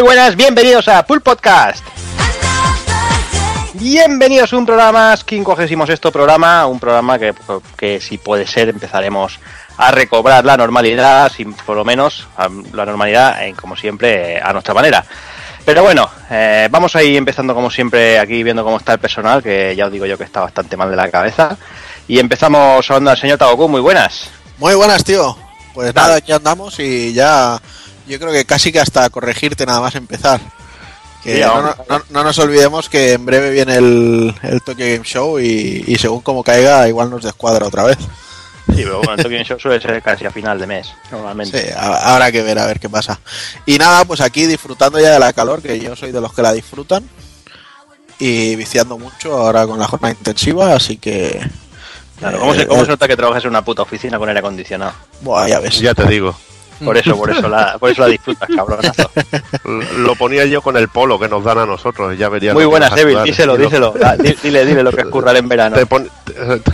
Muy buenas, bienvenidos a Pool Podcast. Bienvenidos a un programa más, esto programa, un programa que, que si puede ser empezaremos a recobrar la normalidad, sin, por lo menos la normalidad, en, como siempre, a nuestra manera. Pero bueno, eh, vamos a ir empezando como siempre aquí viendo cómo está el personal, que ya os digo yo que está bastante mal de la cabeza. Y empezamos hablando al señor Tagoku, muy buenas. Muy buenas, tío. Pues nada, aquí andamos y ya yo creo que casi que hasta corregirte nada más empezar. Que no, nos olvidemos que en breve viene el, el Tokyo Game Show y, y según como caiga igual nos descuadra otra vez. Sí, pero bueno, el Tokyo Game Show suele ser casi a final de mes, normalmente. Sí, habrá que ver a ver qué pasa. Y nada, pues aquí disfrutando ya de la calor, que yo soy de los que la disfrutan. Y viciando mucho ahora con la jornada intensiva, así que... Claro, ¿cómo, se, cómo eh, se nota que trabajas en una puta oficina con aire acondicionado? Buah, ya ves. Ya te digo. Por eso, por eso la, por eso la disfrutas, cabronazo. Lo ponía yo con el polo que nos dan a nosotros, ya vería. Muy buenas, Evil, díselo, díselo. Dile, dile lo que es currar en verano.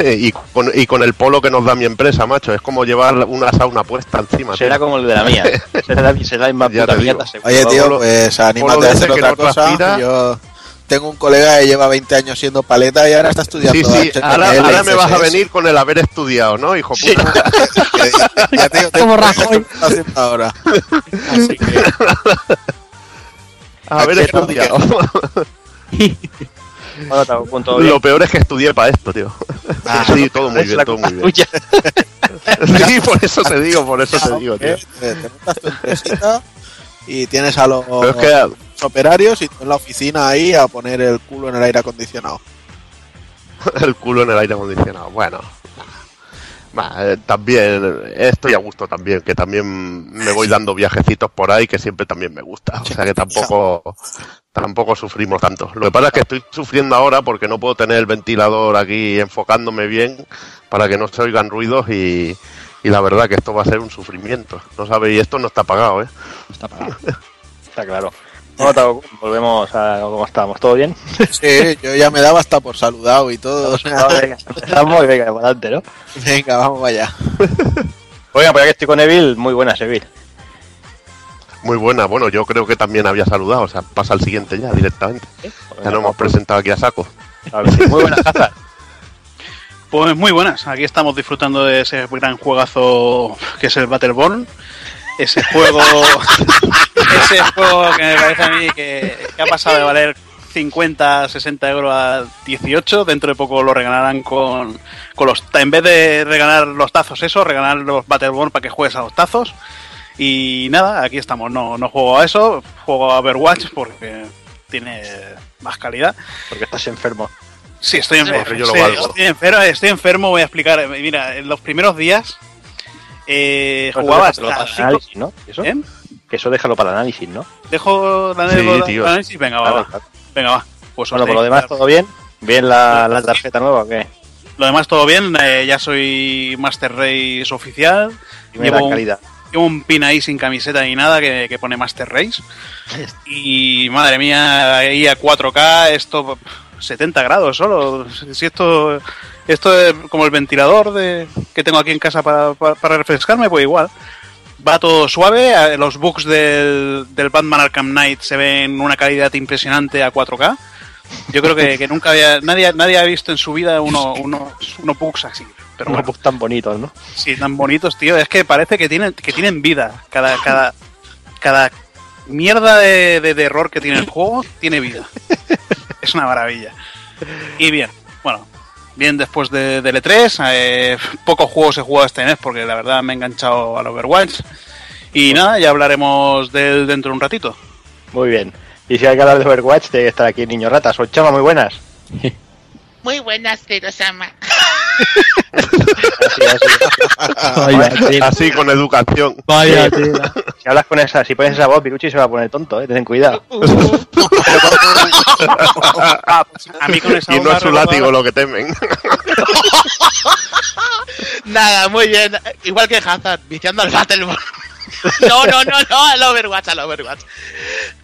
y, con, y con el polo que nos da mi empresa, macho, es como llevar una sauna puesta encima. Será como el de la mía. será, será más puta mierda. Oye, tío, pues anímate a hacer otra cosa. Yo tengo un colega que lleva 20 años siendo paleta y ahora está estudiando. Sí, sí, ahora, me vas a venir con el haber estudiado, ¿no, hijo puta? ya te digo, Como Rajoy. ahora. Así que... Haber estudiado. Lo peor es que estudié para esto, tío. Ah, sí, todo muy bien, todo muy bien. sí, por eso te digo, por eso te digo, tío. Te montas tu empresita y tienes a los operarios y en la oficina ahí a poner el culo en el aire acondicionado. el culo en el aire acondicionado, bueno. Eh, también estoy a gusto también, que también me voy dando viajecitos por ahí que siempre también me gusta. O sea que tampoco, tampoco sufrimos tanto. Lo que pasa es que estoy sufriendo ahora porque no puedo tener el ventilador aquí enfocándome bien para que no se oigan ruidos y, y la verdad que esto va a ser un sufrimiento. No sabéis, esto no está pagado, ¿eh? No está pagado. está claro. Bueno, volvemos a cómo estábamos. ¿Todo bien? Sí, yo ya me daba hasta por saludado y todo. venga, empezamos y venga, adelante, ¿no? Venga, vamos allá. Oiga, pues ya que estoy con Evil, muy buena Evil. Muy buena, bueno, yo creo que también había saludado, o sea, pasa al siguiente ya directamente. ya nos hemos presentado aquí a saco. muy buenas cazas. Pues muy buenas, aquí estamos disfrutando de ese gran juegazo que es el Battleborn ese juego, ese juego que me parece a mí que, ha pasado de valer 50, 60 euros a 18, dentro de poco lo regalarán con, con los, en vez de regalar los tazos eso, regalar los Battleborn para que juegues a los tazos. Y nada, aquí estamos, no, no juego a eso, juego a Overwatch porque tiene más calidad. Porque estás enfermo. Sí, estoy enfermo. estoy, enfermo, estoy enfermo, voy a explicar. Mira, en los primeros días eh, para el análisis, ¿no? ¿Eso? ¿Eh? Eso déjalo para el análisis, ¿no? Dejo sí, para análisis, venga, va, Venga, va. Pues bueno, por lo demás todo bien. ¿Bien la, la tarjeta nueva o qué? Lo demás todo bien, eh, ya soy Master Race oficial. Llevo calidad. Llevo un pin ahí sin camiseta ni nada que, que pone Master Race. y madre mía, ahí a 4K, esto 70 grados solo. Si esto esto es como el ventilador de, que tengo aquí en casa para, para, refrescarme, pues igual. Va todo suave, los bugs del, del Batman Arkham Knight se ven una calidad impresionante a 4K. Yo creo que, nunca había, nadie, nadie ha visto en su vida uno, uno, unos bugs así. Pero unos bugs tan bonitos, ¿no? Sí, tan bonitos, tío. Es que parece que tienen, que tienen vida. Cada, cada, cada mierda de, de error que tiene el juego tiene vida. Es una maravilla. Y bien, bueno, bien después de, de E3. Eh, pocos juegos he jugado este mes porque la verdad me he enganchado al Overwatch. Y nada, ya hablaremos de él dentro de un ratito. Muy bien. Y si hay que hablar de Overwatch, tiene que estar aquí Niño Ratas. Chama, muy buenas. Muy buenas, Terosama. así, así. con educación. Vaya, Si hablas con esa, si pones esa voz, Piruchi se va a poner tonto, ¿eh? ten cuidado. a mí con esa y no es su látigo lo que temen. Nada, muy bien. Igual que Hazard, viciando al Battleborn. No, no, no, no, al Overwatch, al Overwatch.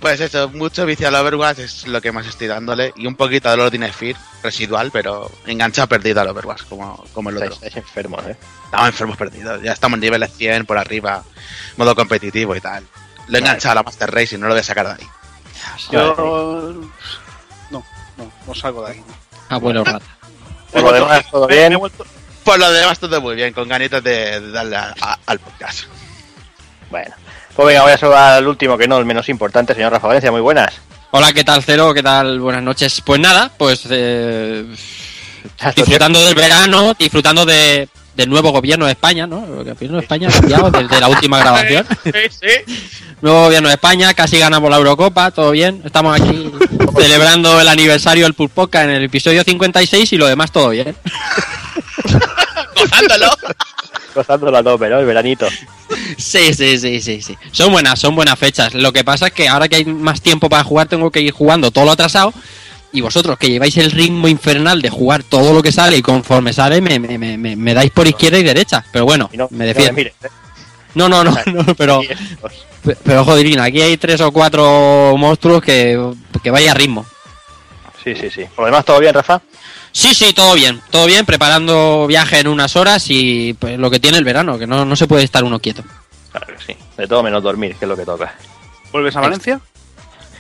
Pues eso, mucho vicio al Overwatch es lo que más estoy dándole. Y un poquito de Lord Fear, residual, pero engancha perdido al Overwatch, como, como el otro. Estáis enfermos, ¿eh? Estamos enfermos perdidos. Ya estamos en niveles 100 por arriba, modo competitivo y tal. Lo he enganchado a la Master Race y no lo voy a sacar de ahí. Yo. No, no, no salgo de ahí. Ah, bueno, rata. Por lo demás, todo bien. Por lo demás, todo muy bien, con ganitas de, de darle a- a- al podcast. Bueno. Pues venga, voy a saludar al último, que no el menos importante, señor Rafa Valencia. Muy buenas. Hola, ¿qué tal, Cero? ¿Qué tal? Buenas noches. Pues nada, pues eh, disfrutando del verano, disfrutando de, del nuevo gobierno de España, ¿no? El gobierno de España ha cambiado desde la última grabación. Sí, sí. Nuevo gobierno de España, casi ganamos la Eurocopa, todo bien. Estamos aquí celebrando el aniversario del Pulpoca en el episodio 56 y lo demás todo bien. Gozándolo. Gozándolo a tope, ¿no? El veranito. Sí, sí, sí, sí, sí. Son buenas, son buenas fechas. Lo que pasa es que ahora que hay más tiempo para jugar, tengo que ir jugando todo lo atrasado. Y vosotros que lleváis el ritmo infernal de jugar todo lo que sale y conforme sale, me, me, me, me- dais por izquierda y derecha. Pero bueno, no, me defiendo. No, no, no, no, pero, pero joder, aquí hay tres o cuatro monstruos que, que vaya a ritmo. Sí, sí, sí. Por lo demás, ¿todo bien, Rafa? Sí, sí, todo bien, todo bien, preparando viaje en unas horas y pues, lo que tiene el verano, que no, no se puede estar uno quieto. Claro que sí. De todo menos dormir, que es lo que toca. ¿Vuelves a Valencia?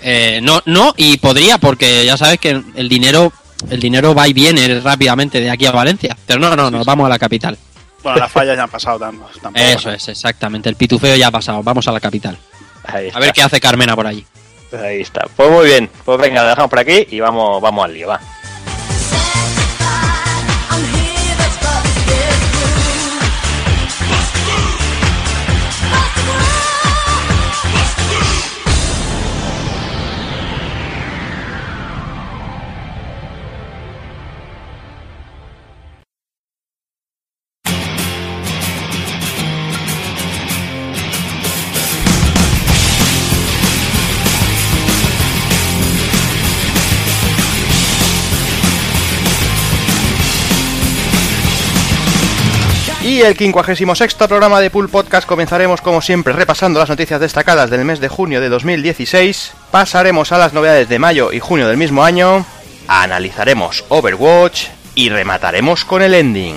Eh, no, no, y podría, porque ya sabes que el dinero, el dinero va y viene rápidamente de aquí a Valencia. Pero no, no, nos vamos a la capital. Bueno, las fallas ya han pasado tam- tampoco. Eso es, exactamente. El pitufeo ya ha pasado. Vamos a la capital. Ahí está. A ver qué hace Carmena por allí. Ahí está. Pues muy bien. Pues venga, lo dejamos por aquí y vamos, vamos al lío, va. Y el 56 programa de Pool Podcast. Comenzaremos como siempre repasando las noticias destacadas del mes de junio de 2016, pasaremos a las novedades de mayo y junio del mismo año, analizaremos Overwatch y remataremos con el ending.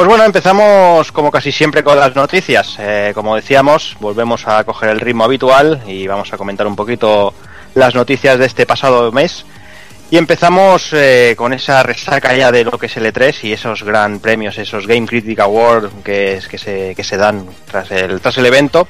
Pues bueno, empezamos como casi siempre con las noticias. Eh, como decíamos, volvemos a coger el ritmo habitual y vamos a comentar un poquito las noticias de este pasado mes. Y empezamos eh, con esa resaca ya de lo que es el E3 y esos gran premios, esos Game Critic Awards que, que, se, que se dan tras el, tras el evento.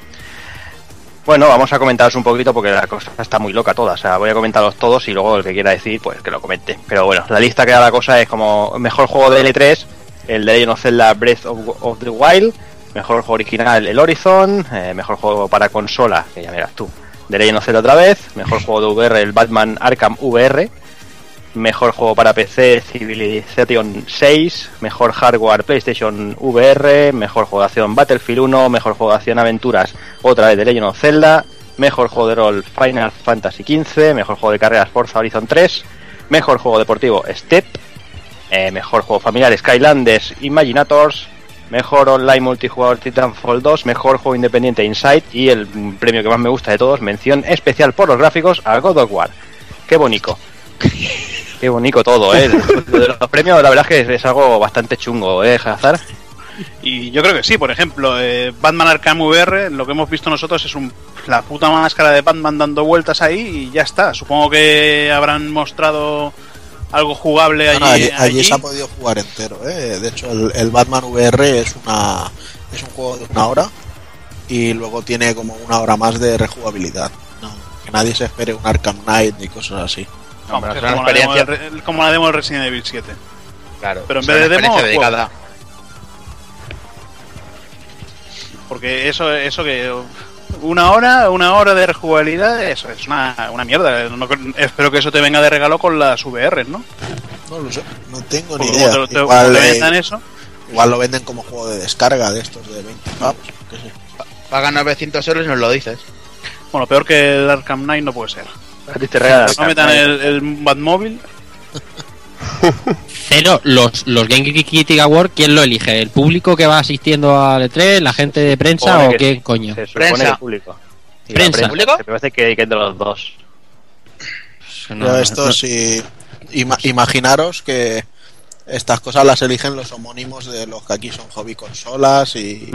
Bueno, vamos a comentaros un poquito porque la cosa está muy loca toda. O sea, voy a comentarlos todos y luego el que quiera decir, pues que lo comente. Pero bueno, la lista que da la cosa es como mejor juego de L3, el de Legend of Zelda Breath of, the Wild, mejor juego original el Horizon, eh, mejor juego para consola, que ya miras tú, de Legend of Zelda otra vez, mejor juego de VR el Batman Arkham VR, mejor juego para PC Civilization 6, mejor hardware PlayStation VR, mejor juego de acción Battlefield 1, mejor juego de acción aventuras otra vez de Legend of Zelda, mejor juego de rol Final Fantasy XV, mejor juego de carreras Forza Horizon 3, mejor juego deportivo Step, eh, mejor juego familiar Skylanders Imaginators, mejor online multijugador Titanfall 2, mejor juego independiente Inside y el premio que más me gusta de todos, mención especial por los gráficos a God of War. Qué bonito. Qué bonito todo, ¿eh? De los premios, la verdad es que es algo bastante chungo, ¿eh, Hazard? Y yo creo que sí, por ejemplo, eh, Batman Arkham VR, lo que hemos visto nosotros es un, la puta máscara de Batman dando vueltas ahí y ya está. Supongo que habrán mostrado algo jugable allí. No, no, allí, allí allí. se ha podido jugar entero. ¿eh? De hecho, el, el Batman VR es una es un juego de una hora y luego tiene como una hora más de rejugabilidad. No, que nadie se espere un Arkham Knight ni cosas así. Hombre, que es una como, la demo experiencia- del Re- como la demo del Resident Evil 7. Claro. Pero en es vez una de demo, dedicada. porque eso, eso que una hora, una hora de rejugabilidad, eso es una, una mierda. No- espero que eso te venga de regalo con las VR, ¿no? No lo sé, no tengo ni idea. como te, te- igual, como te eh, vendan eso. igual lo venden como juego de descarga de estos de 20 pavos. qué sé. Paga 900 euros y nos lo dices. Bueno, peor que el Arkham Knight no puede ser. A ti te regalan No metan el, el Batmóvil. Cero, los, los Game Critic Award, ¿quién lo elige? ¿El público que va asistiendo al E3? ¿La gente de prensa o que qué sí. coño? Se supone Prensa. que el público. Y la Prensa. ¿Público? Me parece que, que es de los dos. No, Pero no, esto no. sí. ima- imaginaros que estas cosas las eligen los homónimos de los que aquí son hobby consolas y,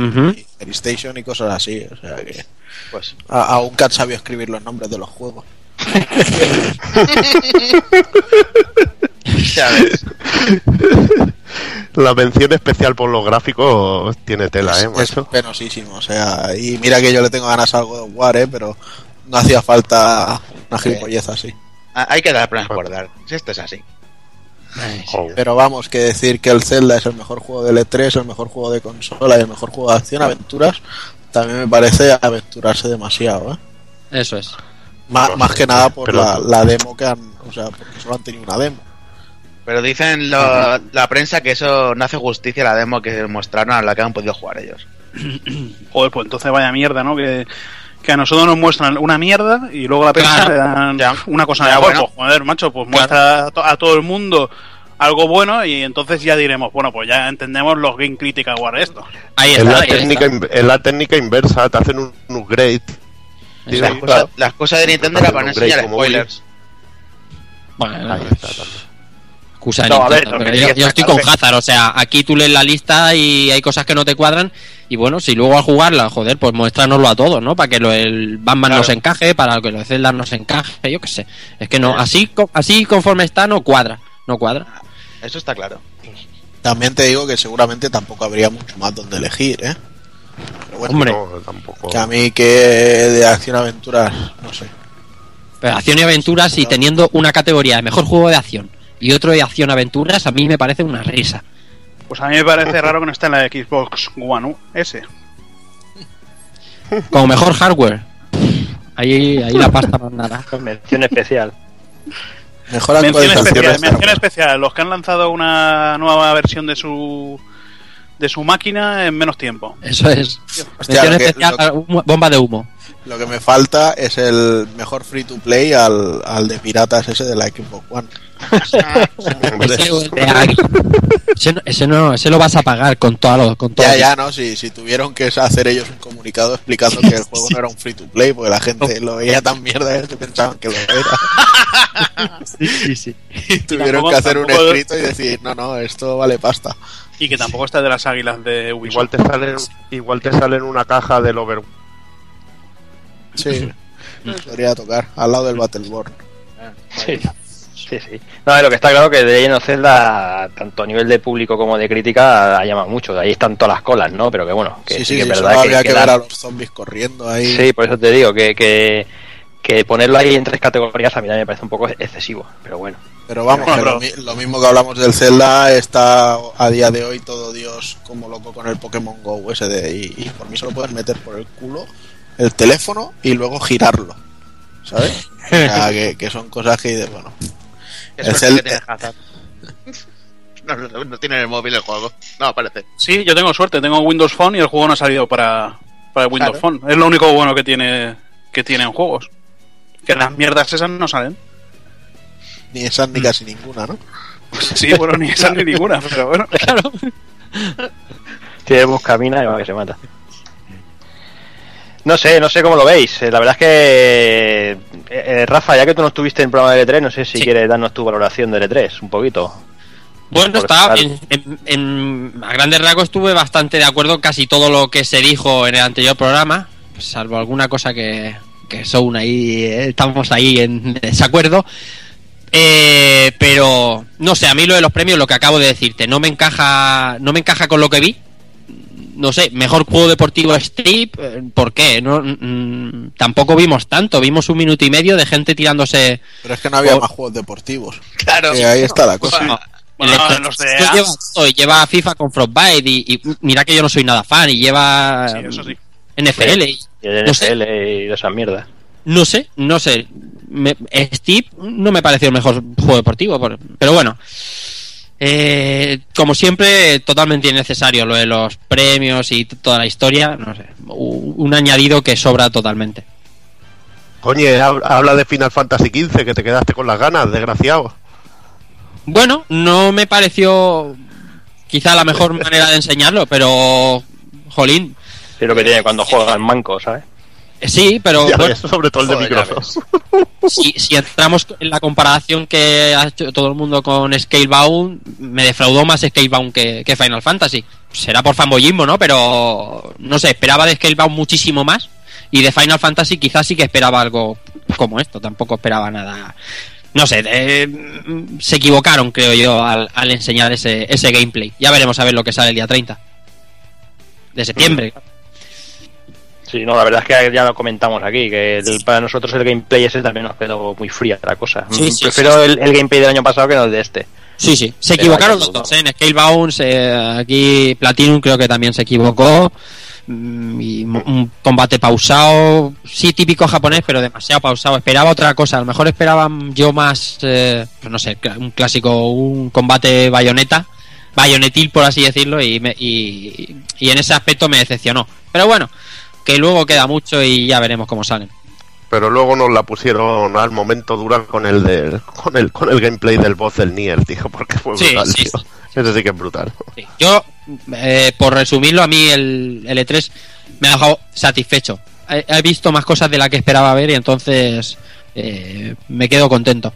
PlayStation y cosas así. O sea que Pues a- aún que han sabido escribir los nombres de los juegos. ya ves. La mención especial por los gráficos tiene tela, es, ¿eh, es penosísimo. O sea, y mira que yo le tengo ganas a algo de War, ¿eh? pero no hacía falta una gilipollez así. Hay que dar planes por dar. Si esto es así. Pero vamos, que decir que el Zelda es el mejor juego de L3, el mejor juego de consola y el mejor juego de acción, aventuras, también me parece aventurarse demasiado, ¿eh? Eso es. No más que nada por pero- la, la demo que han, o sea, porque solo han tenido una demo. Pero dicen lo- la prensa que eso no hace justicia a la demo que mostraron a la que han podido jugar ellos. Joder, pues entonces vaya mierda, ¿no? Que, que a nosotros nos muestran una mierda y luego a la prensa Claro. le dan Ya. una cosa Ya, de bueno. pues, joder, macho, pues muestra a, to- a todo el mundo algo bueno y entonces ya diremos, bueno, pues ya entendemos los Game Critic Award esto. Ahí Es está. la, ahí técnica, está. es la técnica inversa, te hacen un, un upgrade. Las es. cosas, las cosas de Nintendo era para enseñar como spoilers. Bueno, Ahí está también. Excusa de No, ver, pero yo, estoy con Hazard, o sea, aquí tú lees la lista y hay cosas que no te cuadran y bueno, si luego al jugarla, joder, pues muéstranoslo a todos, ¿no? Para que lo, el Batman Claro. nos encaje, para que lo de Zelda nos encaje, yo qué sé. Es que no, así, así conforme está no cuadra, no cuadra. Eso está claro. También te digo que seguramente tampoco habría mucho más donde elegir, ¿eh? Pero bueno, Hombre. No, tampoco. que a mí que de acción aventuras, no sé. Pero acción y aventuras y teniendo una categoría de mejor juego de acción y otro de acción aventuras, a mí me parece una risa. Pues a mí me parece raro que no esté en la Xbox One U, ese. Como mejor hardware. Ahí, ahí la pasta más nada. Mención especial. Mejor Mención especial, de mención especial, los que han lanzado una nueva versión de su de su máquina en menos tiempo. Eso es. Hostia, Mención que- especial, humo- bomba de humo. Lo que me falta es el mejor free to play al, al de piratas ese de la Xbox One. Ese, ese no, ese no- ese lo vas a pagar con todo lo, con todo Ya, lo- ya, ¿no? Si, si tuvieron que hacer ellos un comunicado explicando que el juego no era un free to play, porque la gente lo veía tan mierda que pensaban que lo era. Sí, sí. Tuvieron tampoco- que hacer un escrito y decir, no, no, esto vale pasta. Y que tampoco está de las águilas de Ubisoft. Igual te salen, igual te salen una caja del Over. Sí. Podría tocar, al lado del Battleborn. Sí, sí, sí. No, lo que está claro que de Legend of Zelda, tanto a nivel de público como de crítica, ha llamado mucho. De ahí están todas las colas, ¿no? Pero que bueno, que sí, sí, sí, que es sí, verdad solo que, había que ver a los zombies corriendo ahí. Sí, por eso te digo que, que, que ponerlo ahí en tres categorías a mí también me parece un poco excesivo. Pero bueno. Pero vamos, que lo, lo mismo que hablamos del Zelda, está a día de hoy todo Dios como loco con el Pokémon Go ese de, y, y por mí se lo pueden meter por el culo el teléfono y luego girarlo. ¿Sabes? O sea, que, que son cosas que, bueno, Qué El que tiene Hazard. No, no, no tiene en el móvil el juego. No, parece. Sí, yo tengo suerte, tengo Windows Phone y el juego no ha salido para, para Windows Claro. Phone. Es lo único bueno que tiene que tienen juegos. Que las mierdas esas no salen. ni esas ni casi ninguna, ¿no? Sí, bueno, ni esa ni ninguna, pero bueno. Claro. Tiene buscamina y va que se mata. No sé, no sé cómo lo veis. Eh, La verdad es que, eh, eh, Rafa, ya que tú no estuviste en el programa de L3, no sé si Sí. quieres darnos tu valoración de L3 un poquito. Bueno, en, en- en- a grandes rasgos estuve bastante de acuerdo en casi todo lo que se dijo en el anterior programa, salvo alguna cosa que, que son ahí, eh, estamos ahí en desacuerdo. Eh, pero no sé, a mí lo de los premios, lo que acabo de decirte, no me encaja, no me encaja con lo que vi. No sé, mejor juego deportivo Strip, eh, ¿por qué? No, mm, tampoco vimos tanto, vimos un minuto y medio de gente tirándose Pero es que no había Por- más juegos deportivos. Claro. Que ahí está la cosa. Bueno, bueno, los de esto EA, lleva, todo, y lleva FIFA con Frostbite y, y mira que yo no soy nada fan y lleva sí, eso sí. NFL. y- Y el No sé. NFL y de esas mierdas. No sé, no sé. Me- Steve no me pareció el mejor juego deportivo, por- pero bueno. Eh, como siempre, totalmente innecesario lo de los premios y toda la historia. No sé, un añadido que sobra totalmente. Coño, habla de Final Fantasy XV, que te quedaste con las ganas, desgraciado. Bueno, no me pareció quizá la mejor manera de enseñarlo, pero jolín, lo que tiene cuando juega el manco, ¿sabes? Eh, sí, pero Ya bueno, ves, sobre todo el de Joder, Microsoft. si, si entramos en la comparación que ha hecho todo el mundo con Scalebound, me defraudó más Scalebound que, que Final Fantasy. Será por fanboyismo, ¿no? Pero no sé, esperaba de Scalebound muchísimo más. Y de Final Fantasy quizás sí que esperaba algo como esto. Tampoco esperaba nada. No sé, eh, se equivocaron, creo yo, al, al enseñar ese, ese gameplay. Ya veremos a ver lo que sale el día 30 de septiembre. Sí, no, la verdad es que ya lo comentamos aquí, que el- para nosotros el gameplay ese también nos quedó muy fría la cosa. Sí, sí, Prefiero El, el gameplay del año pasado que no el de este. Sí, sí. Se Pero equivocaron los dos. ¿eh? En Scalebound, eh, aquí Platinum creo que también se equivocó. Mm, Y un combate pausado. Sí, típico japonés, pero demasiado pausado. Esperaba otra cosa. A lo mejor esperaba yo más, eh, pues no sé, un clásico, un combate bayoneta. Bayonetil, por así decirlo. Y, me- y, y en ese aspecto me decepcionó. Pero bueno, que luego queda mucho y ya veremos cómo salen. Pero luego nos la pusieron al momento dura con el del, con el con el gameplay del boss del Nier, tío, porque fue Sí, brutal, sí, tío. sí. Ese sí que es brutal. Sí. Yo, eh, por resumirlo, a mí el, el E3 me ha dejado satisfecho. He, he visto más cosas de las que esperaba ver y entonces eh, me quedo contento.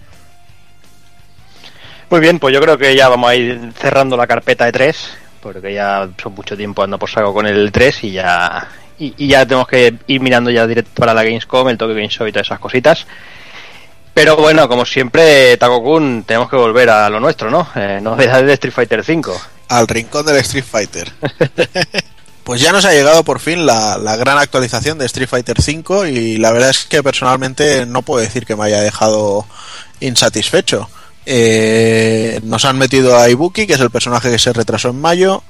Muy bien, pues yo creo que ya vamos a ir cerrando la carpeta de 3, porque ya son mucho tiempo ando por saco con el 3 y ya y, ya tenemos que ir mirando ya directo para la Gamescom, el Tokyo Game Show y todas esas cositas. Pero bueno, como siempre, Taco-kun, tenemos que volver a lo nuestro, ¿no? Eh, novedades de Street Fighter 5. al rincón del Street Fighter. Pues ya nos ha llegado por fin la, la gran actualización de Street Fighter V y la verdad es que personalmente no puedo decir que me haya dejado insatisfecho. Eh, nos han metido a Ibuki, que es el personaje que se retrasó en mayo.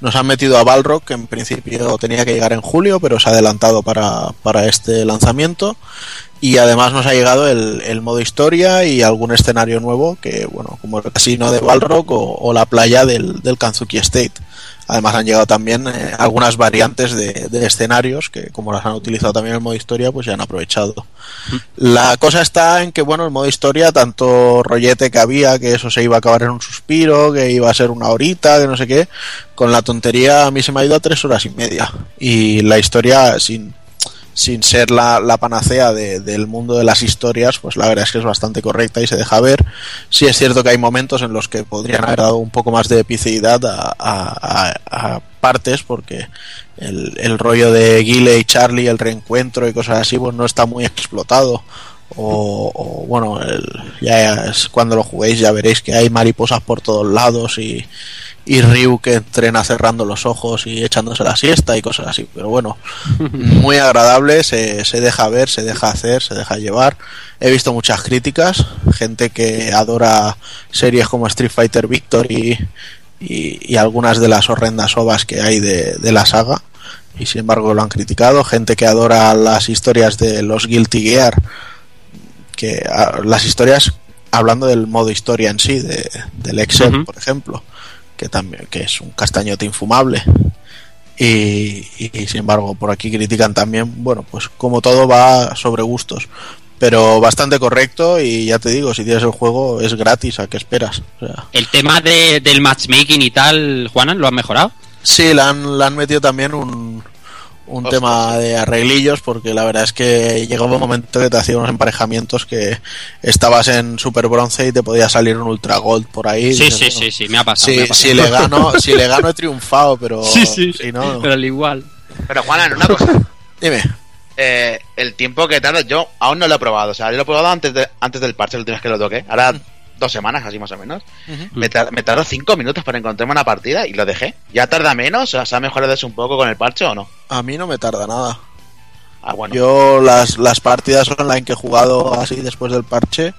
Nos han metido a Balrog, que en principio tenía que llegar en julio, pero se ha adelantado para, para este lanzamiento. Y además nos ha llegado el, el modo historia y algún escenario nuevo, que bueno, como el casino de Balrog o, o la playa del, del Kanzuki State. Además han llegado también eh, algunas variantes de, de escenarios que como las han utilizado también en el modo historia, pues ya han aprovechado. La cosa está en que, bueno, el modo historia, tanto rollete que había, que eso se iba a acabar en un suspiro, que iba a ser una horita, que no sé qué, con la tontería a mí se me ha ido a tres horas y media. Y la historia, sin, sin ser la, panacea de- del mundo de las historias, pues la verdad es que es bastante correcta y se deja ver. Sí es cierto que hay momentos en los que podrían haber dado un poco más de epicidad a, a- partes, porque el, el rollo de Guile y Charlie, el reencuentro y cosas así, pues no está muy explotado. O, o, bueno, el- ya es cuando lo juguéis ya veréis que hay mariposas por todos lados y, y Ryu que entrena cerrando los ojos y echándose la siesta y cosas así. Pero bueno, muy agradable, se, se deja ver, se deja hacer, se deja llevar. He visto muchas críticas, gente que adora series como Street Fighter Victory y, y algunas de las horrendas ovas que hay de, de la saga. Y sin embargo lo han criticado. Gente que adora las historias de los Guilty Gear. Que las historias, hablando del modo historia en sí, de, del Excel, por ejemplo, que también que es un castañote infumable. Y, y, sin embargo por aquí critican también bueno pues como todo va sobre gustos pero bastante correcto y ya te digo si tienes el juego es gratis a qué esperas O sea, El tema de- del matchmaking y tal, Juanan, ¿lo han mejorado? sí le han, le han metido también un, un Ostras, tema de arreglillos porque la verdad es que llegaba un momento que te hacía unos emparejamientos que estabas en super bronce y te podía salir un ultra gold por ahí Sí, Dices, sí, bueno, sí, sí, me ha pasado. me si, ha pasado. si le gano si le gano he triunfado pero Sí, sí, si no pero al igual. Pero Juanan, una cosa. dime Eh, el tiempo que tarda, yo aún no lo he probado. O sea, yo lo he probado antes, de, antes del parche, la última vez que lo toqué. Ahora dos semanas, así más o menos. me, tar- me tardó cinco minutos para encontrarme una partida y lo dejé. ¿Ya tarda menos? O sea, ¿se ha mejorado eso un poco con el parche o no? a mí no me tarda nada Ah, bueno. Yo las, las partidas online que he jugado así después del parche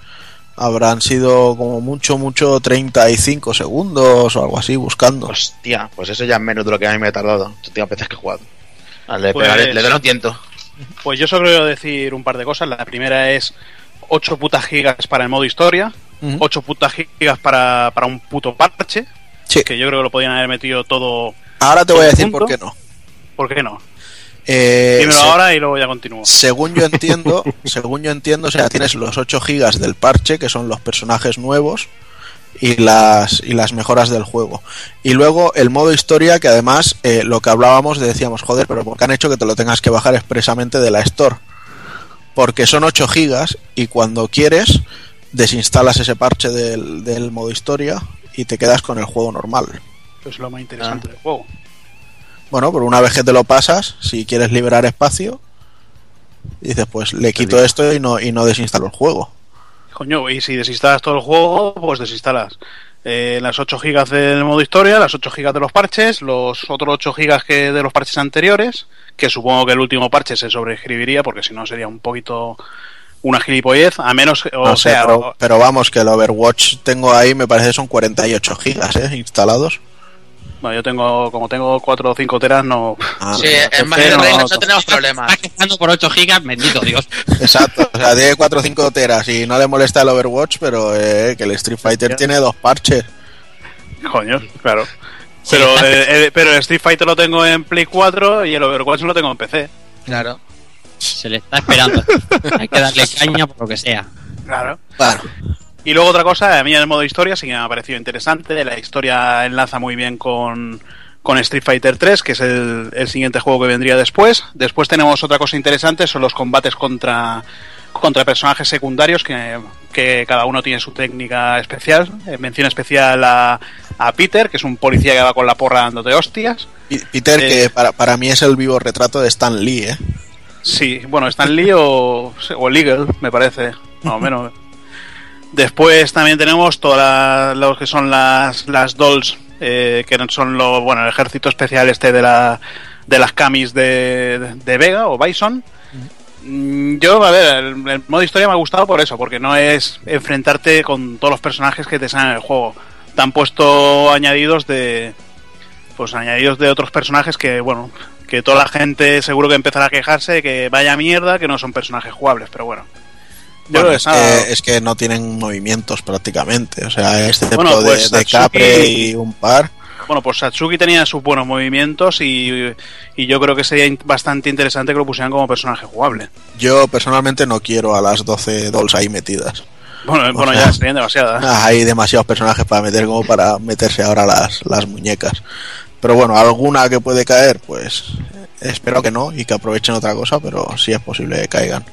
habrán sido como mucho, mucho 35 segundos o algo así buscando. Hostia, pues eso ya es menos de lo que a mí me ha tardado. Últimas veces que he jugado. Vale, Pues- pegaré- le doy un tiento. Pues yo solo quiero decir un par de cosas. La primera es 8 putas gigas para el modo historia, Ujú. 8 putas gigas para, para un puto parche, Sí. que yo creo que lo podían haber metido todo. Ahora te voy a decir por qué no. ¿Por qué no? Eh, Dímelo se- ahora y luego ya continúo. Según yo entiendo, según yo entiendo, o sea, tienes los 8 gigas del parche, que son los personajes nuevos y las y las mejoras del juego. Y luego el modo historia, que además eh, lo que hablábamos decíamos, joder, pero ¿por qué han hecho que te lo tengas que bajar expresamente de la Store? Porque son 8 gigas y cuando quieres desinstalas ese parche del, del modo historia y te quedas con el juego normal. Eso es lo más interesante del juego. Bueno, pero una vez que te lo pasas, si quieres liberar espacio, dices, pues le quito esto y no, y no desinstalo el juego. Coño, y si desinstalas todo el juego, pues desinstalas eh, las 8 gigas del modo historia, las 8 gigas de los parches, los otros 8 gigas que de los parches anteriores, que supongo que el último parche se sobreescribiría, porque si no sería un poquito una gilipollez, a menos, o No sé, sea, pero, vamos, que el Overwatch tengo ahí, me parece que son 48 gigas ¿eh? instalados. bueno, yo tengo, como tengo 4 o 5 teras, no... Ah, Sí, en entonces Master no- no tenemos problemas. Estás quejando por 8 gigas, bendito Dios. Exacto, o sea, tiene 4 o 5 teras y no le molesta el Overwatch, pero eh, que el Street Fighter tiene dos parches. Coño, claro. Pero, eh, eh, pero el Street Fighter lo tengo en Play 4 y el Overwatch lo tengo en PC. Claro. Se le está esperando. Hay que darle caña por lo que sea. Claro. Bueno, Y luego otra cosa, a mí en el modo historia sí que me ha parecido interesante. La historia enlaza muy bien con, con Street Fighter 3, que es el, el siguiente juego que vendría después. Después tenemos otra cosa interesante, son los combates contra, contra personajes secundarios, que, que cada uno tiene su técnica especial. Eh, mención especial a, a Peter, que es un policía que va con la porra dándote hostias. Peter, Eh. que para, para mí es el vivo retrato de Stan Lee, ¿eh? Sí, bueno, Stan Lee o, o Legal, me parece, más o menos. Después también tenemos todas los que son las, las dolls, eh, que son lo, bueno, el ejército especial este de, la, de las camis de, de Vega o Bison. Mm, Yo, a ver, el, el modo historia me ha gustado por eso, porque no es enfrentarte con todos los personajes que te salen en el juego. Te han puesto añadidos de. Pues añadidos de otros personajes que, bueno, que toda la gente seguro que empezará a quejarse de que vaya mierda, que no son personajes jugables, pero bueno. Yo Bueno, creo que es, que, es que no tienen movimientos prácticamente, o sea, excepto Bueno, de- pues de, Satsuki- Capre y un par. Bueno, pues Satsuki tenía sus buenos movimientos y, y yo creo que sería bastante interesante que lo pusieran como personaje jugable. Yo personalmente no quiero a las 12 dolls ahí metidas. Bueno, bueno sea, ya serían demasiadas. Hay demasiados personajes para meter como para meterse ahora las, las muñecas. Pero bueno, alguna que puede caer, pues espero que no y que aprovechen otra cosa, pero sí es posible que caigan.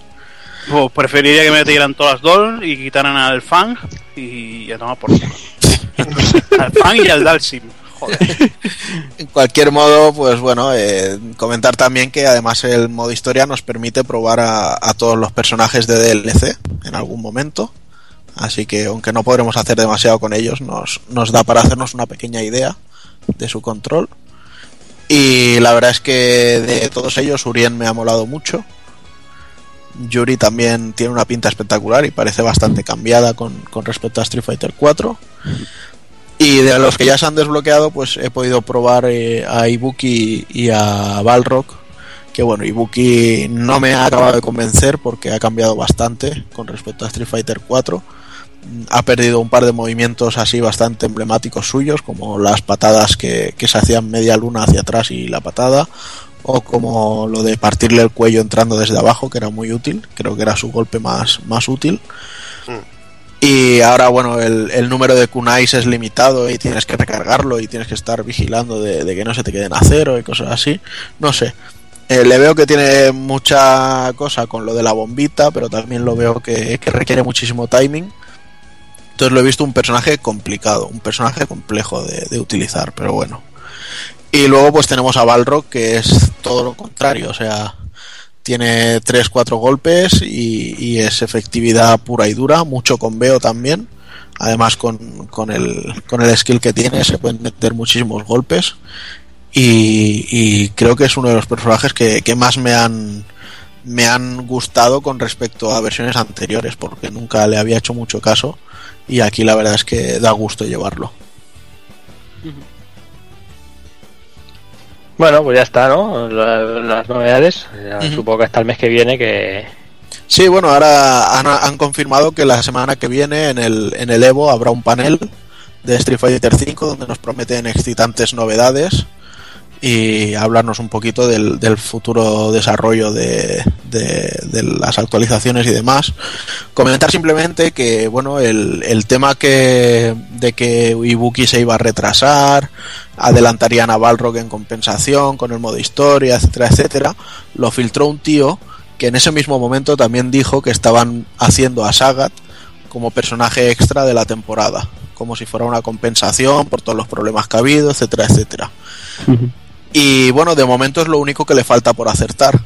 Pues preferiría que me metieran todas las Doll y quitaran al Fang y ya tomar por al Fang y al Dalsim. Joder. En cualquier modo, pues bueno, eh, comentar también que además el modo historia nos permite probar a, a todos los personajes de DLC en algún momento. Así que aunque no podremos hacer demasiado con ellos, nos, nos da para hacernos una pequeña idea de su control. Y la verdad es que de todos ellos, Urien me ha molado mucho. Yuri también tiene una pinta espectacular y parece bastante cambiada con, con respecto a Street Fighter 4. Y de los que ya se han desbloqueado, pues he podido probar eh, a Ibuki y a Balrog. Que bueno, Ibuki no me ha acabado de convencer porque ha cambiado bastante con respecto a Street Fighter 4. Mm, Ha perdido un par de movimientos así bastante emblemáticos suyos, como las patadas que, que se hacían media luna hacia atrás y la patada, o como lo de partirle el cuello entrando desde abajo, que era muy útil, creo que era su golpe más, más útil. Y ahora, bueno, el, el número de kunais es limitado y tienes que recargarlo y tienes que estar vigilando de, de que no se te queden a cero y cosas así. No sé. Eh, le veo que tiene mucha cosa con lo de la bombita, pero también lo veo que, que requiere muchísimo timing. Entonces lo he visto un personaje complicado, un personaje complejo de, utilizar, pero bueno. Y luego pues tenemos a Balrog, que es todo lo contrario, o sea, tiene 3-4 golpes y, y es efectividad pura y dura, mucho conveo también. Además con, con, el, con el skill que tiene se pueden meter muchísimos golpes. Y, y creo que es uno de los personajes que, que más me han, me han gustado con respecto a versiones anteriores, porque nunca le había hecho mucho caso. Y aquí la verdad es que da gusto llevarlo. Bueno, pues ya está, ¿no? La- las novedades. Ya. Supongo que hasta el mes que viene que... Sí, bueno, ahora han, han confirmado que la semana que viene en el, en el Evo habrá un panel de Street Fighter V donde nos prometen excitantes novedades y hablarnos un poquito del, futuro desarrollo de, de- de las actualizaciones y demás. Comentar simplemente que, bueno, el, el tema que de que Ibuki se iba a retrasar, adelantarían a Balrog en compensación con el modo historia, etcétera, etcétera, lo filtró un tío que en ese mismo momento también dijo que estaban haciendo a Sagat como personaje extra de la temporada, como si fuera una compensación por todos los problemas que ha habido, etcétera, etcétera. Y bueno, de momento es lo único que le falta por acertar.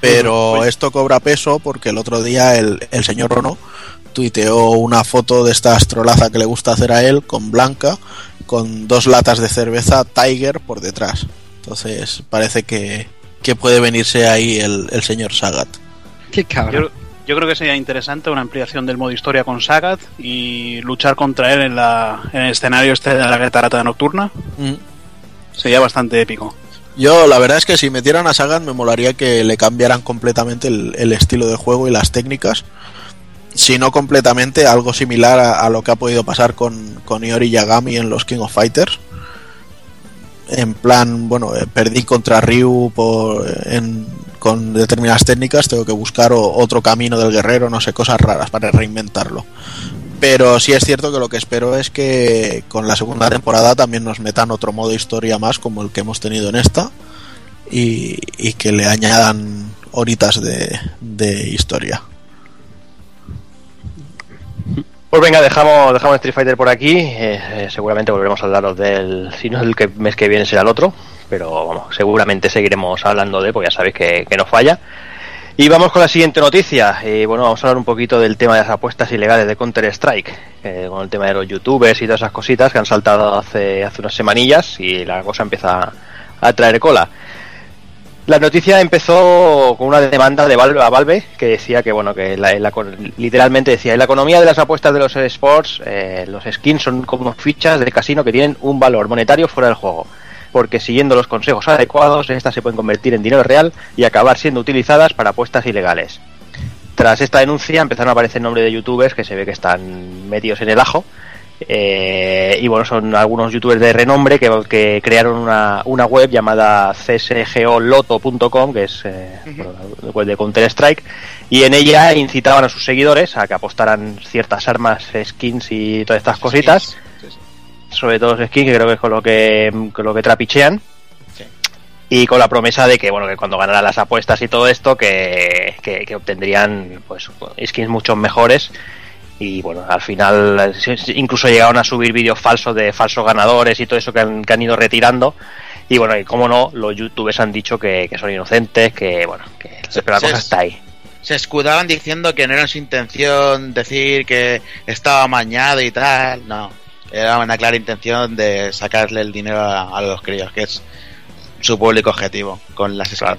Pero esto cobra peso porque el otro día el, el señor Rono tuiteó una foto de esta astrolaza que le gusta hacer a él con Blanca, con dos latas de cerveza Tiger por detrás. Entonces parece que, que puede venirse ahí el, el señor Sagat. Qué cabrón. Yo, yo creo que sería interesante una ampliación del modo historia con Sagat y luchar contra él en, la, en el escenario este de la catarata nocturna. Mm. Sería bastante épico. Yo la verdad es que si metieran a Sagat me molaría que le cambiaran completamente el, estilo de juego y las técnicas. Si no completamente, algo similar a, lo que ha podido pasar con, con Iori Yagami en los King of Fighters. En plan, bueno, eh, perdí contra Ryu por, en- con determinadas técnicas, tengo que buscar otro camino del guerrero, no sé, cosas raras para reinventarlo. Pero sí es cierto que lo que espero es que con la segunda temporada también nos metan otro modo historia más como el que hemos tenido en esta y, que le añadan horitas de, de historia. Pues venga, dejamos, dejamos Street Fighter por aquí. eh, eh, seguramente volveremos a hablaros del. Si no el que, mes que viene será el otro. Pero vamos, seguramente seguiremos hablando de él, porque ya sabéis que, que no falla. Y vamos con la siguiente noticia. Eh, bueno, vamos a hablar un poquito del tema de las apuestas ilegales de Counter Strike. eh, con el tema de los youtubers y todas esas cositas que han saltado hace, hace unas semanillas y la cosa empieza a traer cola. La noticia empezó con una demanda de Valve a Valve que decía que bueno que la- literalmente decía en la economía de las apuestas de los esports eh, los skins son como fichas de casino que tienen un valor monetario fuera del juego porque siguiendo los consejos adecuados estas se pueden convertir en dinero real y acabar siendo utilizadas para apuestas ilegales. Tras esta denuncia empezaron a aparecer nombres de youtubers que se ve que están metidos en el ajo. Eh, y bueno, son algunos youtubers de renombre que, que crearon una, una web llamada csgoloto.com, que es eh, web de Counter Strike, y en ella incitaban a sus seguidores a que apostaran ciertas armas, skins y todas estas cositas, sobre todo los skins, que creo que es con lo que, con lo que trapichean. Sí. Y con la promesa de que bueno que cuando ganaran las apuestas y todo esto que, que, que obtendrían pues skins mucho mejores y bueno, al final incluso llegaron a subir vídeos falsos de falsos ganadores y todo eso que han, que han ido retirando. Y bueno, y como no, los youtubers han dicho que, que son inocentes, que bueno, que pero la cosa es- está ahí. Se escudaban diciendo que no era su intención decir que estaba amañado y tal. No, era una clara intención de sacarle el dinero a, a los críos, que es su público objetivo con las skins.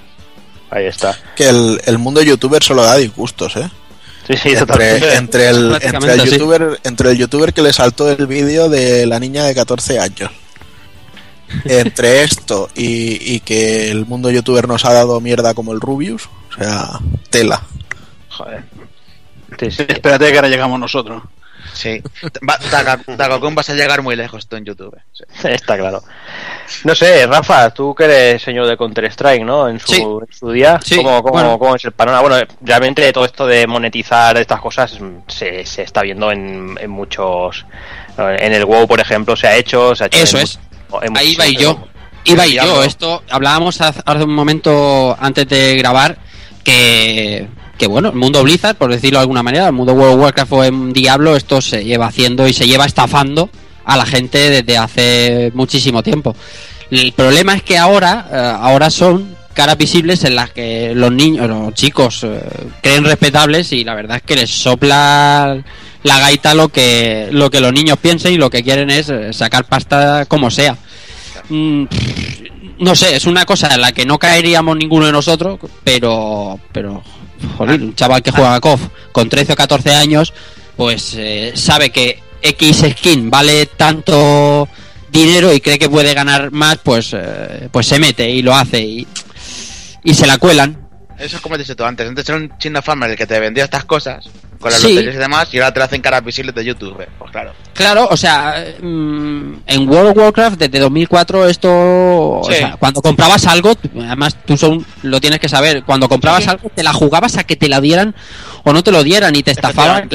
Ahí está. Que el, el mundo youtuber solo da disgustos, ¿eh? Sí, sí, entre, totalmente. entre el, entre, el sí. youtuber, entre el youtuber que le saltó el vídeo de la niña de 14 años. Entre esto y, y que el mundo youtuber nos ha dado mierda como el Rubius, o sea, tela. Joder. Sí, sí. Espérate que ahora llegamos nosotros. Sí. Va- vas a llegar muy lejos tú en YouTube. Sí. Está claro. No sé, Rafa, tú que eres señor de Counter-Strike, ¿no? En su, Sí. en su día, Sí, ¿cómo, cómo- bueno. cómo es el panorama? Bueno, realmente todo esto de monetizar estas cosas se, se está viendo en, en muchos... En el WoW, por ejemplo, se ha hecho... Se ha hecho Eso en es. en Ahí iba y yo. Iba y yo. Esto hablábamos hace un momento antes de grabar que, que bueno, el mundo Blizzard, por decirlo de alguna manera, el mundo World of Warcraft o en Diablo, esto se lleva haciendo y se lleva estafando a la gente desde hace muchísimo tiempo. El problema es que ahora, eh, ahora son caras visibles en las que los niños, los chicos eh, creen respetables y la verdad es que les sopla la gaita lo que lo que los niños piensen y lo que quieren es eh, sacar pasta como sea. Mm, no sé, es una cosa en la que no caeríamos ninguno de nosotros, pero pero joder, un chaval que juega a KOF con 13 o 14 años, pues eh, sabe que X skin vale tanto dinero y cree que puede ganar más, pues, eh, pues se mete y lo hace y, y se la cuelan. Eso es como he dicho tú antes. Antes era un chino farmer el que te vendía estas cosas con las Sí. loterías y demás y ahora te hacen caras visibles de YouTube. Pues claro. Claro, o sea, mm, en World of Warcraft desde 2004 esto, o sea, cuando comprabas algo, además tú son, lo tienes que saber, cuando comprabas Sí, algo te la jugabas a que te la dieran o no te lo dieran y te estafaban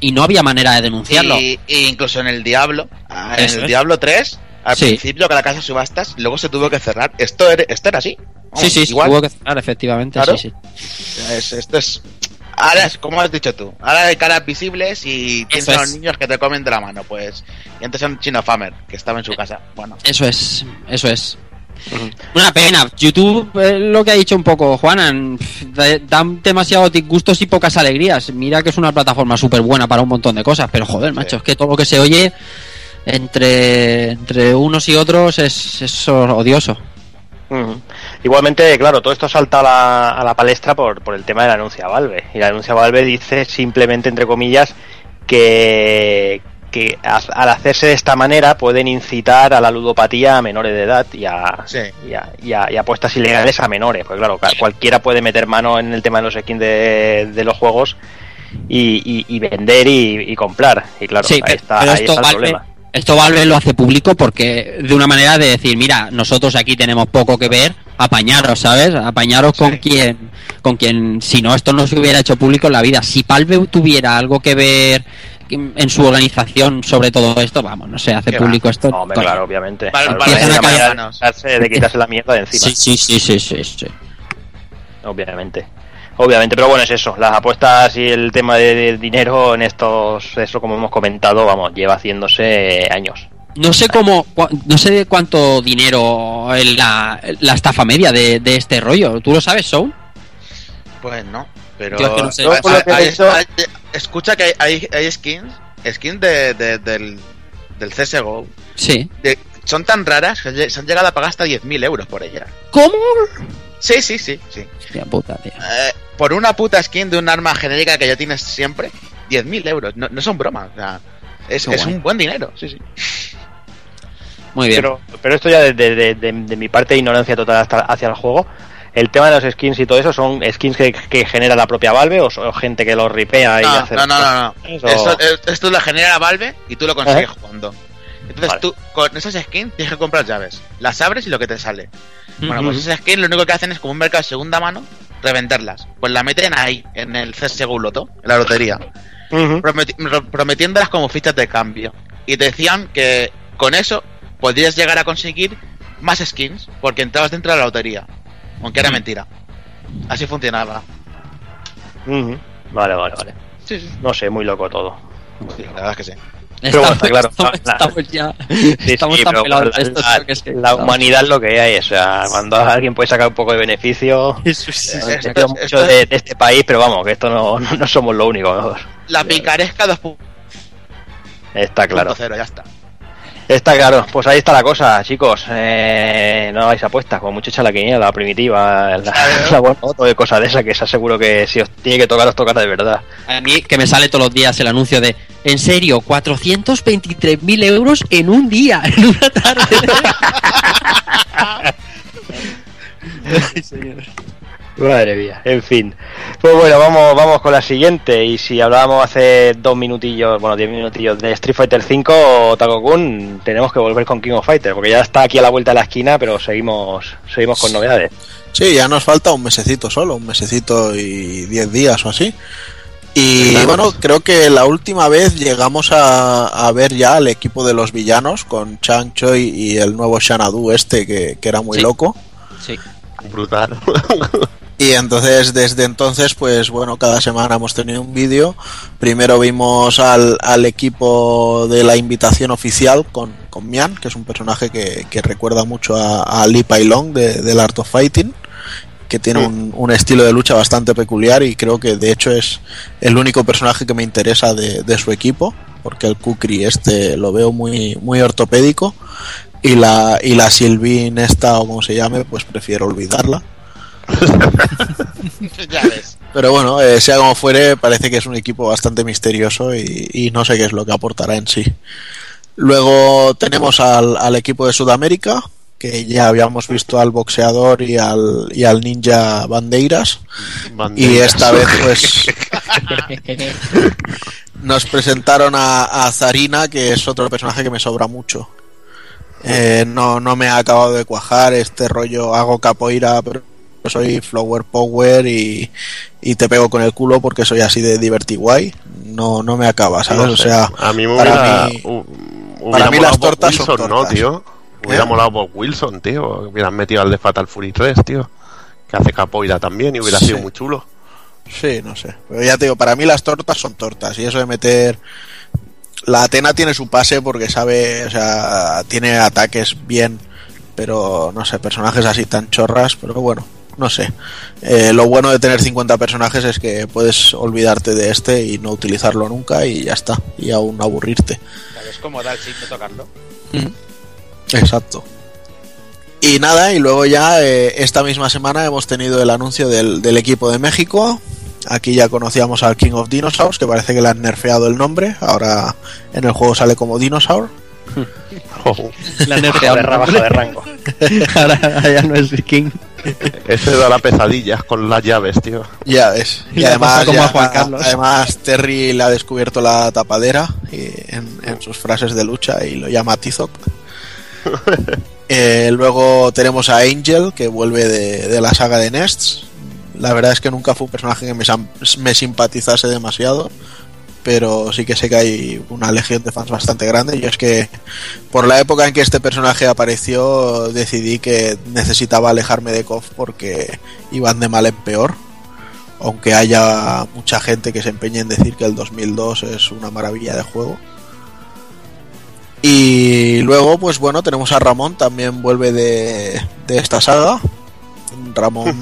y, no había manera de denunciarlo. Y, y incluso en el Diablo, ah, en Eso el es. Diablo 3, al Sí. principio que la casa de subastas, luego se tuvo que cerrar. Esto era, esto era así. Sí, sí, sí, igual. hubo que cerrar, efectivamente, Claro. sí, sí. Es- esto es. Ahora es como has dicho tú. Ahora hay caras visibles y tienes Eso a los niños que te comen de la mano. Pues. Y antes era un chino famer que estaba en su casa. Bueno. Eso es, eso es. Una pena. YouTube, eh, lo que ha dicho un poco Juanan, dan demasiados disgustos y pocas alegrías. Mira que es una plataforma súper buena para un montón de cosas, pero joder, macho, es que todo lo que se oye entre, entre unos y otros es, es odioso. Igualmente, claro, todo esto salta a la, a la palestra por, por el tema del anuncio a Valve. Y el anuncio a Valve dice simplemente, entre comillas, que, que a- al hacerse de esta manera pueden incitar a la ludopatía a menores de edad y a, Sí. y a, y a- y a apuestas ilegales a menores. Pues claro, cualquiera puede meter mano en el tema de los skins de, de los juegos y, y- y vender y, y comprar. Y claro, Sí, ahí pero- está, pero ahí esto está el Valve, problema. Esto Valve lo hace público porque de una manera de decir, mira, nosotros aquí tenemos poco que ver, apañaros, ¿sabes? Apañaros con quien, con quien, si no, esto no se hubiera hecho público en la vida. Si Valve tuviera algo que ver en su organización sobre todo esto, vamos, no sé, hace público esto. No, hombre, claro, obviamente. Val- Claro, Valve es tiene una manera de quitarse, de quitarse la mierda de encima. Sí, sí, sí, sí, sí, sí. obviamente. Obviamente, pero bueno, es eso. Las apuestas y el tema de- del dinero en estos, eso como hemos comentado, vamos, lleva haciéndose años. No sé cómo, cua- no sé de cuánto dinero es la, la estafa media de, de este rollo. ¿Tú lo sabes, Soul? Pues no. Pero. Yo es que no sé. Hay- Yo por lo que he hay- visto- hay- escucha que hay, hay, hay skins. Skins de, de- del, del CSGO. Sí. de- son tan raras que se han llegado a pagar hasta 10.000 euros por ellas. ¿Cómo? Sí, sí, sí, sí. Hostia puta, tío. Eh, por una puta skin de un arma genérica que ya tienes siempre, 10.000 euros. No, no son bromas. O sea, es, un buen dinero. Sí, sí. Muy bien. Pero, pero esto ya de, de- de- de- de mi parte de ignorancia total hasta- hacia el juego. El tema de los skins y todo eso son skins que, que genera la propia Valve o, son gente que los ripea y No, hace no, no, no, no. Eso- Esto, es- esto lo genera Valve y tú lo consigues Ajá. jugando. Entonces Vale. tú con esas skins tienes que comprar llaves. Las abres y lo que te sale. Bueno, pues esas skins lo único que hacen es como un mercado de segunda mano, revenderlas. Pues la meten ahí, en el CSGO Loto, en la lotería. Prometi- prometiéndolas como fichas de cambio. Y te decían que con eso podrías llegar a conseguir más skins porque entrabas dentro de la lotería. Aunque era mentira. Así funcionaba. Vale, vale, vale. Sí, sí. No sé, muy loco todo. Sí, la verdad es que sí. Pero bueno, está claro. Estamos, La- estamos ya. Sí, estamos sí, tan pelados la, esto, la- que es que- la humanidad es lo que hay. O sea, cuando alguien puede sacar un poco de beneficio, Eso sí. eh, sí, me esto es- mucho esto es- de, de este país, pero vamos, que esto no, no, no somos lo único. ¿no? La picaresca 2.0, Está claro. ya está. Está claro, pues ahí está la cosa, chicos. Eh, no hagáis apuestas, como mucho echa la quiniela, la primitiva, la, la buena foto de cosas de esas, que os aseguro que si os tiene que tocar, os tocará de verdad. A mí que me sale todos los días el anuncio de, en serio, 423.000 euros en un día, en una tarde. Madre mía, en fin. Pues bueno, vamos, vamos con la siguiente. Y si hablábamos hace dos minutillos, bueno, diez minutillos de Street Fighter V, Takokun, tenemos que volver con King of Fighter, porque ya está aquí a la vuelta de la esquina, pero seguimos, seguimos con novedades. Sí, ya nos falta un mesecito solo, un mesecito y diez días o así. Y bueno, creo que la última vez llegamos a, a ver ya al equipo de los villanos con Chang Choi y el nuevo Xanadu este que, que era muy Sí. loco. Sí. Brutal. Y entonces, desde entonces, pues bueno, cada semana hemos tenido un vídeo. Primero vimos al, al equipo de la invitación oficial con, con Mian, que es un personaje que, que recuerda mucho a, a Lee Pai Long de, del Art of Fighting, que tiene un, un estilo de lucha bastante peculiar y creo que de hecho es el único personaje que me interesa de, de su equipo, porque el Kukri este lo veo muy, muy ortopédico. Y la, y la Sylvine esta o como se llame, pues prefiero olvidarla. ya ves. Pero bueno, eh, sea como fuere, parece que es un equipo bastante misterioso y, y no sé qué es lo que aportará en sí. Luego tenemos al, al equipo de Sudamérica, que ya habíamos visto al boxeador y al, y al ninja Bandeiras. Y esta vez, pues, nos presentaron a, a Zarina, que es otro personaje que me sobra mucho. Eh, no, no me ha acabado de cuajar este rollo, hago capoeira, pero soy flower power y, y te pego con el culo porque soy así de divertiguay. No, no me acaba, ¿sabes? No o sea, a mí me para hubiera, mí- hubiera para las tortas son Wilson, ¿no, tío? Hubiera ¿Eh? molado Bob Wilson, tío. Hubieran metido al de Fatal Fury 3, tío. Que hace capoeira también y hubiera Sí. sido muy chulo. Sí, no sé. Pero ya te digo, para mí las tortas son tortas. Y eso de meter. La Atena tiene su pase porque sabe, o sea, tiene ataques bien. Pero no sé, personajes así tan chorras. Pero bueno, no sé. Eh, lo bueno de tener 50 personajes es que puedes olvidarte de este y no utilizarlo nunca y ya está. Y aún aburrirte. Es como dar tocarlo. Exacto. Y nada, y luego ya eh, esta misma semana hemos tenido el anuncio del, del equipo de México. Aquí ya conocíamos al King of Dinosaurs, que parece que le han nerfeado el nombre. Ahora en el juego sale como Dinosaur. La nerfeado Joder, el rebaja nombre. de rango. Ahora ya no es King. Ese da la pesadilla con las llaves, tío. Ya ves. Y Le además, como ya- a Juan Carlos. además Terry le ha descubierto la tapadera y en, en sus frases de lucha y lo llama Tizop. Eh, luego tenemos a Angel, que vuelve de, de la saga de Nests. La verdad es que nunca fue un personaje que me, me simpatizase demasiado, pero sí que sé que hay una legión de fans bastante grande. Y es que por la época en que este personaje apareció, decidí que necesitaba alejarme de KOF porque iban de mal en peor. Aunque haya mucha gente que se empeñe en decir que el 2002 es una maravilla de juego. Y luego, pues bueno, tenemos a Ramón, también vuelve de, de esta saga. Ramón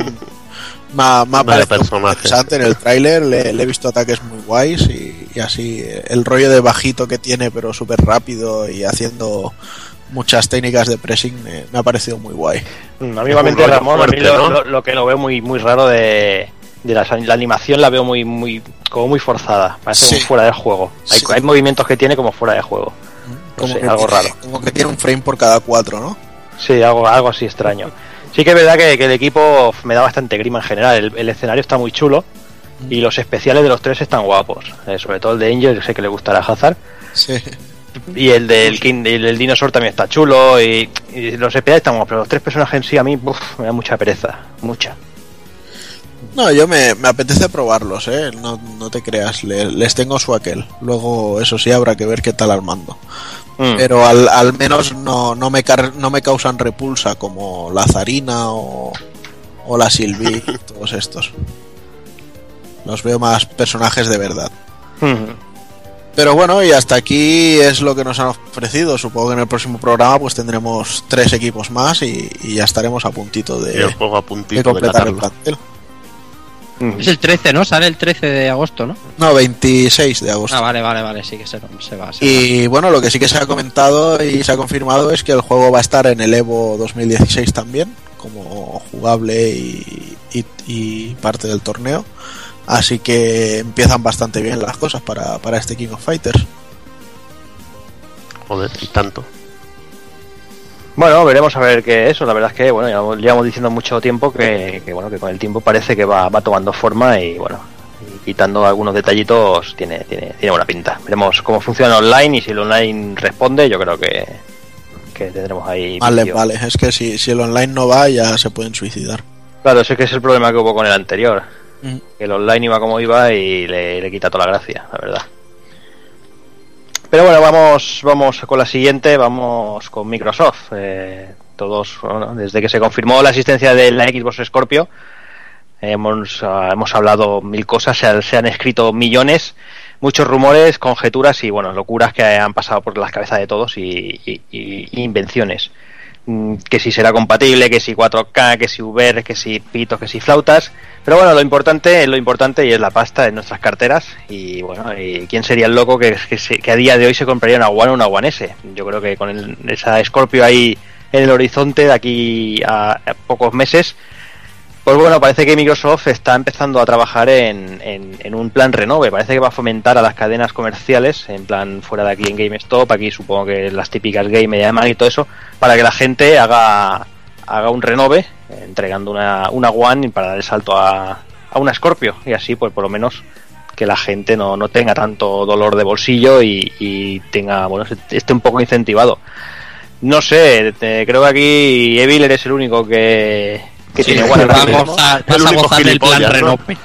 me ha, me ha Vaya parecido personaje. interesante en el tráiler, le, le he visto ataques muy guays y, y así eh, el rollo de bajito que tiene, pero súper rápido y haciendo muchas técnicas de pressing me, me ha parecido muy guay. Mm, A mí igualmente rollo Ramón, a mí lo, ¿no? lo- lo que lo veo muy muy raro de, de la, la animación la veo muy muy como muy forzada, parece Sí. como fuera del juego. Hay, Sí. hay movimientos que tiene como fuera de juego. No sé, algo tiene, raro. como que tiene un frame por cada cuatro, ¿no? Sí, algo, algo así extraño. Sí que es verdad que, que el equipo me da bastante grima en general. El, el escenario está muy chulo y los especiales de los tres están guapos. Eh, sobre todo el de Angel, que sé que le gustará a Hazard. Sí. Y el del King, el del Dinosaur también está chulo. Y, y los especiales están guapos, pero los tres personajes en sí a mí uf, me da mucha pereza. Mucha. No, yo me, me apetece probarlos, ¿eh? No, no te creas, le- les tengo su aquel. Luego, eso sí, habrá que ver qué tal al mando. Mm. Pero al, al menos no, no, me car- no me causan repulsa como la Zarina o, o la Sylvie y todos estos. Los veo más personajes de verdad. Mm. Pero bueno, y hasta aquí es lo que nos han ofrecido. Supongo que en el próximo programa pues tendremos tres equipos más y, y ya estaremos a puntito de, el juego a de puntito de completar el catarlo. Es el 13, ¿no? Sale el 13 de agosto, ¿no? No, 26 de agosto. Ah, vale, vale, vale, sí que se, se va. se va. Y bueno, lo que sí que se ha comentado y se ha confirmado es que el juego va a estar en el Evo 2016 también, como jugable y, y- y parte del torneo. Así que empiezan bastante bien las cosas para, para este King of Fighters. Joder, y tanto. Bueno, veremos a ver qué es eso. La verdad es que, bueno, ya llevamos diciendo mucho tiempo que, que, bueno, que con el tiempo parece que va, va tomando forma y, bueno, y quitando algunos detallitos tiene, tiene, tiene buena pinta. Veremos cómo funciona online y si el online responde, yo creo que, que tendremos ahí. Vale, vale, es que si, si el online no va ya se pueden suicidar. Claro, ese que es el problema que hubo con el anterior. Mm. Que el online iba como iba y le, le quita toda la gracia, la verdad. Pero bueno, vamos, vamos con la siguiente, vamos con Microsoft. Eh, todos, desde que se confirmó la existencia de la Xbox Scorpio, hemos, ah, hemos hablado mil cosas, se han, se han escrito millones, muchos rumores, conjeturas y bueno, locuras que han pasado por las cabezas de todos y- y invenciones. Mm, Que si será compatible, que si 4K, que si VR, que si pitos, que si flautas. Pero bueno, lo importante, lo importante y es la pasta en nuestras carteras. Y bueno, y quién sería el loco que, que, se- que a día de hoy se compraría una One o una One. Yo creo que con el- esa Scorpio ahí en el horizonte de aquí a pocos meses, Pues bueno, parece que Microsoft está empezando a trabajar en, en- un plan renove. Parece que va a fomentar a las cadenas comerciales, en plan fuera de aquí en GameStop, aquí supongo que las típicas Game Mediamarkt y todo eso, para que la gente haga, haga un renove, entregando una, una One para dar el salto a, a una Scorpio. Y así, pues por lo menos que la gente no, no tenga tanto dolor de bolsillo y, y tenga, bueno, esté un poco incentivado. No sé, te- creo que aquí Evil eres el único que, que Sí, tiene vas a gozar, vas a gozar del plan renove.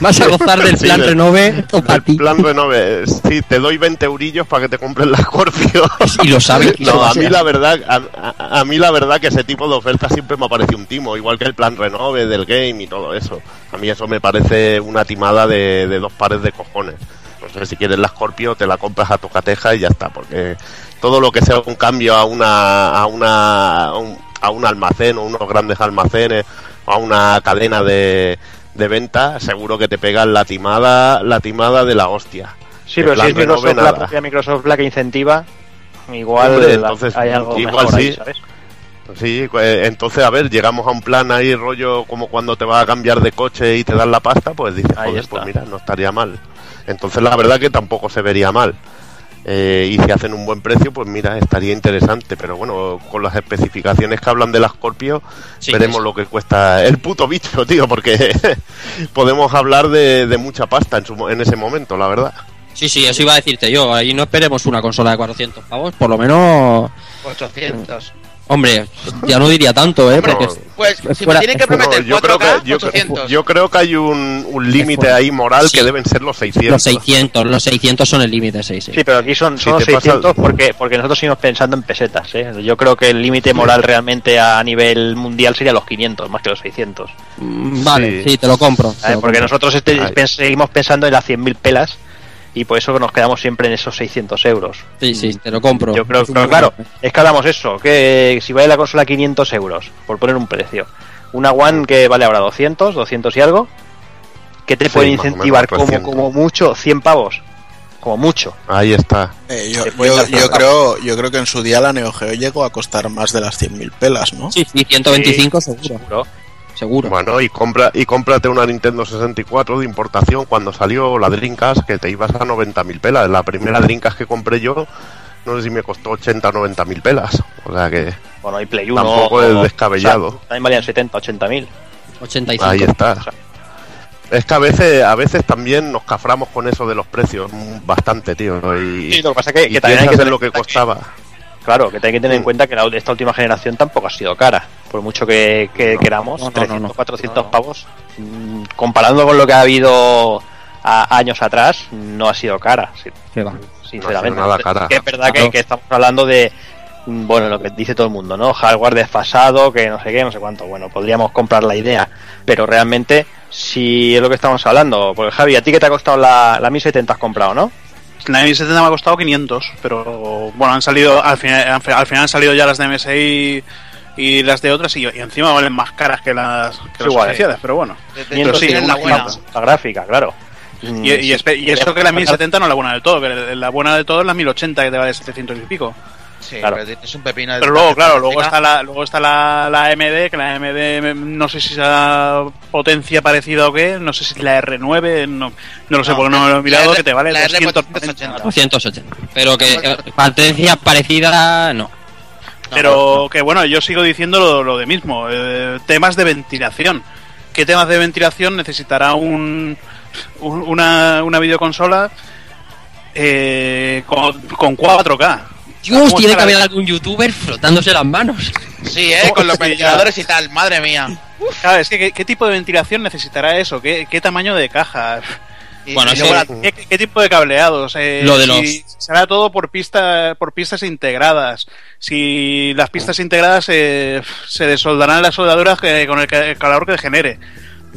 Vas a gozar del Sí, plan renove para El ti. plan renove, sí, te doy 20 eurillos para que te compres la Scorpio. Y lo sabes. No, a mí la verdad, a, a- a mí la verdad que ese tipo de ofertas siempre me ha parecido un timo, igual que el plan renove del game y todo eso. A mí eso me parece una timada de, de dos pares de cojones. No sé si quieres la Scorpio te la compras a tu cateja y ya está, porque todo lo que sea un cambio a una a una a un, a un almacén o unos grandes almacenes o a una cadena de, de venta, seguro que te pegan la timada, la timada de la hostia. Sí, pero si es Microsoft, renove, la propia Microsoft la que incentiva, igual Hombre, entonces, hay algo igual mejor ahí, sí. ¿sabes? Sí, pues, entonces, a ver, llegamos a un plan ahí, rollo como cuando te vas a cambiar de coche y te dan la pasta, pues dices, Ahí joder, pues mira, no estaría mal. Entonces, la verdad que tampoco se vería mal. Eh, y si hacen un buen precio, pues mira, estaría interesante. Pero bueno, con las especificaciones que hablan de la Scorpio, Sí, veremos sí. lo que cuesta el puto bicho, tío, porque podemos hablar de, de mucha pasta en, su, mo- en ese momento, la verdad. Sí, sí, eso iba a decirte yo. Ahí no esperemos una consola de 400 pavos, por lo menos. 800. Hombre, ya no diría tanto, ¿eh? Hombre, Porque Pues si me tienen que prometer No, yo, creo 4K, que, yo, 800. yo creo que hay un, un límite ahí moral Sí. que deben ser los 600. los 600, los 600 son el límite, sí, sí. Sí, pero aquí son, Si son los te pasa- 600 porque, porque nosotros seguimos pensando en pesetas. ¿eh? Yo creo que el límite moral realmente a nivel mundial sería los 500, más que los 600. Mm, Vale, Sí. sí, te lo compro. te lo Porque compro. nosotros este- seguimos pensando en las 100.000 pelas y por eso nos quedamos siempre en esos 600 euros. Sí, sí, te lo compro. Yo creo buen- claro, es que hablamos eso, que si vale la consola 500 euros, por poner un precio, una One que vale ahora 200, 200 y algo, que te Sí, puede incentivar como, 300. como mucho 100 pavos, como mucho. Ahí está. Eh, yo, yo- creo, yo creo que en su día la Neo Geo llegó a costar más de las 100.000 pelas, ¿no? Sí, sí, 125 seguro, Seguro. Seguro. Bueno, y compra y cómprate una Nintendo 64 de importación cuando salió la Dreamcast que te ibas a 90.000 pelas. La primera Dreamcast que compré yo, no sé si me costó 80 o 90.000 pelas. O sea que Bueno, hay Play 1. Tampoco es descabellado. también valían 70, 80 mil. 85. ahí está. Es que a veces, a veces también nos caframos con eso de los precios mm, bastante, tío. Y, Sí, lo que pasa es que, y que también hay que tener lo que en cuenta costaba. Claro, que hay que tener en cuenta que la- esta última generación tampoco ha sido cara. Por mucho que, que No, queramos, no, no, 300, no, no. 400 pavos, mm, comparando con lo que ha habido a- años atrás, no ha sido cara, sinceramente. nada cara. Que es verdad que estamos hablando de, mm, bueno, lo que dice todo el mundo, ¿no? Hardware desfasado, que no sé qué, no sé cuánto. Bueno, podríamos comprar la idea, pero realmente, si es lo que estamos hablando, porque Javi, ¿a ti qué te ha costado la, la 1070 has comprado, no? La M70 me ha costado 500, pero bueno, han salido al final, al final han salido ya las de MSI y las de otras y, y encima valen más caras que las, que Es las oficiales, pero bueno. De- de- 500 sí, tienen la una- buena. La gráfica, claro. Y, y, y eso que la 1070 no es la buena del todo, que la buena del todo es la 1080 que te vale 700 y pico. Sí, Claro. pero tienes un pepino de Pero luego, claro, luego está la, luego está la, la AMD, que la AMD no sé si será potencia parecida o qué, no sé si la R9, no, no lo sé porque no lo he mirado, R- que te vale la R 280. 280. Pero que eh, patencia parecida, no. Pero que bueno, yo sigo diciendo lo, lo de mismo. eh, temas de ventilación. ¿Qué temas de ventilación necesitará un, un- una, una videoconsola eh, con, con 4K? Dios, ¿Cómo tiene que haber algún youtuber frotándose las manos. Sí, eh, con los ventiladores y tal, madre mía. Claro, es que ¿qué, qué tipo de ventilación necesitará eso? ¿Qué, qué tamaño de caja? Y- Bueno, y sí. luego la- ¿Qué, qué tipo de cableados? Eh, Lo de si será todo por pista, por pistas integradas. Si las pistas integradas eh, se desoldarán las soldaduras que- con el, ca- el calor que genere.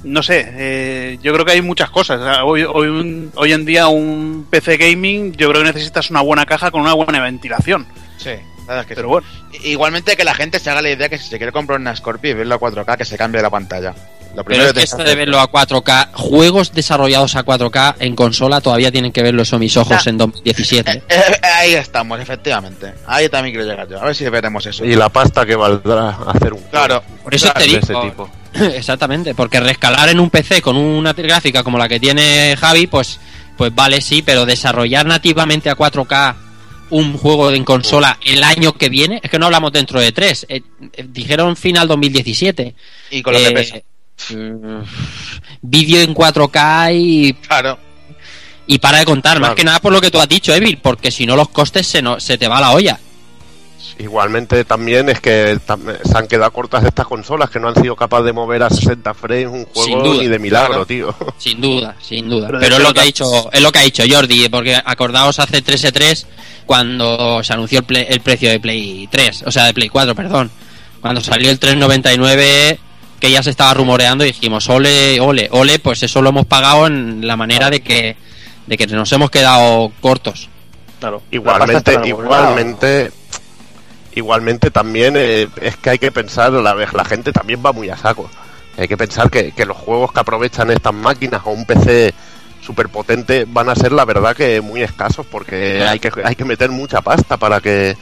No sé, eh, yo creo que hay muchas cosas. Hoy, hoy, un- hoy en día un PC gaming yo creo que necesitas una buena caja con una buena ventilación. Sí, la verdad es que Pero sí. bueno, Igualmente que la gente se haga la idea que si se quiere comprar una Scorpio y verlo a 4K, que se cambie la pantalla. Lo Pero primero es que que esto de verlo a 4K, juegos desarrollados a 4K en consola todavía tienen que verlo eso mis ojos Ah. en 2017. Eh, eh, ahí estamos, efectivamente. Ahí también quiero llegar yo. A ver si veremos eso. Y la pasta que valdrá hacer un Claro, Por eso juego te de ese tipo. Exactamente, porque rescalar en un PC con una gráfica como la que tiene Javi, pues, pues vale, sí, pero desarrollar nativamente a 4K un juego en consola el año que viene, es que no hablamos dentro de tres, eh, eh, dijeron final 2017. Y con lo que Eh, pesa. Mm, Vídeo en 4K y, Claro. y para de contar, más que nada por lo que tú has dicho, Evil, porque si no los costes se, no, se te va la olla. Igualmente también es que se han quedado cortas estas consolas que no han sido capaces de mover a 60 frames un Sin juego duda, ni de milagro, claro. tío. Sin duda, sin duda. Pero es lo que ha dicho, es lo que ha dicho Jordi, porque acordaos hace 3 cuando se anunció el, Play- el precio de Play 3, o sea, de Play 4, perdón. Cuando salió el 399 que ya se estaba rumoreando y dijimos, ole, ole, ole, pues eso lo hemos pagado en la manera de que de que nos hemos quedado cortos. Claro. Igualmente, igualmente, igualmente también eh, es que hay que pensar, la, vez la gente también va muy a saco. Hay que pensar que, que los juegos que aprovechan estas máquinas o un PC súper potente van a ser la verdad que muy escasos porque hay que, hay que meter mucha pasta para que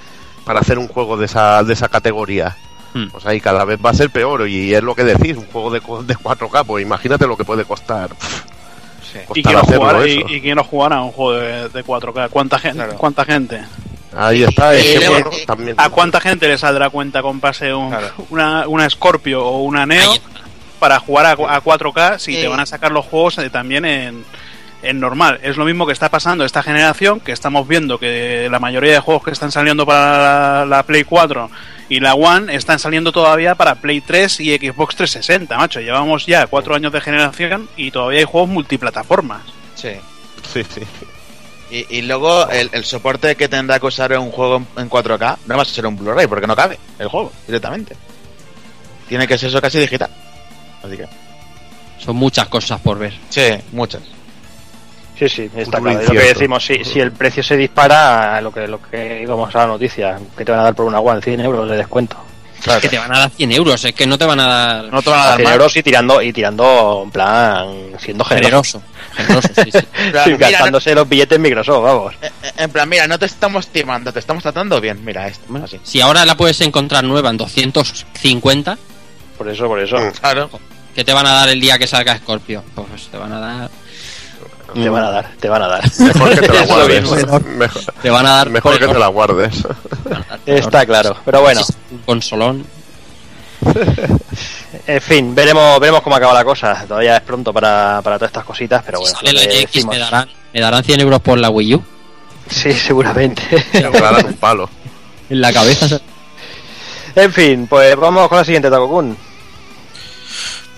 para hacer un juego de esa, de esa categoría. Hmm. O sea, y cada vez va a ser peor y es lo que decís, un juego de, de 4K, pues imagínate lo que puede costar. Y quiero hacerlo jugar, eso. y, y quiero jugar a un juego de, de 4K. ¿Cuánta gente? Claro. ¿Cuánta gente? Ahí está, es Y que, luego- bueno, también... ¿A cuánta gente le saldrá cuenta comprarse un, Claro. una, una Scorpio o una Neo Ahí para jugar a, a 4K si Sí. te van a sacar los juegos eh, también en, en normal? Es lo mismo que está pasando esta generación, que estamos viendo que la mayoría de juegos que están saliendo para la, la Play 4 y la One están saliendo todavía para Play 3 y Xbox 360, macho. Llevamos ya cuatro años de generación y todavía hay juegos multiplataformas. Sí. Sí, sí. Y, y luego el, el soporte que tendrá que usar un juego en, en 4K no va a ser un Blu-ray porque no cabe el juego directamente. Tiene que ser eso casi digital. Así que, Son muchas cosas por ver. sí, muchas. Sí, sí, está claro. Es lo que decimos, si, si el precio se dispara, lo que lo que digamos a la noticia, que te van a dar por una One 100 euros de descuento. Que te van a dar 100 euros, es que no te van a dar No te van a dar 100 más. euros y tirando, y tirando en plan, siendo generoso. generoso. Generoso, sí, sí. En plan, Sí, mira, gastándose los billetes en Microsoft, vamos. no- eh, en plan, mira, no te estamos timando, te estamos tratando bien. Mira esto, Bueno, así. Si ahora la puedes encontrar nueva en 250, Por eso, por eso. Mm. Claro. ¿qué te van a dar el día que salga Scorpio? Pues te van a dar. Te van a dar, te van a dar. Mejor que te la guardes. Mejor, Te van a dar. mejor que te la guardes. Está claro. Pero bueno, Un consolón. en fin, veremos, veremos cómo acaba la cosa. Todavía es pronto para, para todas estas cositas, pero bueno. si sale lo la que X, decimos. me darán, me darán 100 euros por la Wii U. Sí, seguramente. Te darán un palo. En la cabeza. en fin, pues vamos con la siguiente, Takokun.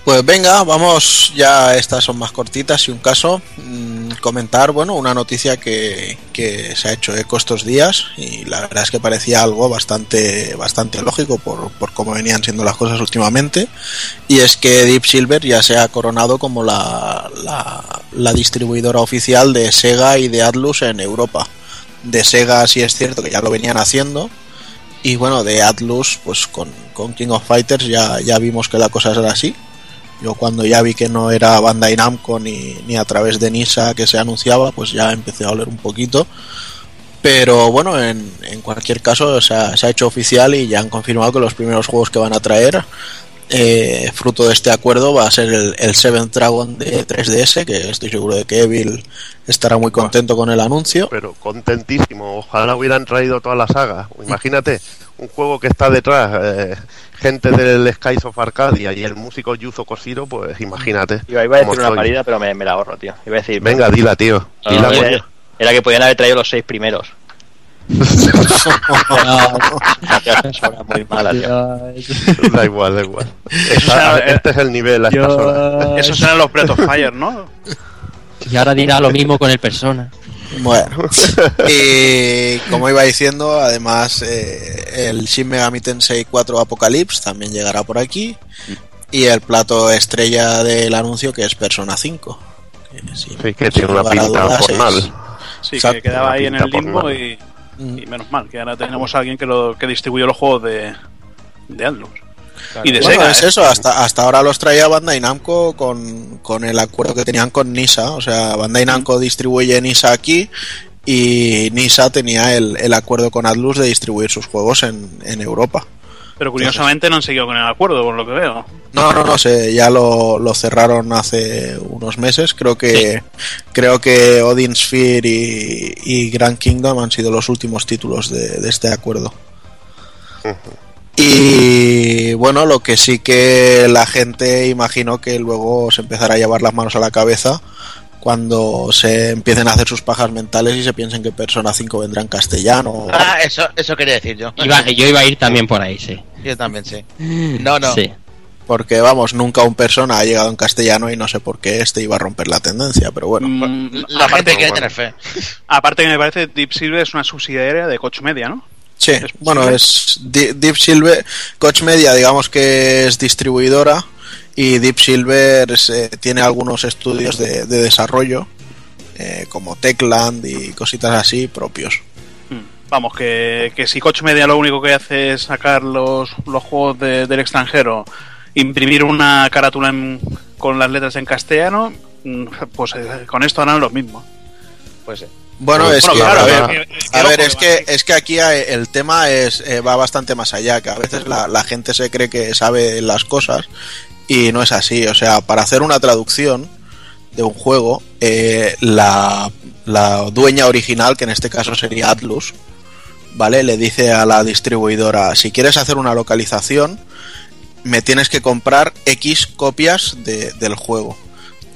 Pues venga, vamos, ya estas son más cortitas si un caso. mm, comentar, bueno, una noticia que, que se ha hecho eco estos días y la verdad es que parecía algo bastante, bastante lógico por, por cómo venían siendo las cosas últimamente. Y es que Deep Silver ya se ha coronado como la, la, la distribuidora oficial de Sega y de Atlus en Europa. De Sega sí es cierto que ya lo venían haciendo, y bueno, de Atlus, pues con, con King of Fighters ya, ya vimos que la cosa era así. Yo cuando ya vi que no era Bandai Namco ni, ni a través de Nisa que se anunciaba, pues ya empecé a oler un poquito. Pero bueno, en, en cualquier caso se ha, se ha hecho oficial y ya han confirmado que los primeros juegos que van a traer, eh, fruto de este acuerdo, va a ser el, el Seventh Dragon de 3DS, que estoy seguro de que Evil estará muy contento con el anuncio. Pero contentísimo. Ojalá hubieran traído toda la saga. Imagínate, un juego que está detrás, eh, gente del Skies of Arcadia y el músico Yuzo Koshiro, pues imagínate. Iba, iba a decir una parida, pero me, me la ahorro, tío. Iba a decir. Venga, dila, tío. No, Dila, no, era, era que podían haber traído los seis primeros. Era muy mala, tío. Da igual, da igual. Será- este es el nivel a estas horas. Esos eran los Breath of Fire, ¿no? Y ahora dirá lo mismo con el Persona. Bueno, y como iba diciendo, además eh, el Shin Megami Tensei 4 Apocalypse también llegará por aquí y el plato estrella del anuncio que es Persona 5. que sin- Sí, que tiene una pinta dudas es- formal. Sí, Exacto, que quedaba ahí en el limbo y, Mm. y menos mal, que ahora tenemos a alguien que, lo, que distribuyó los juegos de, de Atlus. Y de Bueno, Sega. es ¿eh? eso, hasta, hasta ahora los traía Bandai Namco con, con el acuerdo que tenían con Nisa. O sea, Bandai Namco distribuye Nisa aquí y Nisa tenía el, el acuerdo con Atlus de distribuir sus juegos en, en Europa. Pero curiosamente no han seguido con el acuerdo, por lo que veo. No, no, no sé, ya lo, lo cerraron hace unos meses. Creo que creo que Odin Sphere y, y Grand Kingdom han sido los últimos títulos de, de este acuerdo. Y bueno, lo que sí que la gente imagino que luego se empezará a llevar las manos a la cabeza cuando se empiecen a hacer sus pajas mentales y se piensen que Persona 5 vendrá en castellano. Ah, eso, eso quería decir yo. Iba- yo iba a ir también por ahí, sí. Yo también, sí. No, no. Sí. Porque vamos, nunca un Persona ha llegado en castellano y no sé por qué este iba a romper la tendencia, pero bueno. Mm, La aparte, gente quiere bueno. tener fe. aparte que me parece Deep Silver es una subsidiaria de Coach Media, ¿no? Sí, ¿Es bueno, es Deep Silver, Coach Media, digamos que es distribuidora y Deep Silver eh, tiene algunos estudios de, de desarrollo, eh, como Techland y cositas así propios. Mm, Vamos, que, que si Coach Media lo único que hace es sacar los, los juegos de- del extranjero, imprimir una carátula en- con las letras en castellano, mm, pues eh, con esto harán lo mismo. Pues sí. Bueno, es que, a ver, a ver, es que es que aquí el tema es eh, va bastante más allá, que a veces la, la gente se cree que sabe las cosas y no es así. O sea, para hacer una traducción de un juego, eh, la, la dueña original, que en este caso sería Atlus, ¿vale? Le dice a la distribuidora, si quieres hacer una localización, me tienes que comprar X copias de- del juego.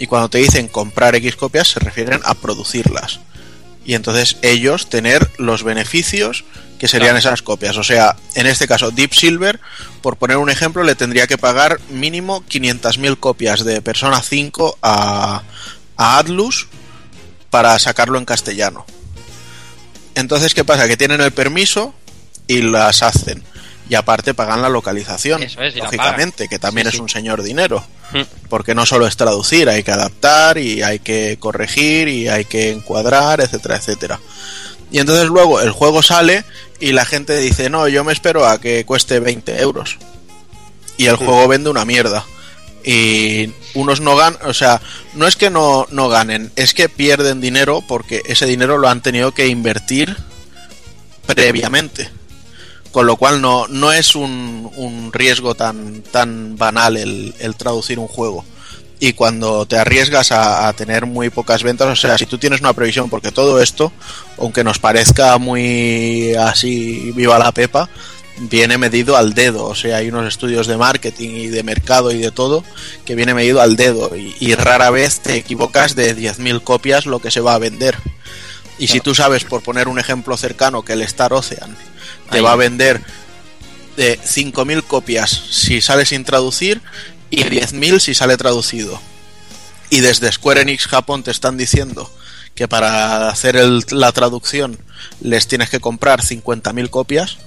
Y cuando te dicen comprar X copias, se refieren a producirlas y entonces ellos tener los beneficios que serían esas copias. O sea, en este caso, Deep Silver, por poner un ejemplo, le tendría que pagar mínimo 500.000 copias de Persona 5 a, a Atlus para sacarlo en castellano. Entonces, ¿qué pasa? Que tienen el permiso y las hacen. Y aparte pagan la localización, Eso es, la lógicamente, que también Sí, es sí. un señor dinero. Mm. Porque no solo es traducir, hay que adaptar y hay que corregir y hay que encuadrar, etcétera, etcétera. Y entonces luego el juego sale y la gente dice, no, yo me espero a que cueste 20 euros. Y el juego vende una mierda. Y unos no ganan, o sea, no es que no, no ganen, es que pierden dinero porque ese dinero lo han tenido que invertir previamente. Con lo cual no, no es un, un riesgo tan, tan banal el, el traducir un juego. Y cuando te arriesgas a, a tener muy pocas ventas, o sea, si tú tienes una previsión, porque todo esto, aunque nos parezca muy así viva la pepa, viene medido al dedo. O sea, hay unos estudios de marketing y de mercado y de todo que viene medido al dedo. Y, y rara vez te equivocas de 10.000 copias lo que se va a vender. Y si tú sabes, por poner un ejemplo cercano, que el Star Ocean te Ahí. va a vender de 5.000 copias si sale sin traducir y 10.000 si sale traducido. Y desde Square Enix Japón te están diciendo que para hacer el- la traducción les tienes que comprar 50.000 copias,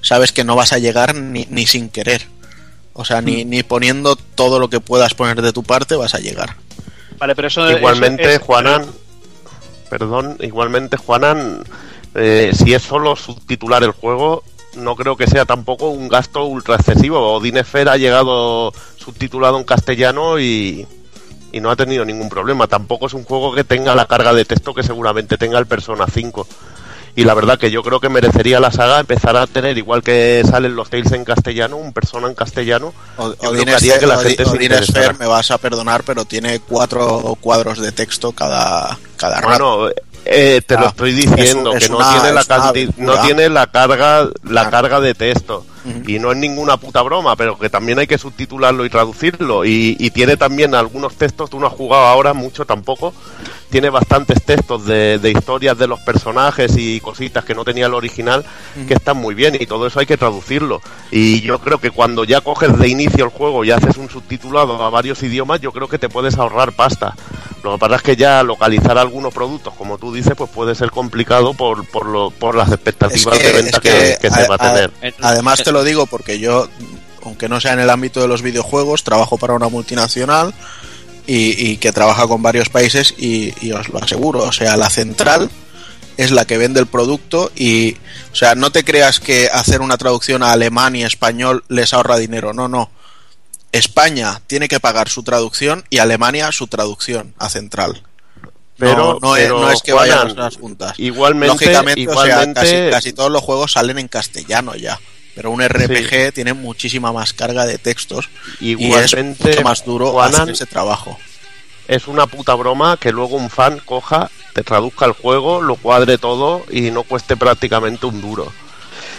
sabes que no vas a llegar ni, ni sin querer. O sea, ni, ni poniendo todo lo que puedas poner de tu parte vas a llegar. Vale, pero eso Igualmente, es- Juanan, perdón, igualmente, Juanan, eh, si es solo subtitular el juego, no creo que sea tampoco un gasto ultra excesivo. Odin Sphere ha llegado subtitulado en castellano y, y no ha tenido ningún problema. Tampoco es un juego que tenga la carga de texto que seguramente tenga el Persona 5. Y la verdad que yo creo que merecería la saga empezar a tener, igual que salen los Tales en castellano, un Persona en castellano. O- Yo creo Odin que haría Sphere- que la Odi- gente se Odin interesara. Sphere, me vas a perdonar, pero tiene cuatro cuadros de texto cada, cada rato. Bueno, eh, te lo Ah, estoy diciendo es que no una- tiene la no tiene la carga la Ah. carga de texto y no es ninguna puta broma, pero que también hay que subtitularlo y traducirlo y, y tiene también algunos textos. Tú no has jugado ahora mucho tampoco. Tiene bastantes textos de, de historias de los personajes y cositas que no tenía el original que están muy bien y todo eso hay que traducirlo. Y yo creo que cuando ya coges de inicio el juego y haces un subtitulado a varios idiomas, yo creo que te puedes ahorrar pasta. Lo que pasa es que ya localizar algunos productos, como tú dices, pues puede ser complicado por, por, lo, por las expectativas Es que- de venta es que, que que se a- va a a- tener. Además te lo digo porque yo, aunque no sea en el ámbito de los videojuegos, trabajo para una multinacional y, y que trabaja con varios países y, y os lo aseguro, o sea, la central es la que vende el producto y, o sea, no te creas que hacer una traducción a alemán y español les ahorra dinero, no, no. España tiene que pagar su traducción y Alemania su traducción a central. Pero- no, no, es, pero, no es que Juanan, vayan las juntas. Igualmente, Lógicamente, o sea, igualmente casi, casi todos los juegos salen en castellano ya. pero un RPG tiene muchísima más carga de textos y es Igualmente, mucho más duro Juanan, hacer ese trabajo. es una puta broma que luego un fan coja, te traduzca el juego, lo cuadre todo y no cueste prácticamente un duro.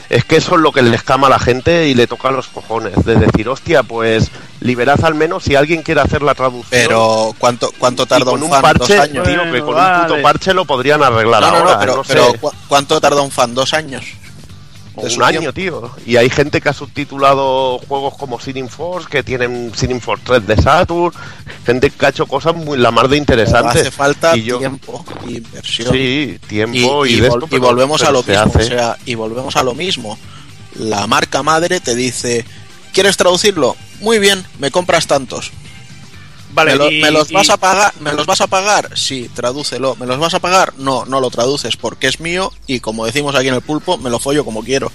Es que eso es lo que le escama a la gente y le toca los cojones. De decir, hostia, pues liberad al menos si alguien quiere hacer la traducción. Pero ¿cuánto, cuánto tarda con un un fan? parche, ¿Dos años? tío, que con un puto parche lo podrían arreglar No, no, ahora. no, pero, no sé, pero ¿cu- ¿cuánto tarda un fan? ¿Dos años? De un año, tío. Y hay gente que ha subtitulado juegos como Sinning Force, que tienen Sinning Force 3 de Saturn, gente que ha hecho cosas muy la mar de Pero interesantes. hace falta y yo, tiempo y inversión. Sí, tiempo y, y, de vol- esto, y pero- volvemos a lo mismo, hace. o sea, y volvemos a lo mismo. La marca madre te dice, ¿quieres traducirlo? Muy bien, me compras tantos. Vale, ¿Me, lo- y- me los y- vas a pagar? ¿Me los vas a pagar? Sí, tradúcelo. ¿Me los vas a pagar? No, no lo traduces porque es mío y como decimos aquí en el pulpo, me lo follo como quiero.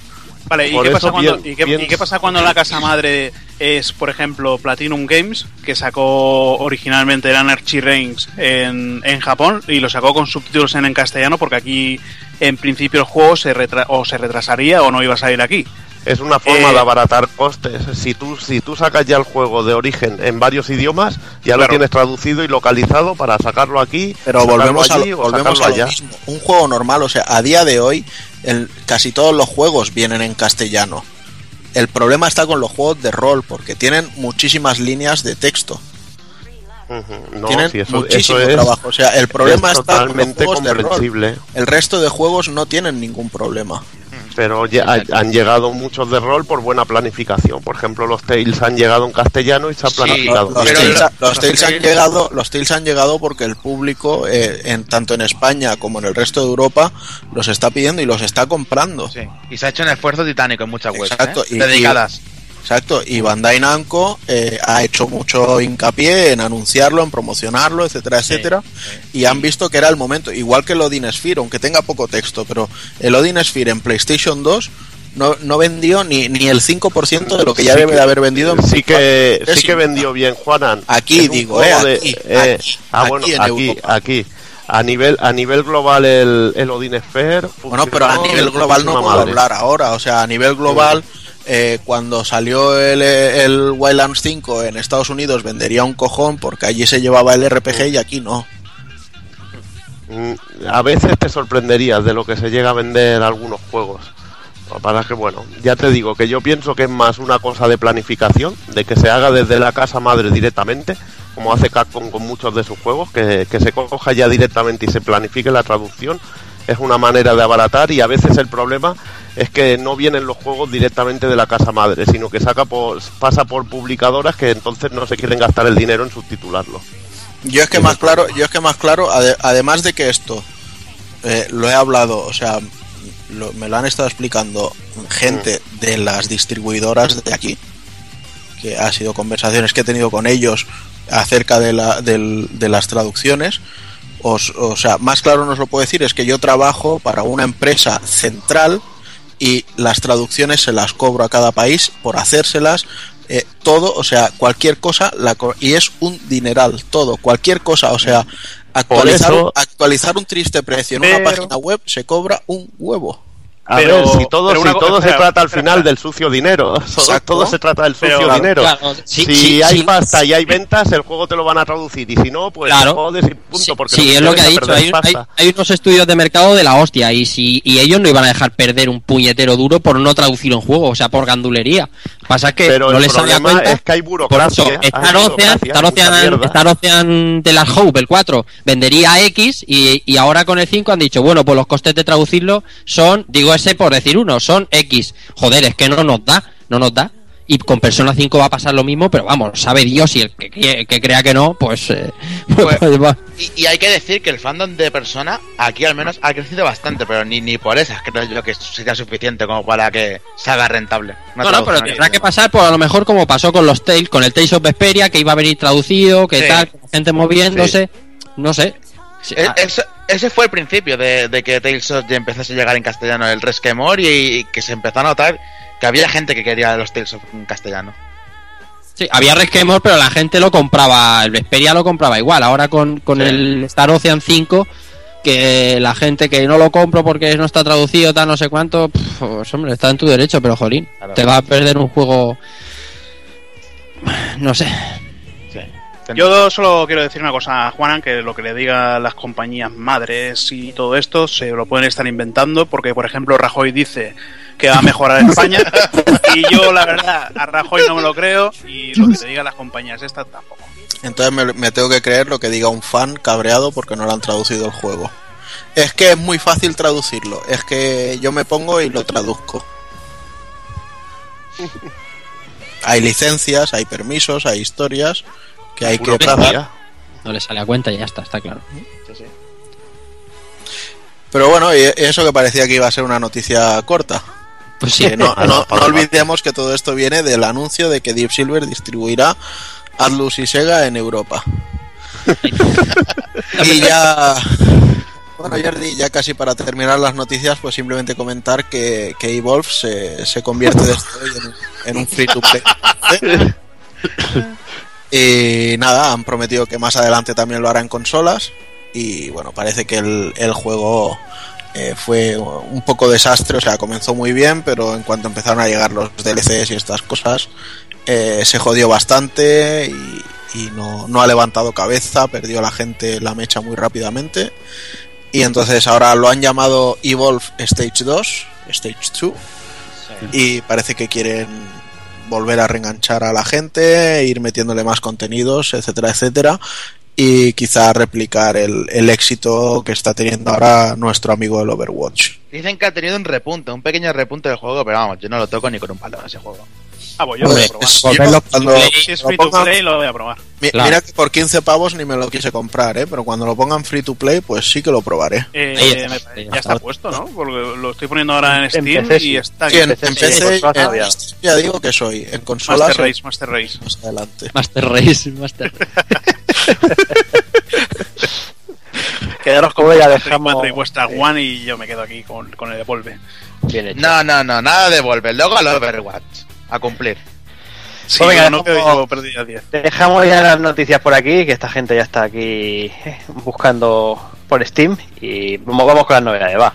Vale, ¿y qué, pasa cuando, bien- y, qué, bien- y qué pasa cuando la casa madre es, por ejemplo, Platinum Games, que sacó originalmente el Anarchy Reigns en, en Japón y lo sacó con subtítulos en, en castellano porque aquí en principio el juego se retra- o se retrasaría o no iba a salir aquí? Es una forma Eh, de abaratar costes. Si tú, si tú sacas ya el juego de origen en varios idiomas, ya lo tienes traducido y localizado para sacarlo aquí, Pero volvemos, a allí lo, o volvemos a lo allá. mismo. Un juego normal, o sea, a día de hoy, el- casi todos los juegos vienen en castellano. El problema está con los juegos de rol, porque tienen muchísimas líneas de texto. No, tienen si eso, muchísimo eso es, trabajo. O sea, el problema es está con los juegos de rol. El resto de juegos no tienen ningún problema. Pero ya ha- han llegado muchos de rol por buena planificación. Por ejemplo, los Tales han llegado en castellano y se ha Sí, planificado. Los, Pero Tales, lo- los Tales han llegado, los Tales han llegado porque el público, eh, en tanto en España como en el resto de Europa, los está pidiendo y los está comprando. Sí. Y se ha hecho un esfuerzo titánico en muchas webs. Exacto, ¿eh? y- Dedicadas. Exacto, y Bandai Namco eh, ha hecho mucho hincapié en anunciarlo, en promocionarlo, etcétera, etcétera, y han visto que era el momento, igual que el Odin Sphere, aunque tenga poco texto, pero el Odin Sphere en PlayStation 2 no, no vendió ni, ni el 5% de lo que ya Sí debe que- de haber vendido en sí que sí que vendió bien Juanan. Aquí digo, eh, aquí, eh, aquí, ah bueno aquí aquí a nivel a nivel global el, el Odin Sphere Bueno, pero a nivel global no puedo madre. hablar ahora. O sea, a nivel global, eh, cuando salió el, el Wildlands 5 en Estados Unidos vendería un cojón porque allí se llevaba el RPG y aquí no. Mm, a veces te sorprenderías de lo que se llega a vender algunos juegos. Lo que bueno, ya te digo que yo pienso que es más una cosa de planificación, de que se haga desde la casa madre directamente, como hace Capcom con muchos de sus juegos, que se coja ya directamente y se planifique la traducción. Es una manera de abaratar y a veces el problema es que no vienen los juegos directamente de la casa madre, sino que saca por, pasa por publicadoras que entonces no se quieren gastar el dinero en subtitularlo. Yo es que más claro, yo es que más claro, ade- además de que esto eh, lo he hablado, o sea, lo- me lo han estado explicando gente de las distribuidoras de aquí, que ha sido conversaciones que he tenido con ellos acerca de, la, de las traducciones. Os- o sea, más claro nos lo puedo decir, es que yo trabajo para una empresa central y las traducciones se las cobro a cada país por hacérselas. eh, todo, o sea, cualquier cosa, la co- y es un dineral, todo, cualquier cosa, o sea, actualizar, eso- actualizar un triste precio en una página web se cobra un huevo. A Pero- ver, si todo, pero una si co- todo se trata al final espera. del sucio dinero. Todo, Exacto. todo se trata del sucio Pero- dinero. claro, si hay pasta y hay ventas, el juego te lo van a traducir. Y si no, pues Claro. jodes y punto. Sí, porque sí, no es lo que ha dicho. Hay, hay- hay unos estudios de mercado de la hostia y si y ellos no iban a dejar perder un puñetero duro por no traducir un juego, o sea, por gandulería. Pasa que Pero no el les había cuenta. es que hay Por burocracia. eso, Star Ocean, Star Ocean. Star Ocean de las Hope, el 4, vendería X y, y ahora con el 5 han dicho, bueno, pues los costes de traducirlo son, digo ese por decir uno, son X. Joder, es que no nos da, no nos da. Y con Persona 5 va a pasar lo mismo, pero vamos, sabe Dios y el que, que- que crea que no, pues... eh, Pues- pues va. Y, y hay que decir que el fandom de Persona aquí al menos ha crecido bastante, pero ni, ni por esas creo yo que sería suficiente como para que se haga rentable. Una No, no, pero tendrá que pasar por a lo mejor como pasó con los Tales, con el Tales of Vesperia, que iba a venir traducido, que Sí. tal, gente moviéndose, no sé. Sí, E- ah, ese, ese fue el principio de, de que Tales of ya empezase a llegar en castellano, el resquemor, y, y que se empezó a notar que había gente que quería los Tales of en castellano. sí, había resquemor, pero la gente lo compraba, el Vesperia lo compraba igual. Ahora con, con Sí. el Star Ocean 5, que la gente que no lo compro porque no está traducido, tal, no sé cuánto, pues hombre, está en tu derecho, pero jolín, Claro. te va a perder un juego. No sé. Yo solo quiero decir una cosa a Juanan, que lo que le diga las compañías madres y todo esto se lo pueden estar inventando, porque por ejemplo Rajoy dice que va a mejorar España y yo la verdad a Rajoy no me lo creo y lo que te digan las compañías estas tampoco. Entonces me, me tengo que creer lo que diga un fan cabreado porque no le han traducido el juego. Es que es muy fácil traducirlo. Es que yo me pongo y lo traduzco. Hay licencias, hay permisos, hay historias que hay que pagar. Burocracia. No le sale a cuenta y ya está, está claro. Pero bueno, y eso que parecía que iba a ser una noticia corta. Pues sí, Que no, no- olvidemos que todo esto viene del anuncio de que Deep Silver distribuirá Atlus y Sega en Europa. y ya. Bueno, Jordi, ya casi para terminar las noticias, pues simplemente comentar que, que Evolve se, se convierte desde hoy en, un- en un free to play. y nada, han prometido que más adelante también lo hará en consolas. Y bueno, parece que el, el juego eh, fue un poco desastre, o sea, comenzó muy bien, pero en cuanto empezaron a llegar los DLCs y estas cosas, eh, se jodió bastante y, y no, no ha levantado cabeza, perdió la gente la mecha muy rápidamente. Y entonces ahora lo han llamado Evolve Stage 2, Stage 2, y parece que quieren volver a reenganchar a la gente, ir metiéndole más contenidos, etcétera, etcétera, y quizá replicar el, el éxito que está teniendo ahora nuestro amigo el Overwatch. Dicen que ha tenido un repunte, un pequeño repunte del juego, pero vamos, yo no lo toco ni con un palo ese juego. Ah, pues yo lo voy a probar. Pues, Volverlo yo cuando free Si es free to pongan- play lo voy a probar. mi- Claro. Mira que por 15 pavos ni me lo quise comprar, ¿eh? pero cuando lo pongan free to play, pues sí que lo probaré. Eh, Ahí está, me- ahí ya está puesto, ¿no? Porque lo estoy poniendo ahora en En Steam PC sí. y está Sí, en, PC en sí, PC, en. Steam ya digo que soy, en consolas Master Race, Master Race. más adelante. Master Race, Master Quedaros con Pues ya dejamos- 4 y vuestra One y yo me quedo aquí con, con el Devolve. Bien hecho. No, no, no, nada de Volver, luego al Overwatch. A cumplir. Sí, Pues venga, no dejamos- quedo yo perdido a 10. Dejamos ya las noticias por aquí, que esta gente ya está aquí eh, buscando por Steam y vamos, vamos con las novedades, va.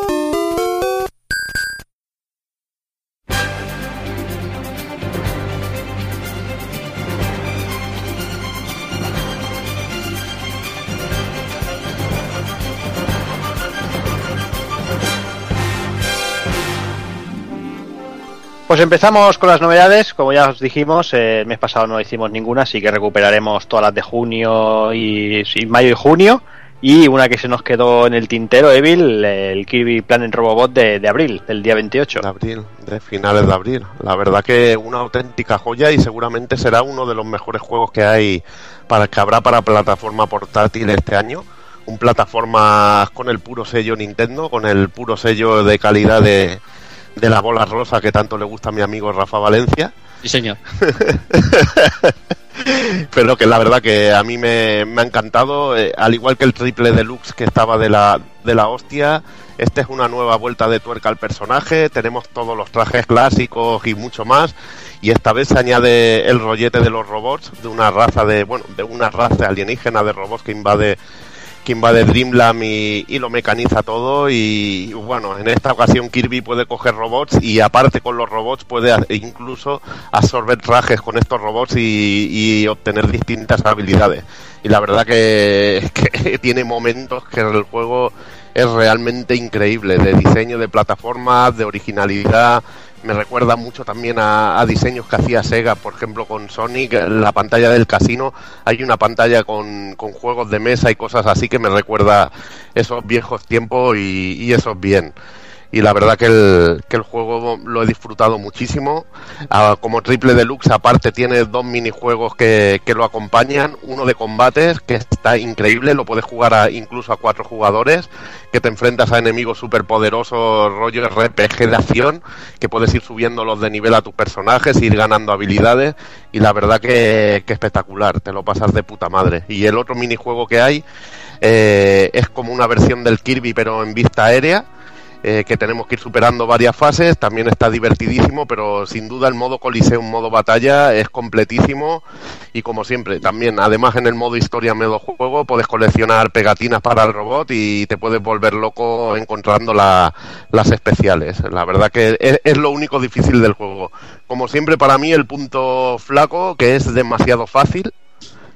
Pues empezamos con las novedades, como ya os dijimos, eh, el mes pasado no hicimos ninguna, así que recuperaremos todas las de junio y mayo y junio. Y una que se nos quedó en el tintero, Evil, el Kirby Planet Robobot de, de abril, del día 28. de abril, de finales de abril. La verdad que una auténtica joya y seguramente será uno de los mejores juegos que hay para que habrá para plataforma portátil este año. Un plataforma con el puro sello Nintendo, con el puro sello de calidad de, de la bola rosa que tanto le gusta a mi amigo Rafa Valencia. Sí, señor. Pero que la verdad que a mí me, me ha encantado, eh, al igual que el triple deluxe que estaba de la, de la hostia, este es una nueva vuelta de tuerca al personaje, tenemos todos los trajes clásicos y mucho más, y esta vez se añade el rollete de los robots, de una raza de, bueno, de una raza alienígena de robots que invade que invade Dreamland y, y lo mecaniza todo y bueno, en esta ocasión Kirby puede coger robots y aparte con los robots puede incluso absorber trajes con estos robots y, y obtener distintas habilidades. Y la verdad que, que tiene momentos que el juego es realmente increíble, de diseño de plataformas, de originalidad. Me recuerda mucho también a, diseños que hacía Sega, por ejemplo con Sonic, la pantalla del casino, hay una pantalla con, con juegos de mesa y cosas así que me recuerda esos viejos tiempos y, y eso es bien. Y la verdad que el, que el juego lo he disfrutado muchísimo. Ah, como triple deluxe aparte tiene dos minijuegos que, que lo acompañan, uno de combates que está increíble, lo puedes jugar incluso a cuatro jugadores, que te enfrentas a enemigos superpoderosos, rollo RPG de acción, que puedes ir subiendo los de nivel a tus personajes, ir ganando habilidades y la verdad que, que espectacular, te lo pasas de puta madre. Y el otro minijuego que hay eh, es como una versión del Kirby pero en vista aérea eh, que tenemos que ir superando varias fases, también está divertidísimo, pero sin duda el modo Coliseum, modo batalla es completísimo y como siempre, también además en el modo historia, modo juego, puedes coleccionar pegatinas para el robot y te puedes volver loco encontrando la- las especiales. La verdad que es, es lo único difícil del juego. Como siempre para mí el punto flaco, que es demasiado fácil,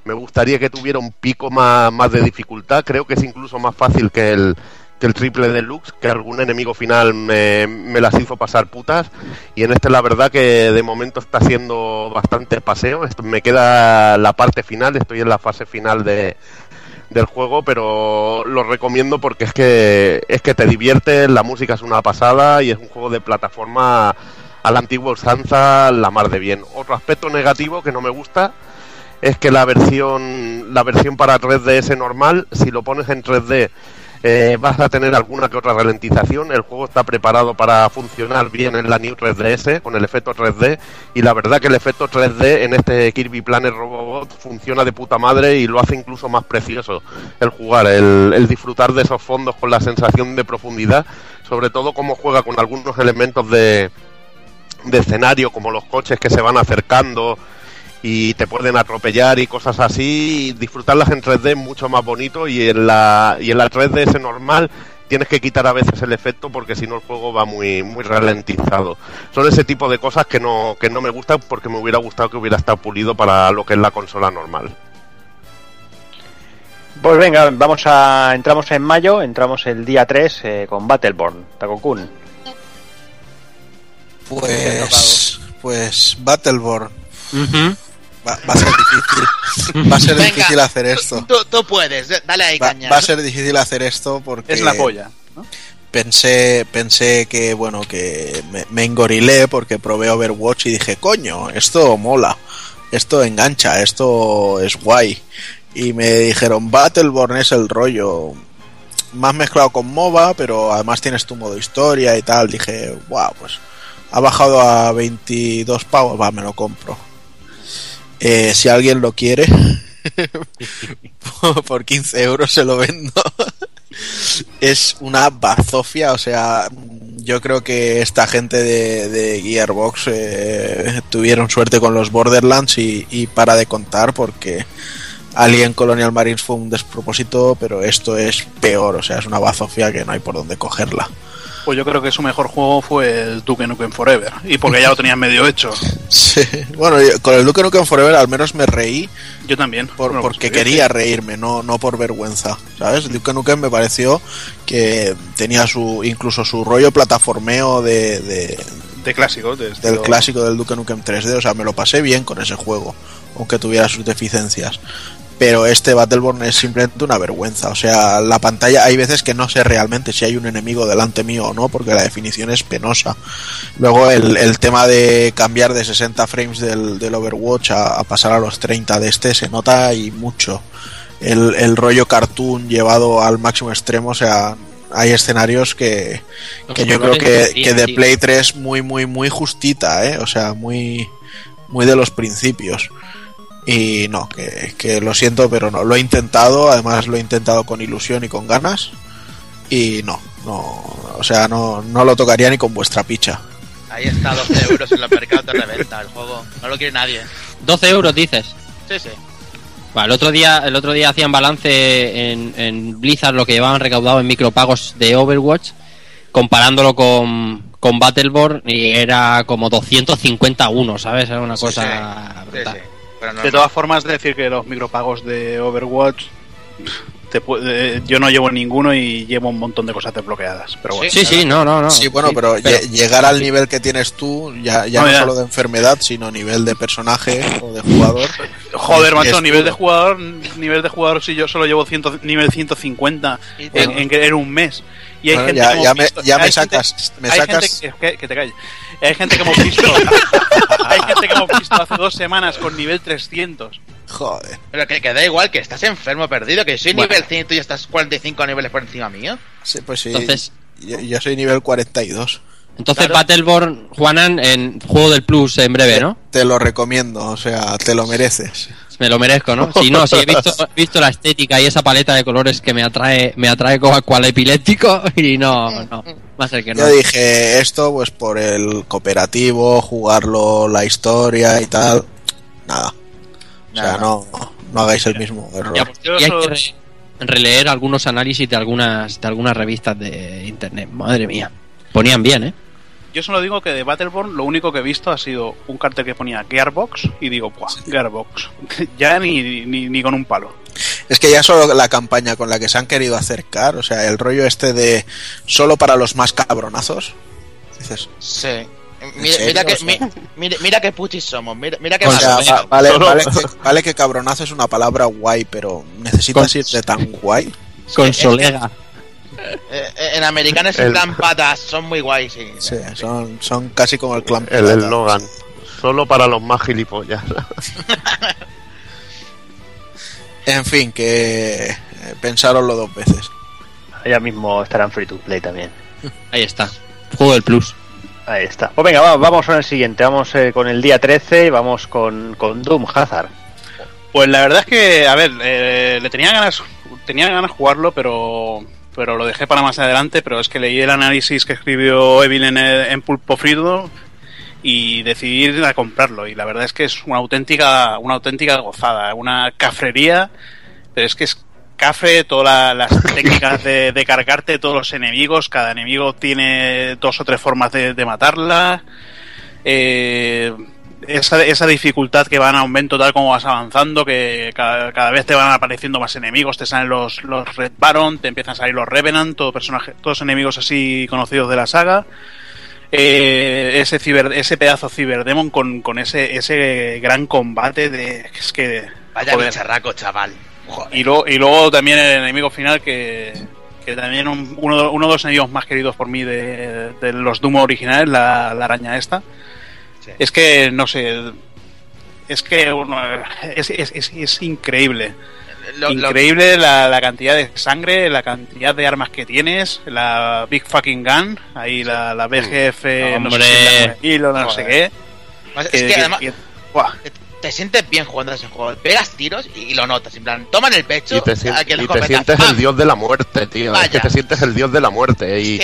me gustaría que tuviera un pico más, más de dificultad. Creo que es incluso más fácil que el, que el triple deluxe, que algún enemigo final me, me las hizo pasar putas. Y en este la verdad que de momento está siendo bastante paseo. Me queda la parte final, estoy en la fase final de del juego, pero lo recomiendo porque es que es que te divierte, la música es una pasada y es un juego de plataforma a la antigua usanza, la mar de bien. Otro aspecto negativo que no me gusta es que la versión la versión para 3DS normal, si lo pones en 3D eh, vas a tener alguna que otra ralentización. El juego está preparado para funcionar bien en la New 3DS con el efecto 3D y la verdad que el efecto 3D en este Kirby Planet Robot funciona de puta madre y lo hace incluso más precioso el jugar, el, el disfrutar de esos fondos con la sensación de profundidad, sobre todo como juega con algunos elementos de, de escenario como los coches que se van acercando y te pueden atropellar y cosas así, y disfrutarlas en 3D es mucho más bonito y en la y en la 3DS normal tienes que quitar a veces el efecto porque si no el juego va muy muy ralentizado. Son ese tipo de cosas que no que no me gustan porque me hubiera gustado que hubiera estado pulido para lo que es la consola normal. Pues venga, vamos a. Entramos en mayo, entramos el día 3 eh, con Battleborn, Takokun. Pues, pues Battleborn. Va, va a ser difícil. Va a ser Venga. difícil hacer esto. Tú, tú puedes, dale ahí, Va, caña. va a ser difícil hacer esto porque Es la polla. ¿no? pensé pensé que bueno que me, me engorilé porque probé Overwatch y dije coño esto mola esto engancha esto es guay y me dijeron Battleborn es el rollo más mezclado con MOBA pero además tienes tu modo historia y tal dije wow pues ha bajado a 22 pavos va me lo compro Eh, si alguien lo quiere por 15 euros se lo vendo es una bazofia, o sea, yo creo que esta gente de, de Gearbox eh, tuvieron suerte con los Borderlands y, y para de contar porque Alien Colonial Marines fue un despropósito, pero esto es peor, o sea, es una bazofia que no hay por dónde cogerla. Pues yo creo que su mejor juego fue el Duke Nukem Forever. Y porque ya lo tenían medio hecho. Sí, Bueno, yo- con el Duke Nukem Forever al menos me reí Yo también. por- Bueno, porque pues, quería reírme, no, no por vergüenza, ¿sabes? Duke Nukem me pareció que tenía su incluso su rollo plataformeo de, de, De clásicos. De del clásico del Duke Nukem 3D, o sea, me lo pasé bien con ese juego, aunque tuviera sus deficiencias. Pero este Battleborn es simplemente una vergüenza, o sea, la pantalla hay veces que no sé realmente si hay un enemigo delante mío o no, porque la definición es penosa. Luego el, el tema de cambiar de 60 frames del, del Overwatch a, a pasar a los 30 de este se nota y mucho. El, el rollo cartoon llevado al máximo extremo, o sea, hay escenarios que, que yo creo que, que de. Play 3 muy, muy, muy justita, ¿eh? O sea, muy, muy de los principios. Y no, que, que lo siento, pero no. Lo he intentado, además lo he intentado con ilusión y con ganas. Y no, no, o sea, no, no lo tocaría ni con vuestra picha. Ahí está, 12 euros en los mercados de reventa el juego. No lo quiere nadie. 12 euros dices. Sí, sí. Bueno, el otro día, el otro día hacían balance en, en Blizzard lo que llevaban recaudado en micropagos de Overwatch, comparándolo con, con Battleborn y era como 251, ¿sabes? Era una Sí, cosa sí. brutal. Sí, sí. Pero no, De todas formas, decir que los micropagos de Overwatch. te puede- yo no llevo ninguno y llevo un montón de cosas desbloqueadas. Pero bueno. Sí, sí, no, no, no. sí, bueno, pero, lle- llegar al nivel que tienes tú, ya, ya No, no, ya. solo de enfermedad, sino nivel de personaje o de jugador. Joder, macho, nivel de jugador, nivel de jugador si yo solo llevo ciento- nivel 150 Y en, en, en un mes. Y hay Bueno, gente ya- ya me- ya me hay gente- sacas- me hay sacas- gente que, que te calles. Hay gente que hemos visto hay gente que hemos visto hace dos semanas con nivel 300. Joder. Pero que, que da igual, que estás enfermo, perdido, que soy Bueno. nivel 100 y estás 45 niveles por encima mío. Sí, pues sí. Entonces- yo, yo soy nivel 42. Entonces, Claro. Battleborn, Juanan, en juego del Plus en breve, ¿no? Te lo recomiendo, o sea, te lo mereces. Me lo merezco, ¿no? Si no, si he visto, he visto la estética y esa paleta de colores que me atrae, me atrae como cual epiléptico y no, no, va a ser que no. Yo dije esto, pues por el cooperativo, jugarlo, la historia y tal. Nada. O sea, no, no hagáis el mismo error. Ya, pues, y hay que re- releer algunos análisis de algunas, de algunas revistas de internet. Madre mía. Ponían bien, ¿eh? Yo solo digo que de Battleborn lo único que he visto ha sido un cartel que ponía Gearbox y digo, ¡buah! Gearbox. ya ni, ni, ni con un palo. Es que ya solo la campaña con la que se han querido acercar, o sea, el rollo este de solo para los más cabronazos. Dices, Sí. Mira, mira que, O sea- mi- mira, mira qué puchis somos, mira, mira qué o sea, va- vale, Solo- vale, que, vale que cabronazo es una palabra guay, pero necesitas Con- irte tan guay. Con es que- Solega. Eh, eh, en americano es El- en plan patas, son muy guays. Sí. Sí, son, son casi como el clan El eslogan. Solo para los más gilipollas. En fin, que eh, pensároslo dos veces. Ya mismo estarán free to play también. Ahí está. Juego del Plus. Ahí está. Pues venga, va- vamos con el siguiente. Vamos eh, con el día 13 y vamos con, con Doom Hazard. Pues la verdad es que, a ver, eh, le tenía ganas, tenía ganas de jugarlo, pero pero lo dejé para más adelante. Pero es que leí el análisis que escribió Evil en, el- en Pulpo Freedom y decidí ir a comprarlo. Y la verdad es que es una auténtica, una auténtica gozada, una cafrería, pero es que es cafre, todas la- las técnicas de, de cargarte todos los enemigos, cada enemigo tiene dos o tres formas de, de matarla. Eh, esa, esa dificultad que va en aumento tal como vas avanzando, que cada, cada vez te van apareciendo más enemigos, te salen los, los Red Baron, te empiezan a salir los Revenant, todo personaje, todos enemigos así conocidos de la saga. Eh, ese ciber, ese pedazo Cyberdemon con, con ese, ese gran combate de es que Vaya joder. bicharraco, chaval. Joder. y, luego, y luego también el enemigo final que, que también un- uno, de- uno de los enemigos más queridos por mí de, de los Doom originales, la, la araña esta. Sí. Es que, no sé, es que uno- es, es, es, es increíble. Lo- lo- increíble la, la cantidad de sangre, la cantidad de armas que tienes, la Big Fucking Gun, ahí la, la BGF, no sé si la- hilo, no sé qué. es que- además que- buah. te, te sientes bien jugando a ese juego. Pegas tiros y, y lo notas. En plan, toman el pecho. Y te, a que y te sientes ¡pam! el dios de la muerte, tío. Es que te sientes el dios de la muerte. Y,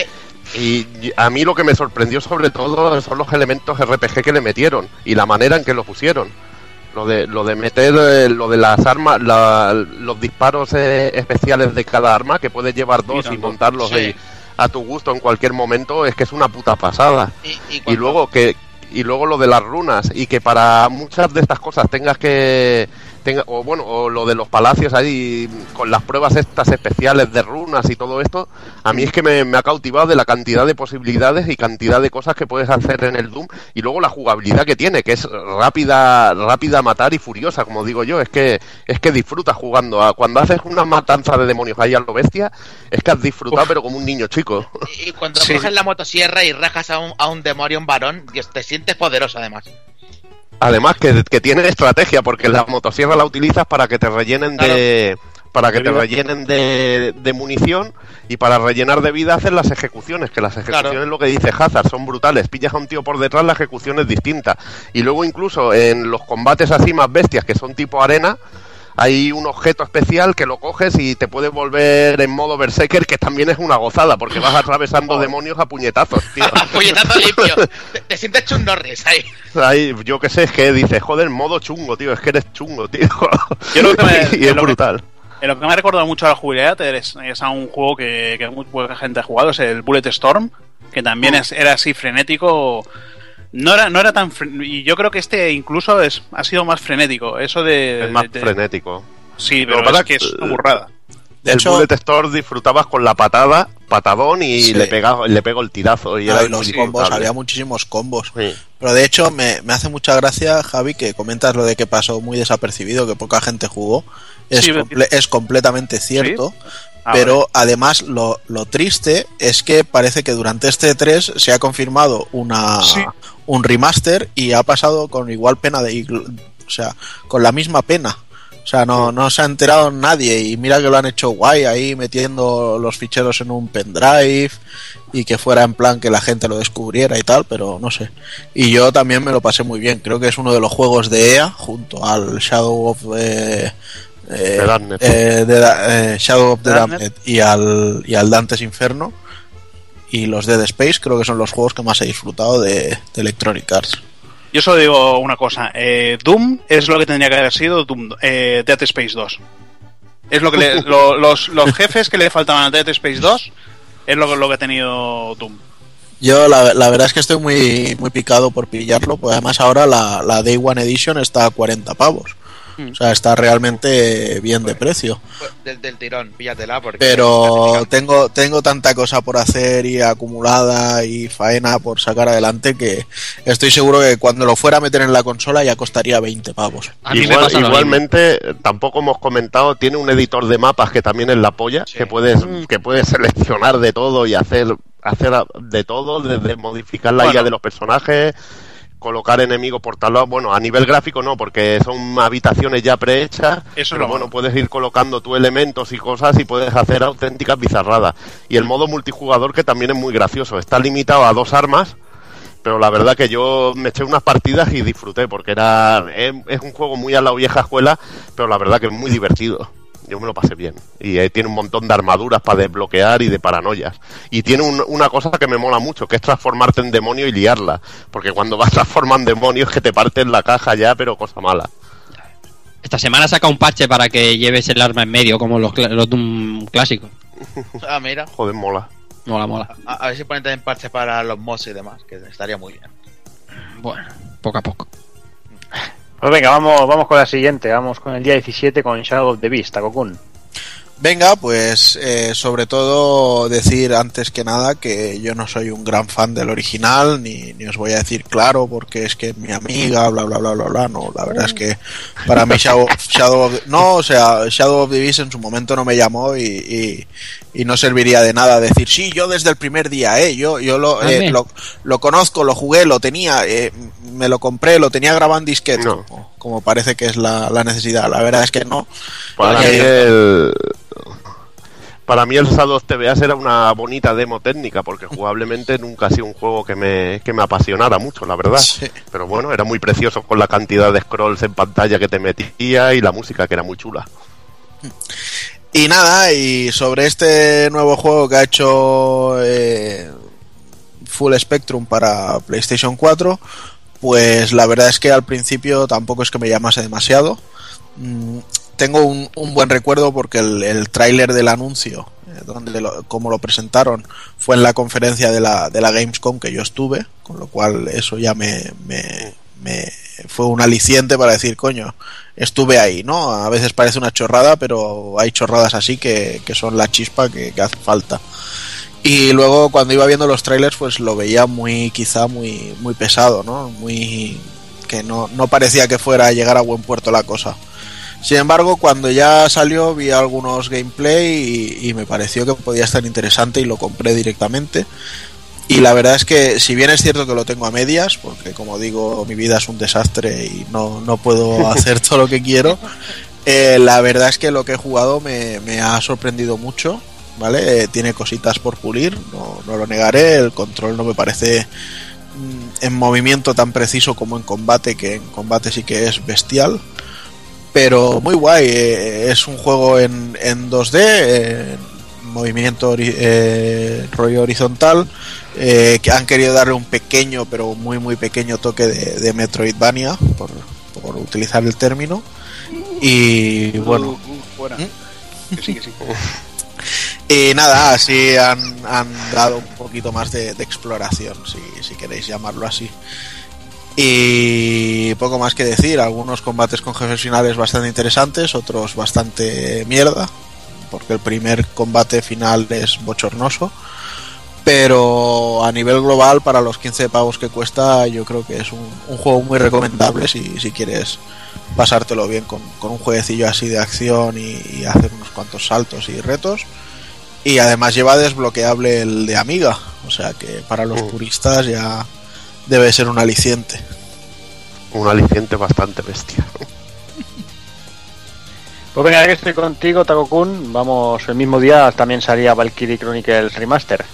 y a mí lo que me sorprendió sobre todo son los elementos RPG que le metieron y la manera en que lo pusieron. Lo de, lo de meter eh, lo de las armas, la- los disparos eh, especiales de cada arma, que puedes llevar dos y montarlos Sí. ahí a tu gusto en cualquier momento, es que es una puta pasada. Y, y Y luego que y luego lo de las runas y que para muchas de estas cosas tengas que tenga, o bueno o lo de los palacios ahí con las pruebas estas especiales de runas y todo esto a mí es que me, me ha cautivado de la cantidad de posibilidades y cantidad de cosas que puedes hacer en el Doom y luego la jugabilidad que tiene que es rápida rápida a matar y furiosa como digo yo es que es que disfrutas jugando a, cuando haces una matanza de demonios ahí a lo bestia es que has disfrutado pero como un niño chico y cuando Sí. coges la motosierra y rajas a un, a un demonio, un varón, Dios, te sientes poderoso además. Además que, que tiene estrategia, porque la motosierra la utilizas para que te rellenen de para que te rellenen de, de munición y para rellenar de vida haces las ejecuciones, que las ejecuciones Claro. lo que dice Hazard son brutales, pillas a un tío por detrás, la ejecución es distinta. Y luego incluso en los combates así más bestias, que son tipo arena, hay un objeto especial que lo coges y te puedes volver en modo berserker, que también es una gozada, porque vas atravesando demonios a puñetazos, tío. Puñetazo limpio. Te, te sientes Chun Norris ahí. Ahí, yo qué sé, es que dices, joder, modo chungo, tío, es que eres chungo, tío. Yo lo que me- y es lo que- brutal. Eh, Lo que me ha recordado mucho a la jugabilidad es, es a un juego que, que muy poca gente ha jugado, es el Bullet Storm, que también es- era así frenético. No era, no era tan y yo creo que este incluso es, ha sido más frenético. Eso de, Es más de- frenético. Sí, Lo pero que pasa es que es una burrada. De el hecho- Bullet Store disfrutabas con la patada, patadón y Sí. le pegaba, le pego el tirazo y Ah, era y los muy combos, había muchísimos combos. Sí. Pero de hecho me, me hace mucha gracia, Javi, que comentas lo de que pasó muy desapercibido, que poca gente jugó. Es, Sí, comple- es completamente cierto. Ah, pero además lo, lo triste es que parece que durante este 3 se ha confirmado una Sí. Un remaster y ha pasado con igual pena de o sea, con la misma pena. O sea, no, no se ha enterado nadie y mira que lo han hecho guay ahí metiendo los ficheros en un pendrive y que fuera en plan que la gente lo descubriera y tal, pero no sé. Y yo también me lo pasé muy bien. Creo que es uno de los juegos de EA junto al Shadow of eh, eh, eh, de eh, Shadow of the. Damned y al, y al Dantes Inferno y los Dead Space creo que son los juegos que más he disfrutado de, de Electronic Arts. Yo solo digo una cosa. eh, Doom es lo que tendría que haber sido Doom, eh, Dead Space 2. Es lo que le- lo- los, los jefes que le faltaban a Dead Space 2 es lo, que- lo que ha tenido Doom. Yo la, la verdad es que estoy muy, muy picado por pillarlo, pues además ahora la, la Day One Edition está a 40 pavos. Mm. O sea, está realmente bien de precio. Pues, Del, del tirón, píllatela porque... Pero tengo, tengo tanta cosa por hacer y acumulada y faena por sacar adelante que estoy seguro que cuando lo fuera a meter en la consola ya costaría 20 pavos. Igual- igualmente, tampoco hemos comentado, tiene un editor de mapas que también es la polla, Sí. que puedes Mm. que puedes seleccionar de todo y hacer hacer de todo, desde modificar la Bueno. guía de los personajes, colocar enemigos por tal lado. Bueno, a nivel gráfico no, porque son habitaciones ya prehechas. Eso pero bueno, puedes ir colocando tus elementos y cosas y puedes hacer auténticas bizarradas. Y el modo multijugador que también es muy gracioso. Está limitado a dos armas pero la verdad que yo me eché unas partidas y disfruté porque era es, es un juego muy a la vieja escuela pero la verdad que es muy divertido yo me lo pasé bien y eh, tiene un montón de armaduras para desbloquear y de paranoias y tiene un- una cosa que me mola mucho que es transformarte en demonio y liarla porque cuando vas transformando en demonio es que te parten la caja ya pero cosa mala Esta semana saca un parche para que lleves el arma en medio, como los, los Doom clásicos. Ah, mira. joder mola Mola, mola. A, a ver si ponen también parches para los mods y demás, que estaría muy bien. Bueno, poco a poco. Pues venga, vamos, vamos con la siguiente. Vamos con el día 17 con Shadow of the Beast, Takokun. Venga, pues eh, sobre todo decir antes que nada que yo no soy un gran fan del original, ni, ni os voy a decir claro porque es que mi amiga, bla, bla, bla, bla, bla, no, la verdad es que para mí Shadow, Shadow of the- no, o sea, Shadow of the Beast en su momento no me llamó y, y, y no serviría de nada decir, sí, yo desde el primer día, eh, yo, yo lo, eh, lo, lo conozco, lo jugué, lo tenía, eh, me lo compré, lo tenía grabado en disquete, No. Como, parece que es la, la necesidad, la verdad es que no. Para mí el para mí el TVA era una bonita demo técnica porque jugablemente nunca ha sido un juego que me, que me apasionara mucho, la verdad. Sí. Pero bueno, era muy precioso con la cantidad de scrolls en pantalla que te metía y la música que era muy chula. Y nada, y sobre este nuevo juego que ha hecho eh, Full Spectrum para PlayStation 4, pues la verdad es que al principio tampoco es que me llamase demasiado. Mm, tengo un, buen recuerdo porque el, el tráiler del anuncio, eh, donde lo, como lo presentaron, fue en la conferencia de la, de la Gamescom que yo estuve, con lo cual eso ya me, me, me fue un aliciente para decir, coño, estuve ahí, ¿no? A veces parece una chorrada, pero hay chorradas así que, que son la chispa que hace falta. Y luego cuando iba viendo los trailers, pues lo veía muy, quizá muy, muy pesado, ¿no? Muy que no, no parecía que fuera a llegar a buen puerto la cosa. Sin embargo, cuando ya salió vi algunos gameplay y, y me pareció que podía estar interesante y lo compré directamente. Y la verdad es que si bien es cierto que lo tengo a medias, porque como digo, mi vida es un desastre y no, no puedo hacer todo lo que quiero, eh, la verdad es que lo que he jugado me, me ha sorprendido mucho, ¿vale? Eh, tiene cositas por pulir, no, no lo negaré, el control no me parece mm, en movimiento tan preciso como en combate, que en combate sí que es bestial. Pero muy guay, eh, es un juego en, en 2D, en movimiento eh, rollo horizontal, eh, que han querido darle un pequeño, pero muy muy pequeño toque de, de Metroidvania, por, por utilizar el término. Y bueno, Uh, uh, fuera. ¿Mm? Que sí, que sí. y nada, así han, han dado un poquito más de, exploración, si, si queréis llamarlo así. Y poco más que decir, algunos combates con jefes finales bastante interesantes, otros bastante mierda, porque el primer combate final es bochornoso. Pero a nivel global, para los 15 pavos que cuesta, yo creo que es un, juego muy recomendable si, si quieres pasártelo bien con, con un jueguecillo así de acción y hacer unos cuantos saltos y retos. Y además lleva desbloqueable el de Amiga, o sea que para los Mm. puristas ya debe ser un aliciente. Un aliciente bastante bestia. Pues venga, ya que estoy contigo, Taco-kun, vamos, el mismo día también salía Valkyrie Chronicles Remaster.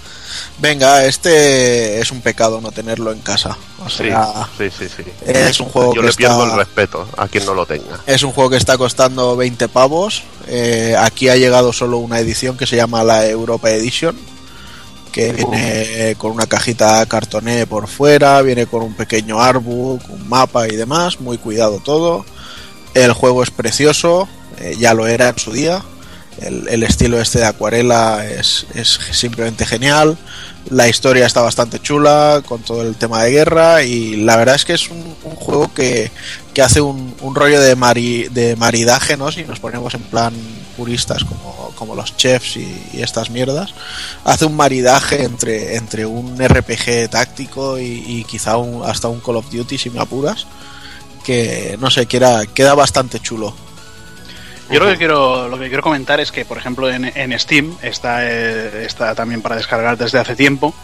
Venga, este es un pecado no tenerlo en casa. O Sí, sí, sí, sí. es un juego Yo que le pierdo está- el respeto a quien no lo tenga. Es un juego que está costando 20 pavos. Eh, aquí ha llegado solo una edición que se llama la Europa Edition. Que viene con una cajita cartoné por fuera, viene con un pequeño artbook, un mapa y demás. Muy cuidado todo. El juego es precioso, eh, ya lo era en su día. El, estilo este de acuarela es, es simplemente genial. La historia está bastante chula con todo el tema de guerra y la verdad es que es un, juego que, que hace un, rollo de, mari- de maridaje, ¿no? Si nos ponemos en plan puristas como, como los chefs y, estas mierdas, hace un maridaje entre, entre un RPG táctico y, y quizá un- hasta un Call of Duty si me apuras, que no sé, queda, queda bastante chulo. Yo lo que quiero lo que quiero comentar es que, por ejemplo, en, en Steam está, eh, está también para descargar desde hace tiempo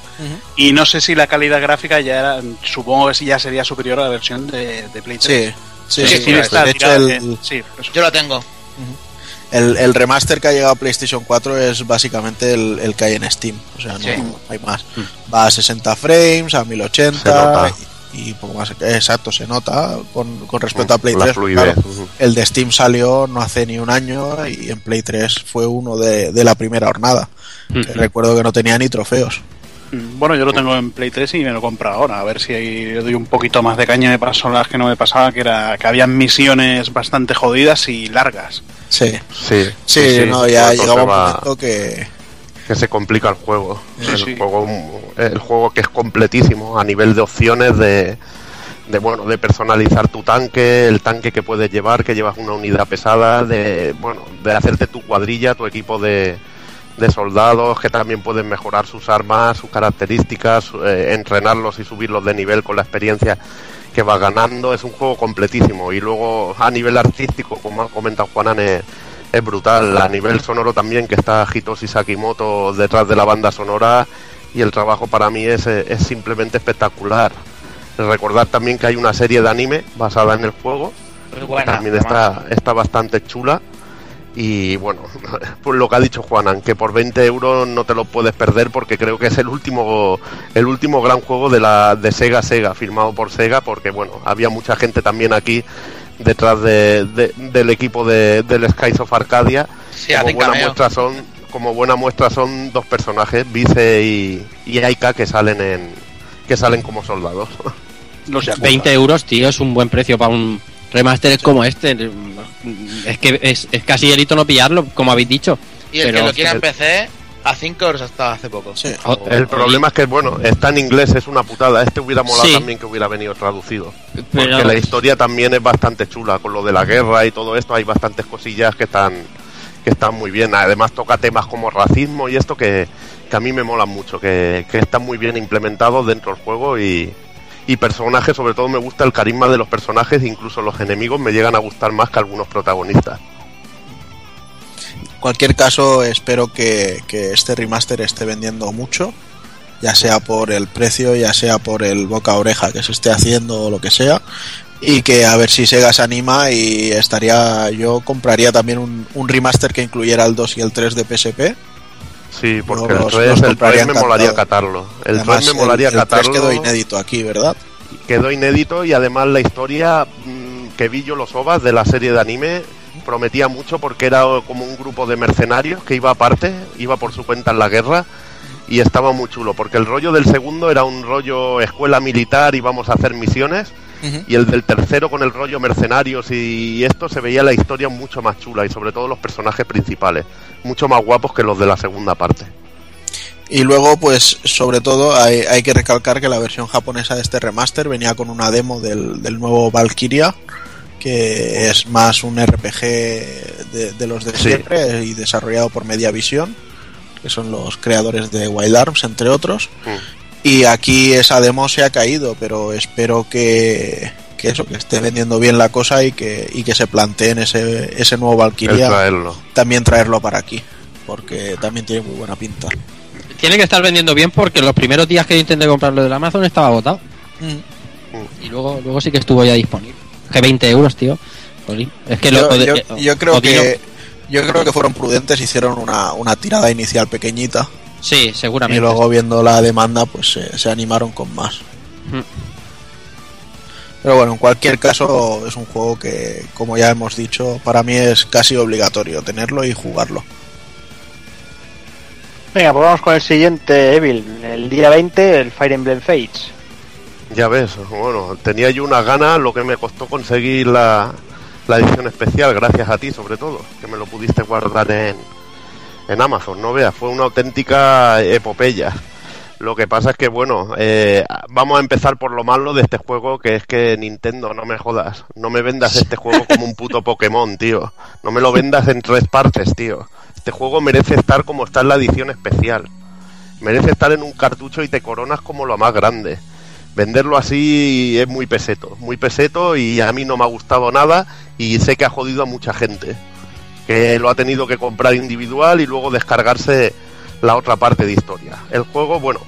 y no sé si la calidad gráfica ya era, supongo que sí ya sería superior a la versión de, de Play 3. Sí, sí, Sí, sí, sí, de está hecho tirada el, en- sí, eso. Yo lo tengo. el, el remaster que ha llegado a PlayStation 4 es básicamente el, el que hay en Steam, o sea, no Sí. hay más. Va a 60 frames, a Se 1080 nota. Y, poco más. Exacto, se nota con, con respecto a Play La 3. fluidez. claro. ujú. El de Steam salió no hace ni un año y en Play 3 fue uno de, de la primera jornada. Recuerdo que no tenía ni trofeos. Mm, Bueno, yo lo tengo en Play 3 y me lo compro ahora. A ver si ahí le doy un poquito más de caña. Me pasó las que no me pasaba, que era que habían misiones bastante jodidas y largas. Sí, Sí, sí, no, ya llegaba un momento que. que se complica el juego. Sí, el, sí. juego el juego que es completísimo a nivel de opciones de, bueno de personalizar tu tanque, el tanque que puedes llevar, que llevas una unidad pesada, de bueno de hacerte tu cuadrilla, tu equipo de, soldados, que también pueden mejorar sus armas, sus características, eh, entrenarlos y subirlos de nivel con la experiencia que vas ganando. Es un juego completísimo y luego a nivel artístico, como ha comentado Juanan, es, es brutal. A nivel sonoro también, que está Hitoshi Sakimoto detrás de la banda sonora y el trabajo para mí es, eh, es simplemente espectacular. Recordar también que hay una serie de anime basada en el juego, buena. también está, está bastante chula. Y bueno, pues lo que ha dicho Juanan, que por 20 euros no te lo puedes perder porque creo que es el último el último gran juego de la de Sega Sega, firmado por Sega, porque bueno, había mucha gente también aquí detrás de, de- del equipo de, del Skies of Arcadia. Sí, como buena cameo. muestra son como buena muestra son dos personajes, Vice y, y Aika que salen en que salen como soldados. Los Yakuza. 20 euros, tío, es un buen precio para un remaster como este. Es que es, es casi delito no pillarlo, como habéis dicho. Y el pero- que lo quiera en PC, a 5 euros hasta hace poco. Sí. Oh, El problema es que bueno, está en inglés, es una putada. Este hubiera molado Sí. también que hubiera venido traducido. Pero- Porque la historia también es bastante chula, con lo de la guerra y todo esto, hay bastantes cosillas que están que están muy bien. Además toca temas como racismo y esto que, que a mí me molan mucho, que, que están muy bien implementados dentro del juego y, personajes, sobre todo me gusta el carisma de los personajes, incluso los enemigos me llegan a gustar más que algunos protagonistas. En cualquier caso, espero que, que este remaster esté vendiendo mucho, ya sea por el precio, ya sea por el boca a oreja que se esté haciendo o lo que sea, y que a ver si Sega se anima y estaría, yo compraría también un, un remaster que incluyera el 2 y el 3 de PSP. Sí, porque el 3, los el compraría 3 me molaría catarlo. El Además, 3 me molaría el, el 3 catarlo. quedó inédito aquí, ¿verdad? quedó inédito y además la historia mm, que vi yo los ovas de la serie de anime prometía mucho porque era como un grupo de mercenarios que iba aparte, iba por su cuenta en la guerra y estaba muy chulo porque el rollo del segundo era un rollo escuela militar y vamos a hacer misiones y el del tercero con el rollo mercenarios y esto se veía la historia mucho más chula y sobre todo los personajes principales, mucho más guapos que los de la segunda parte. Y luego, pues, sobre todo, hay, hay que recalcar que la versión japonesa de este remaster venía con una demo del, del nuevo Valkyria, que es más un RPG de, de los de Sí. siempre y desarrollado por Mediavisión, que son los creadores de Wild Arms, entre otros. Mm. Y aquí esa demo se ha caído, pero espero que, que eso, que esté vendiendo bien la cosa y que, y que se planteen ese, ese nuevo Valkyria traerlo. también traerlo para aquí, porque también tiene muy buena pinta. Tiene que estar vendiendo bien porque los primeros días que yo intenté comprarlo del Amazon estaba agotado. Mm. Y luego, luego sí que estuvo ya disponible. Que 20 euros, tío. Es que yo, lo, yo- yo creo que yo creo que fueron prudentes, hicieron una, una tirada inicial pequeñita Sí, seguramente. y luego viendo la demanda pues se- se animaron con más. Mm. Pero bueno, en cualquier caso es un juego que, como ya hemos dicho, para mí es casi obligatorio tenerlo y jugarlo. Venga, pues vamos con el siguiente, Evil. El día 20, el Fire Emblem Fates. Ya ves, bueno, tenía yo una gana, lo que me costó conseguir la, la edición especial, gracias a ti sobre todo, que me lo pudiste guardar en, en Amazon, no veas, fue una auténtica epopeya. Lo que pasa es que, bueno, eh, vamos a empezar por lo malo de este juego, que es que Nintendo, no me jodas, no me vendas este juego como un puto Pokémon, tío. No me lo vendas en tres partes, tío. Este juego merece estar como está en la edición especial. Merece estar en un cartucho y te coronas como lo más grande venderlo así es muy peseto, muy peseto y a mí no me ha gustado nada y sé que ha jodido a mucha gente que lo ha tenido que comprar individual y luego descargarse la otra parte de historia. El juego, bueno,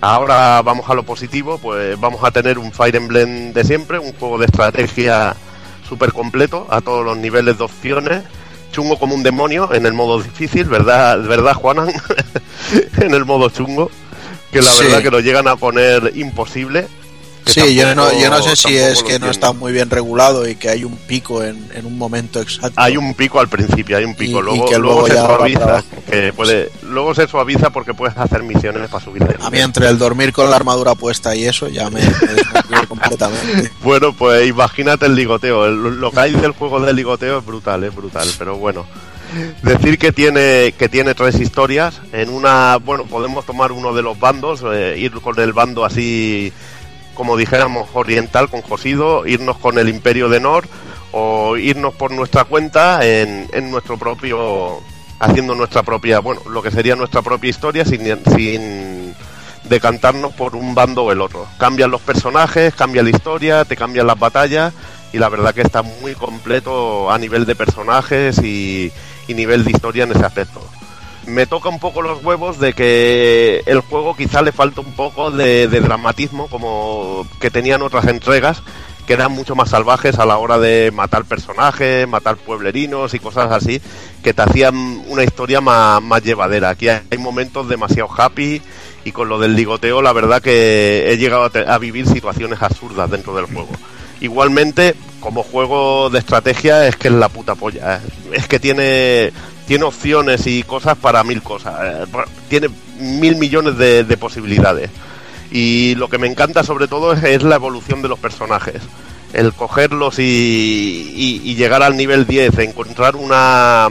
ahora vamos a lo positivo, pues vamos a tener un Fire Emblem de siempre, un juego de estrategia súper completo a todos los niveles de opciones. Chungo como un demonio en el modo difícil, ¿verdad, ¿verdad Juanan? en el modo chungo que la Sí. verdad que lo llegan a poner imposible. Sí, yo no, yo no sé si es que no está muy bien regulado y que hay un pico en, en un momento exacto. Hay un pico al principio, hay un pico, Y- y luego, que luego luego se suaviza, que puede, luego se suaviza porque puedes hacer misiones para subir A mí entre el dormir con la armadura puesta y eso ya me, me completamente. Bueno, pues imagínate el ligoteo, el- lo que hay del juego del ligoteo es brutal, es brutal, pero bueno. Decir que tiene que tiene tres historias. En una, bueno, podemos tomar uno de los bandos, eh, ir con el bando así, como dijéramos, oriental, con Josido, irnos con el Imperio de Nor o irnos por nuestra cuenta en, nuestro propio, haciendo nuestra propia, bueno, lo que sería nuestra propia historia sin, sin decantarnos por un bando o el otro. Cambian los personajes, cambia la historia, te cambian las batallas y la verdad que está muy completo a nivel de personajes y, y nivel de historia en ese aspecto. Me toca un poco los huevos de que el juego quizá le falta un poco de, dramatismo como que tenían otras entregas que eran mucho más salvajes a la hora de matar personajes, matar pueblerinos y cosas así, que te hacían una historia más, más llevadera. Aquí hay momentos demasiado happy y con lo del ligoteo la verdad que he llegado a, a vivir situaciones absurdas dentro del juego. Igualmente, como juego de estrategia es que es la puta polla. ¿eh? Es que tiene, tiene opciones y cosas para mil cosas. ¿eh? Tiene mil millones de, de posibilidades. Y lo que me encanta sobre todo es, la evolución de los personajes. El cogerlos y llegar al nivel 10, encontrar una,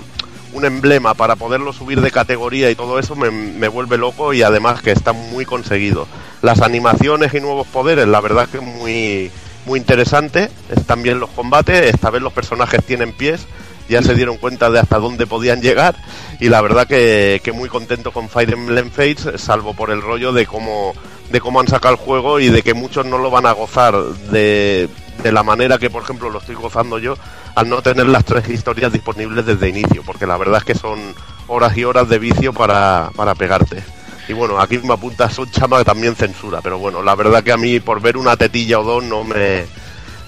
un emblema para poderlo subir de categoría y todo eso me, me vuelve loco y además que está muy conseguido. Las animaciones y nuevos poderes, la verdad que es muy, muy interesante. Están bien los combates, esta vez los personajes tienen pies, ya se dieron cuenta de hasta dónde podían llegar y la verdad que, que muy contento con Fire Emblem Fates, salvo por el rollo de cómo, de cómo han sacado el juego y de que muchos no lo van a gozar de, de la manera que, por ejemplo, lo estoy gozando yo, al no tener las tres historias disponibles desde inicio, porque la verdad es que son horas y horas de vicio para, para pegarte. Y bueno, aquí me apunta son chama también censura, pero bueno, la verdad que a mí por ver una tetilla o dos no me,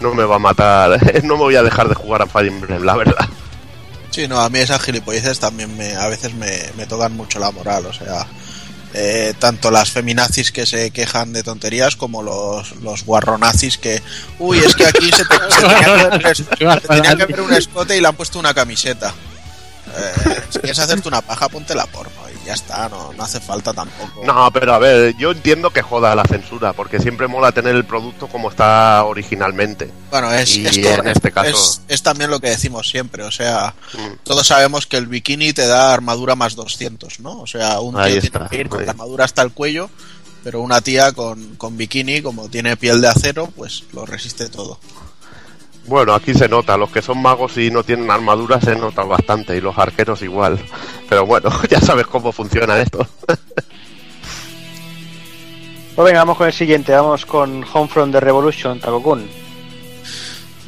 no me va a matar, no me voy a dejar de jugar a Fire Emblem, la verdad. Sí, no, a mí esas gilipolleces también me, a veces me, me tocan mucho la moral, o sea, eh, tanto las feminazis que se quejan de tonterías como los, los guarronazis que, uy, es que aquí se, te- se tenía, que ver se tenía que ver un escote y le han puesto una camiseta. Eh, si quieres hacerte una paja, ponte la porno y ya está, no, no hace falta tampoco. No, pero a ver, yo entiendo que joda la censura, porque siempre mola tener el producto como está originalmente. Bueno, es, Y es en correcto. este caso- Es, es también lo que decimos siempre, o sea, Mm. todos sabemos que el bikini te da armadura más 200, ¿no? O sea, un tío Ahí tiene está, que ir con la armadura hasta el cuello, pero una tía con, con bikini, como tiene piel de acero, pues lo resiste todo. Bueno, aquí se nota, los que son magos y no tienen armadura se nota bastante y los arqueros igual. Pero bueno, ya sabes cómo funciona esto. Pues venga, vamos con el siguiente. Vamos con Homefront de Revolution, Takokun.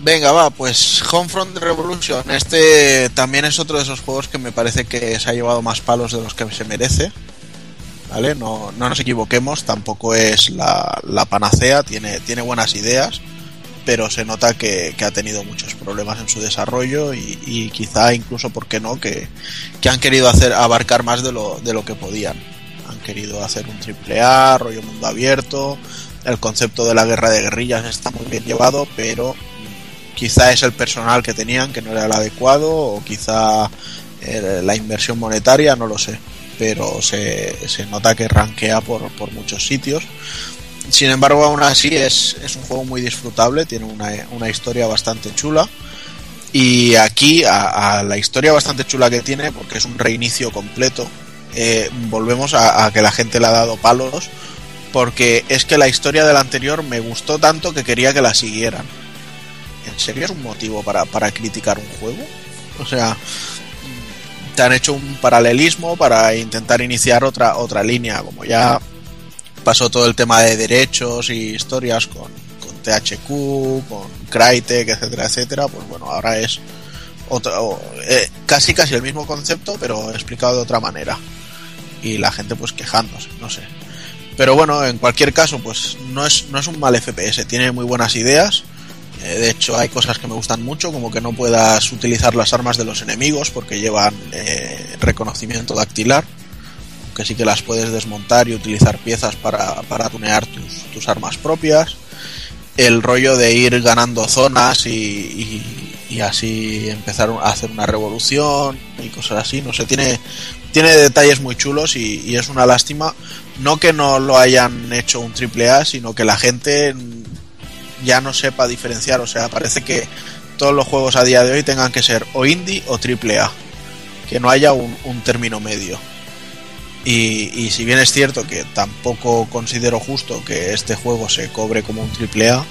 Venga, va, pues Homefront Revolution. Este también es otro de esos juegos que me parece que se ha llevado más palos de los que se merece. ¿Vale? No, no nos equivoquemos, tampoco es la, la panacea, tiene, tiene buenas ideas, pero se nota que, ha tenido muchos problemas en su desarrollo y, y quizá incluso, ¿por qué no?, que, que han querido hacer abarcar más de lo, de lo que podían. Han querido hacer un triple A, rollo mundo abierto, el concepto de la guerra de guerrillas está muy bien llevado, pero quizá es el personal que tenían que no era el adecuado o quizá eh, la inversión monetaria, no lo sé. Pero se, se nota que rankea por, por muchos sitios. Sin embargo, aún así es, es un juego muy disfrutable, tiene una, una historia bastante chula. Y aquí, a, la historia bastante chula que tiene, porque es un reinicio completo, eh, volvemos a, a que la gente le ha dado palos, porque es que la historia del anterior me gustó tanto que quería que la siguieran. ¿En serio es un motivo para, para criticar un juego? O sea, te han hecho un paralelismo para intentar iniciar otra, otra línea, como ya pasó todo el tema de derechos y historias con, con THQ, con Crytek, etcétera, etcétera, pues bueno, ahora es otro, eh, casi casi el mismo concepto, pero explicado de otra manera. Y la gente pues quejándose, no sé. Pero bueno, en cualquier caso, pues no es, no es un mal FPS, tiene muy buenas ideas. Eh, de hecho, hay cosas que me gustan mucho, como que no puedas utilizar las armas de los enemigos porque llevan eh, reconocimiento dactilar. Que sí que las puedes desmontar y utilizar piezas para, para tunear tus, tus armas propias. El rollo de ir ganando zonas y, y, así empezar a hacer una revolución y cosas así. No sé, tiene, tiene detalles muy chulos y, y es una lástima. No que no lo hayan hecho un triple A, sino que la gente ya no sepa diferenciar. O sea, parece que todos los juegos a día de hoy tengan que ser o indie o triple A. Que no haya un, un término medio. Y, y, si bien es cierto que tampoco considero justo que este juego se cobre como un triple A,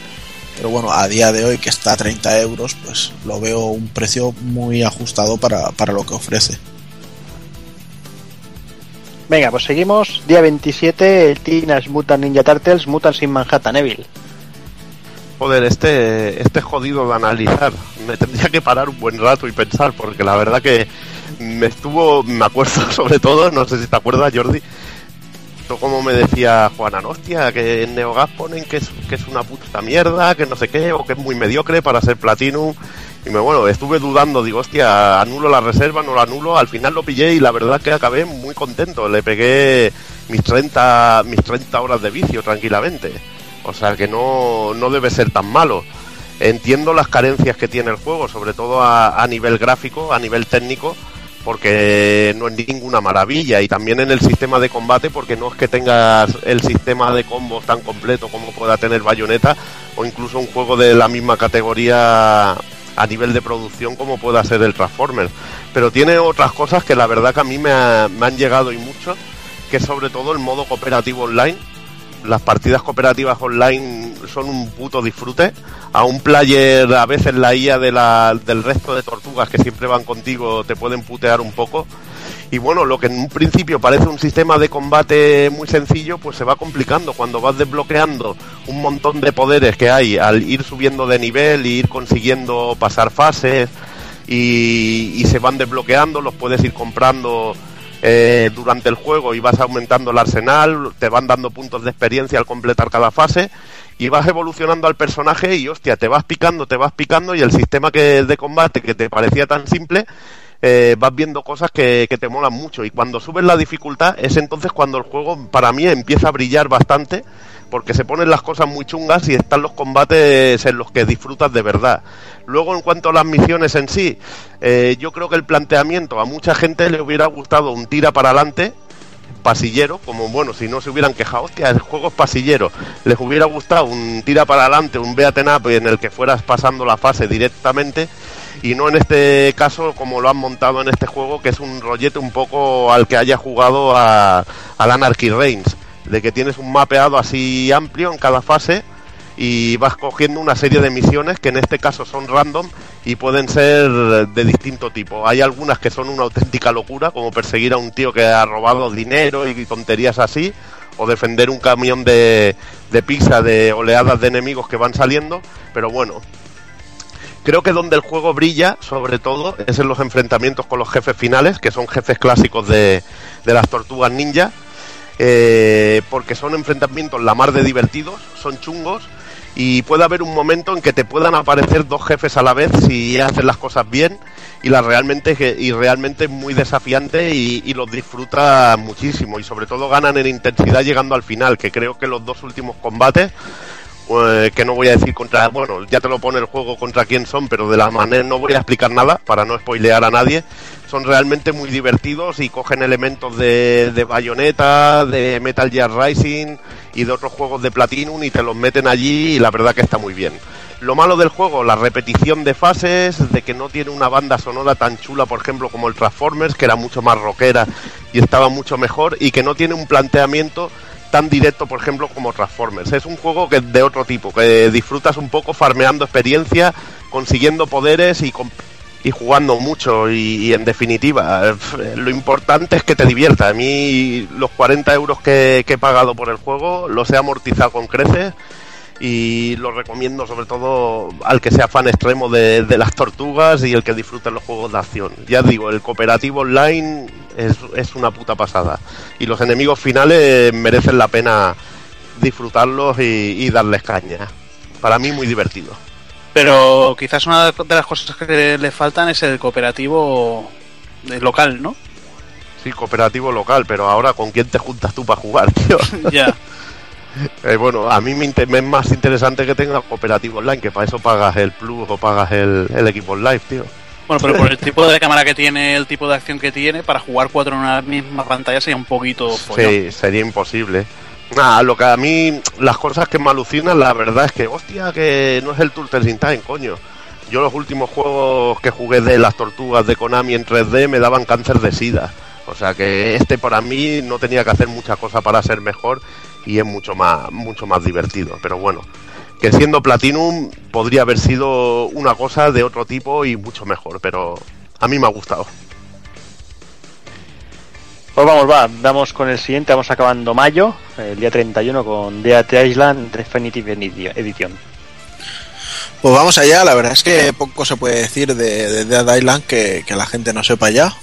pero bueno, a día de hoy que está a 30 euros, pues lo veo un precio muy ajustado para, para lo que ofrece. Venga, pues seguimos. Día 27, el Teenage Mutant Ninja Turtles Mutants in Manhattan Evil. Joder, este, este es jodido de analizar. Me tendría que parar un buen rato y pensar, porque la verdad que me estuvo, me acuerdo sobre todo, no sé si te acuerdas, Jordi, como me decía Juana, "No, hostia, que en NeoGAF ponen que es, que es una puta mierda, que no sé qué, o que es muy mediocre para ser Platinum. Y me, bueno, estuve dudando, digo, hostia, anulo la reserva, no la anulo, al final lo pillé y la verdad que acabé muy contento. Le pegué mis 30, mis 30 horas de vicio tranquilamente. O sea que no, no debe ser tan malo. Entiendo las carencias que tiene el juego, sobre todo a, nivel gráfico, a nivel técnico, porque no es ninguna maravilla y también en el sistema de combate porque no es que tengas el sistema de combos tan completo como pueda tener Bayonetta o incluso un juego de la misma categoría a nivel de producción como pueda ser el Transformers. Pero tiene otras cosas que la verdad que a mí me, me han llegado y mucho que es sobre todo el modo cooperativo online las partidas cooperativas online son un puto disfrute. A un player, a veces la IA del resto de tortugas que siempre van contigo te pueden putear un poco. Y bueno, lo que en un principio parece un sistema de combate muy sencillo, pues se va complicando cuando vas desbloqueando un montón de poderes que hay al ir subiendo de nivel y ir consiguiendo pasar fases y se van desbloqueando, los puedes ir comprando eh, durante el juego y vas aumentando el arsenal, te van dando puntos de experiencia al completar cada fase y vas evolucionando al personaje y hostia, te vas picando, te vas picando y el sistema que de combate que te parecía tan simple eh, vas viendo cosas que, que, te molan mucho. Y cuando subes la dificultad es entonces cuando el juego para mí empieza a brillar bastante porque se ponen las cosas muy chungas y están los combates en los que disfrutas de verdad. Luego en cuanto a las misiones en sí, eh, yo creo que el planteamiento a mucha gente le hubiera gustado un tira para adelante pasillero, como bueno, si no se hubieran quejado, hostia, el juego es pasillero, les hubiera gustado un tira para adelante, un beaten up en el que fueras pasando la fase directamente y no en este caso como lo han montado en este juego que es un rollete un poco al que haya jugado a, al Anarchy Reigns de que tienes un mapeado así amplio en cada fase y vas cogiendo una serie de misiones que en este caso son random y pueden ser de distinto tipo. Hay algunas que son una auténtica locura, como perseguir a un tío que ha robado dinero y tonterías así, o defender un camión de, pizza de oleadas de enemigos que van saliendo, pero bueno, Creo que donde el juego brilla, sobre todo, es en los enfrentamientos con los jefes finales, que son jefes clásicos de, de las tortugas ninja, eh, porque son enfrentamientos la mar de divertidos, son chungos, y puede haber un momento en que te puedan aparecer dos jefes a la vez si haces las cosas bien, y la realmente y realmente es muy desafiante y, los disfruta muchísimo, y sobre todo ganan en intensidad llegando al final, que creo que los dos últimos combates eh, que no voy a decir contra, bueno, ya te lo pone el juego contra quién son, pero de la manera no voy a explicar nada para no spoilear a nadie. Son realmente muy divertidos y cogen elementos de, de Bayonetta, de Metal Gear Rising y de otros juegos de Platinum y te los meten allí y la verdad que está muy bien. Lo malo del juego, la repetición de fases, de que no tiene una banda sonora tan chula, por ejemplo, como el Transformers, que era mucho más rockera y estaba mucho mejor, y que no tiene un planteamiento tan directo, por ejemplo, como Transformers. Es un juego que de otro tipo, que disfrutas un poco farmeando experiencia, consiguiendo poderes y, y jugando mucho. Y, en definitiva, lo importante es que te divierta. A mí los 40 euros que, he pagado por el juego los he amortizado con creces y lo recomiendo sobre todo al que sea fan extremo de, las tortugas y el que disfrute los juegos de acción. Ya digo, el cooperativo online es, una puta pasada y los enemigos finales merecen la pena disfrutarlos y darles caña. Para mí muy divertido. Pero quizás una de las cosas que le faltan es el cooperativo local, ¿no? Sí, cooperativo local, pero ahora ¿con quién te juntas tú para jugar, tío? ya. Eh, bueno, a mí me, inter- me es más interesante que tengas cooperativo online, que para eso pagas el plus o pagas el, el equipo live, tío. Bueno, pero por el tipo de cámara que tiene, el tipo de acción que tiene, para jugar cuatro en una misma pantalla sería un poquito follón. Sí, sería imposible. Nada, lo que a mí, las cosas que me alucinan, la verdad es que, hostia, que no es el Turtles in Time, coño. Yo los últimos juegos que jugué de las tortugas de Konami en 3D me daban cáncer de sida. O sea que este para mí no tenía que hacer mucha cosa para ser mejor y es mucho más, mucho más divertido. Pero bueno, que siendo Platinum podría haber sido una cosa de otro tipo y mucho mejor, pero a mí me ha gustado. Pues vamos, va, vamos con el siguiente, vamos acabando mayo, el día 31 con Dead Island Definitive Edition. Pues vamos allá, la verdad es que poco se puede decir de, de Dead Island que, la gente no sepa ya.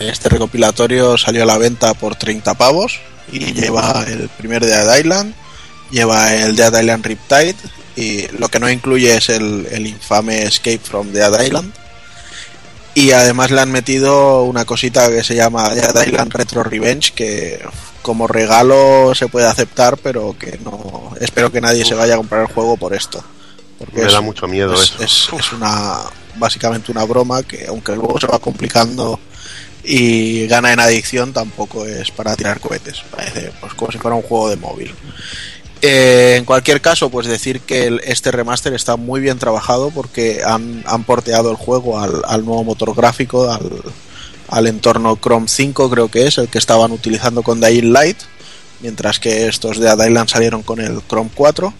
Este recopilatorio salió a la venta por 30 pavos y lleva el primer Dead Island, lleva el Dead Island Riptide y lo que no incluye es el infame Escape from Dead Island. Y además le han metido una cosita que se llama Dead Island Retro Revenge que como regalo se puede aceptar pero que no espero que nadie se vaya a comprar el juego por esto. Porque Me es- da mucho miedo es, eso. es- es una básicamente una broma que aunque luego se va complicando y gana en adicción tampoco es para tirar cohetes. Parece pues como si fuera un juego de móvil Eh, en cualquier caso pues decir que este remaster está muy bien trabajado porque han, porteado el juego al, nuevo motor gráfico al, entorno Chrome 5 creo que es el que estaban utilizando con Dying Light mientras que estos de Island salieron con el Chrome 4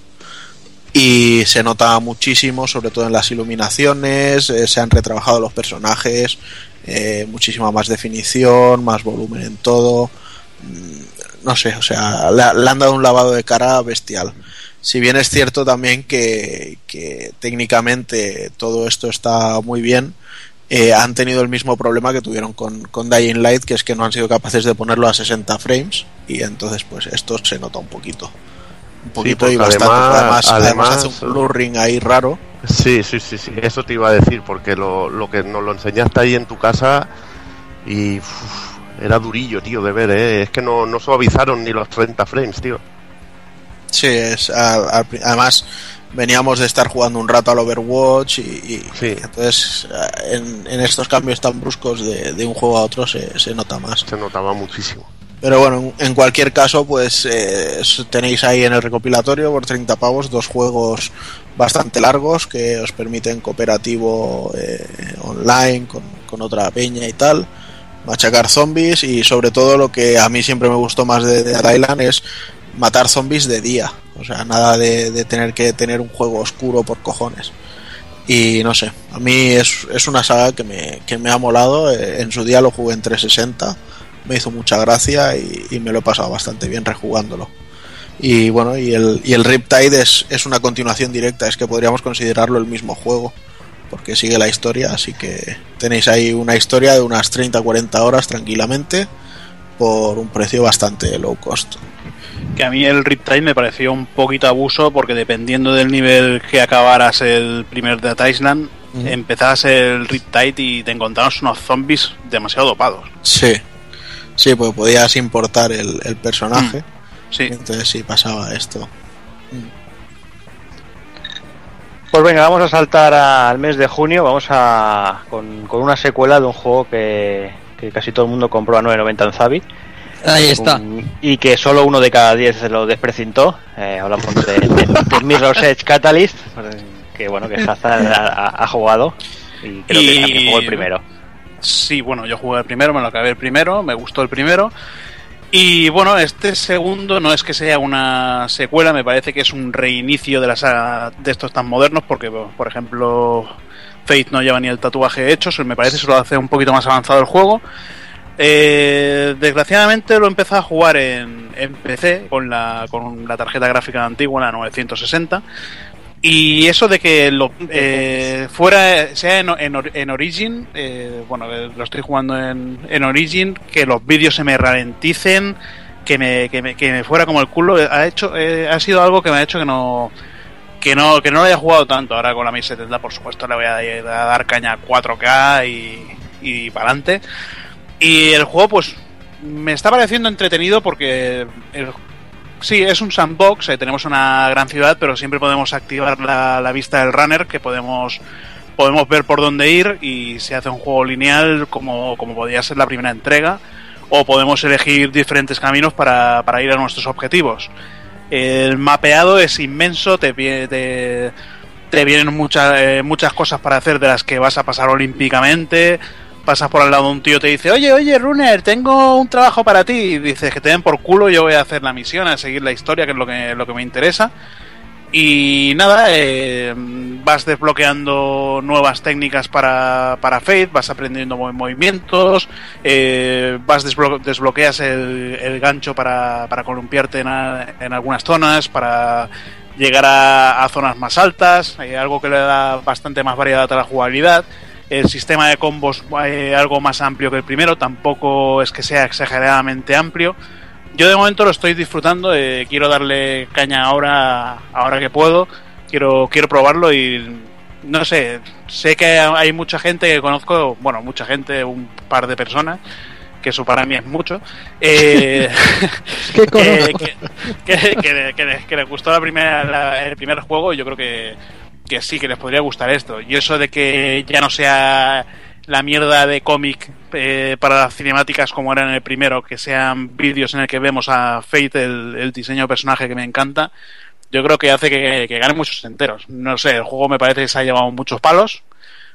y se nota muchísimo, sobre todo en las iluminaciones, eh, se han retrabajado los personajes, eh, muchísima más definición, más volumen en todo, Mm, no sé, o sea, le, le han dado un lavado de cara bestial. Si bien es cierto también que, que técnicamente todo esto está muy bien, eh, han tenido el mismo problema que tuvieron con, con Dying Light, que es que no han sido capaces de ponerlo a 60 frames y entonces pues esto se nota un poquito. Un poquito y bastante. además- Además, hace un blurring ahí raro. Sí, sí, sí, sí, eso te iba a decir, porque lo, lo que nos lo enseñaste ahí en tu casa y era durillo, tío, de ver, ¿eh? Es que no, no suavizaron ni los 30 frames, tío. Sí, es, pri- además veníamos de estar jugando un rato al Overwatch y, y- Sí. y entonces eh, en, en estos cambios tan bruscos de, de un juego a otro se, se nota más. Se notaba muchísimo. Pero bueno, en, cualquier caso, pues eh, tenéis ahí en el recopilatorio por 30 pavos dos juegos bastante largos que os permiten cooperativo eh, online con, con otra peña y tal, machacar zombies y sobre todo lo que a mí siempre me gustó más de Dead es matar zombies de día. O sea, nada de, de tener que tener un juego oscuro por cojones. Y no sé, a mí es, es una saga que me, que me ha molado. eh, En su día lo jugué en 360, me hizo mucha gracia y, me lo he pasado bastante bien rejugándolo. Y bueno, y el, y el Riptide es una continuación directa, es que podríamos considerarlo el mismo juego, porque sigue la historia, así que tenéis ahí una historia de unas 30-40 horas tranquilamente por un precio bastante low cost. Que a mí el Riptide me pareció un poquito abuso porque dependiendo del nivel que acabaras el primer Dead Island, Ujú. empezabas el Riptide y te encontrabas unos zombies demasiado dopados. Sí, sí, pues podías importar el, el personaje. Sí. Entonces sí pasaba esto. Pues venga, vamos a saltar al mes de junio. Vamos a con, con una secuela de un juego que, que casi todo el mundo compró a 9.90 en Zabi. Ahí está. Un- y que solo uno de cada diez se lo desprecintó. Eh, hablamos de, de, Mirror's Edge Catalyst, que bueno, que Hazard ha, jugado. Y creo que Y- también jugó el primero. Sí, bueno, yo jugué el primero, me lo acabé el primero, me gustó el primero. Y bueno, este segundo no es que sea una secuela, me parece que es un reinicio de la saga de estos tan modernos, porque por ejemplo Fate no lleva ni el tatuaje hecho, me parece que lo hace un poquito más avanzado el juego. Eh, desgraciadamente lo empecé a jugar en, en PC con la, con la tarjeta gráfica antigua, la 960. Y eso de que lo eh, fuera sea en, en, en Origin, eh, bueno, eh, lo estoy jugando en, en Origin, que los vídeos se me ralenticen, que me, que me, que me fuera como el culo, eh, ha hecho eh, ha sido algo que me ha hecho que no que no que no lo haya jugado tanto. Ahora con la 1070, por supuesto, le voy a, a dar caña a 4K y, y para adelante. Y el juego, pues, me está pareciendo entretenido porque el Sí, es un sandbox, eh, tenemos una gran ciudad, pero siempre podemos activar la, vista del runner, que podemos podemos ver por dónde ir y se hace un juego lineal como, como podía ser la primera entrega, o podemos elegir diferentes caminos para, para ir a nuestros objetivos. El mapeado es inmenso, te, te, te vienen muchas, eh, muchas cosas para hacer de las que vas a pasar olímpicamente. Pasas por al lado de un tío te dice, oye, oye, Runner, tengo un trabajo para ti. Y dices que te den por culo, yo voy a hacer la misión, a seguir la historia, que es lo que, lo que me interesa. Y nada, eh, vas desbloqueando nuevas técnicas para, para Fate, vas aprendiendo movi- movimientos, eh, vas desblo- desbloqueas el, gancho para, para columpiarte en, algunas zonas, para llegar a, a zonas más altas, eh, algo que le da bastante más variedad a la jugabilidad. El sistema de combos eh, algo más amplio que el primero, tampoco es que sea exageradamente amplio. Yo de momento lo estoy disfrutando, eh, quiero darle caña ahora, ahora que puedo, quiero, quiero probarlo y no sé, sé que hay mucha gente que conozco, bueno, mucha gente, un par de personas, que eso para mí es mucho, eh, ¿Qué que, que, que- gustó la primera, la- el primer juego y yo creo que, que sí, que les podría gustar esto. Y eso de que ya no sea la mierda de cómic eh, para cinemáticas como era en el primero, que sean vídeos en el que vemos a Fate, el, diseño de personaje que me encanta, yo creo que hace que, que gane muchos enteros. No sé, el juego me parece que se ha llevado muchos palos,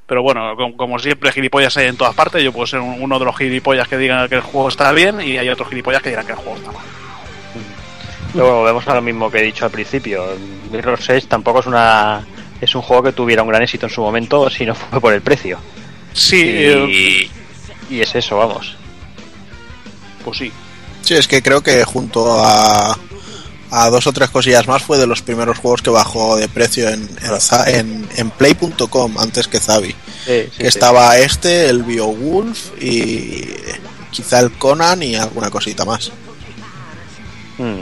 pero bueno, como, como siempre, gilipollas hay en todas partes. Yo puedo ser un- uno de los gilipollas que digan que el juego está bien y hay otros gilipollas que dirán que el juego está mal. Luego volvemos a lo mismo que he dicho al principio. Mirror's Edge tampoco es una es un juego que tuviera un gran éxito en su momento si no fue por el precio. Sí, eh, Y, y es eso, vamos. pues sí. Sí, es que creo que junto a, a dos o tres cosillas más fue de los primeros juegos que bajó de precio en, en, Za- en- en play.com antes que. Sí, sí, que sí. estaba este, el Beowulf y quizá el Conan y alguna cosita más. Mm.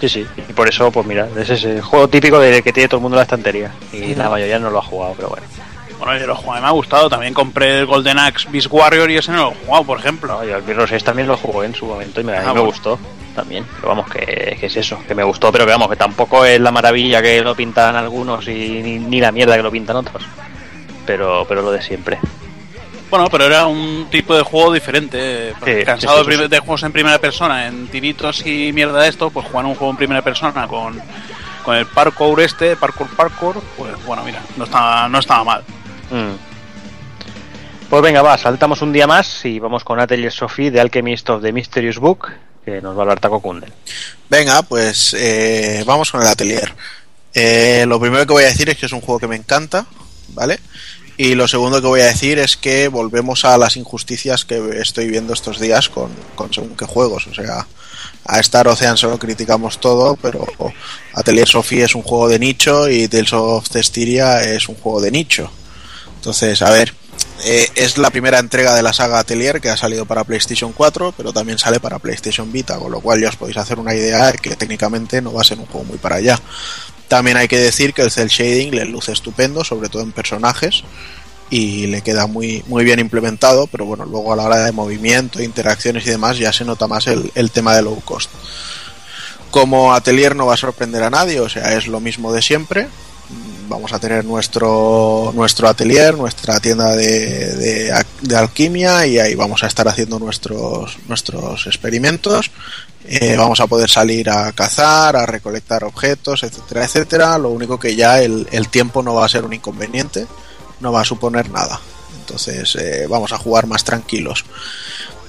Sí, sí. Y por eso, pues mira, es ese juego típico de que tiene todo el mundo en la estantería. Y la mayoría no lo ha jugado, pero bueno. Bueno, yo lo jugué, me ha gustado. También compré el Golden Axe Beast Warrior y ese no lo he jugado, por ejemplo. No, yo el Mirror's Edge también lo jugué en su momento y me, a mí Ah, me bueno. gustó también. Pero vamos, que, que es eso, que me gustó, pero que vamos, que tampoco es la maravilla que lo pintan algunos y ni, ni la mierda que lo pintan otros. Pero, pero lo de siempre. Bueno, pero era un tipo de juego diferente. porque Sí, cansado sí, sí, de, sí, prim- de juegos en primera persona, en tiritos y mierda de esto, pues jugar un juego en primera persona con, con el parkour este, parkour parkour, pues bueno, mira, no estaba, no estaba mal. Mm. Pues venga, va, saltamos un día más y vamos con Atelier Sophie de Alchemist of the Mysterious Book, que nos va a hablar Taco Kundel. Venga, pues eh, vamos con el Atelier. Eh, lo primero que voy a decir es que es un juego que me encanta, ¿vale? Y lo segundo que voy a decir es que volvemos a las injusticias que estoy viendo estos días con, con según qué juegos. O sea, a Star Ocean solo criticamos todo, pero Atelier Sophie es un juego de nicho y Tales of Cestiria es un juego de nicho. Entonces, a ver, eh, es la primera entrega de la saga Atelier que ha salido para PlayStation 4, pero también sale para PlayStation Vita, con lo cual ya os podéis hacer una idea de que técnicamente no va a ser un juego muy para allá. También hay que decir que el cel shading le luce estupendo, sobre todo en personajes, y le queda muy, muy bien implementado, pero bueno, luego a la hora de movimiento, interacciones y demás ya se nota más el, el tema de low cost. Como Atelier no va a sorprender a nadie, o sea, es lo mismo de siempre. Vamos a tener nuestro, nuestro atelier, nuestra tienda de, de, al- de alquimia y ahí vamos a estar haciendo nuestros, nuestros experimentos. Eh, vamos a poder salir a cazar, a recolectar objetos, etcétera, etcétera. Lo único que ya el, tiempo no va a ser un inconveniente, no va a suponer nada. Entonces eh, vamos a jugar más tranquilos.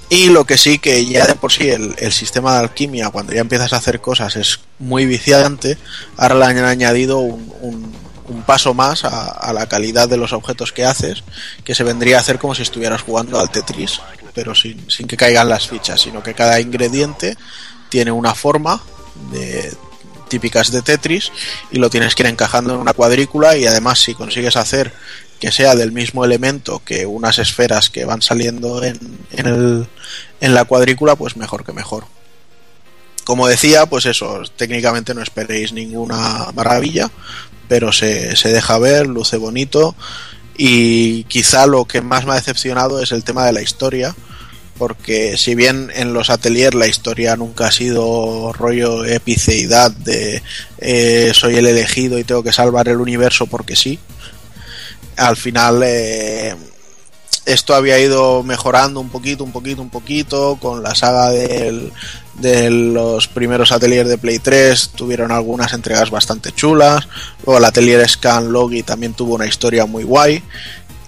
Y lo que sí que ya de por sí el, sistema de alquimia, cuando ya empiezas a hacer cosas, es muy viciante. Ahora le han añadido un- un paso más a, la calidad de los objetos que haces, que se vendría a hacer como si estuvieras jugando al Tetris, pero sin, sin que caigan las fichas, sino que cada ingrediente tiene una forma de típicas de Tetris y lo tienes que ir encajando en una cuadrícula y además si consigues hacer que sea del mismo elemento que unas esferas que van saliendo en, en, el, en la cuadrícula, pues mejor que mejor. Como decía, pues eso, técnicamente no esperéis ninguna maravilla, pero se, se deja ver, luce bonito. Y quizá lo que más me ha decepcionado es el tema de la historia, porque si bien en los ateliers la historia nunca ha sido rollo epiceidad de eh, soy el elegido y tengo que salvar el universo porque sí, al final eh, esto había ido mejorando un poquito, un poquito, un poquito con la saga del, de los primeros ateliers de Play 3 tuvieron algunas entregas bastante chulas. Luego el atelier Scan Logi también tuvo una historia muy guay.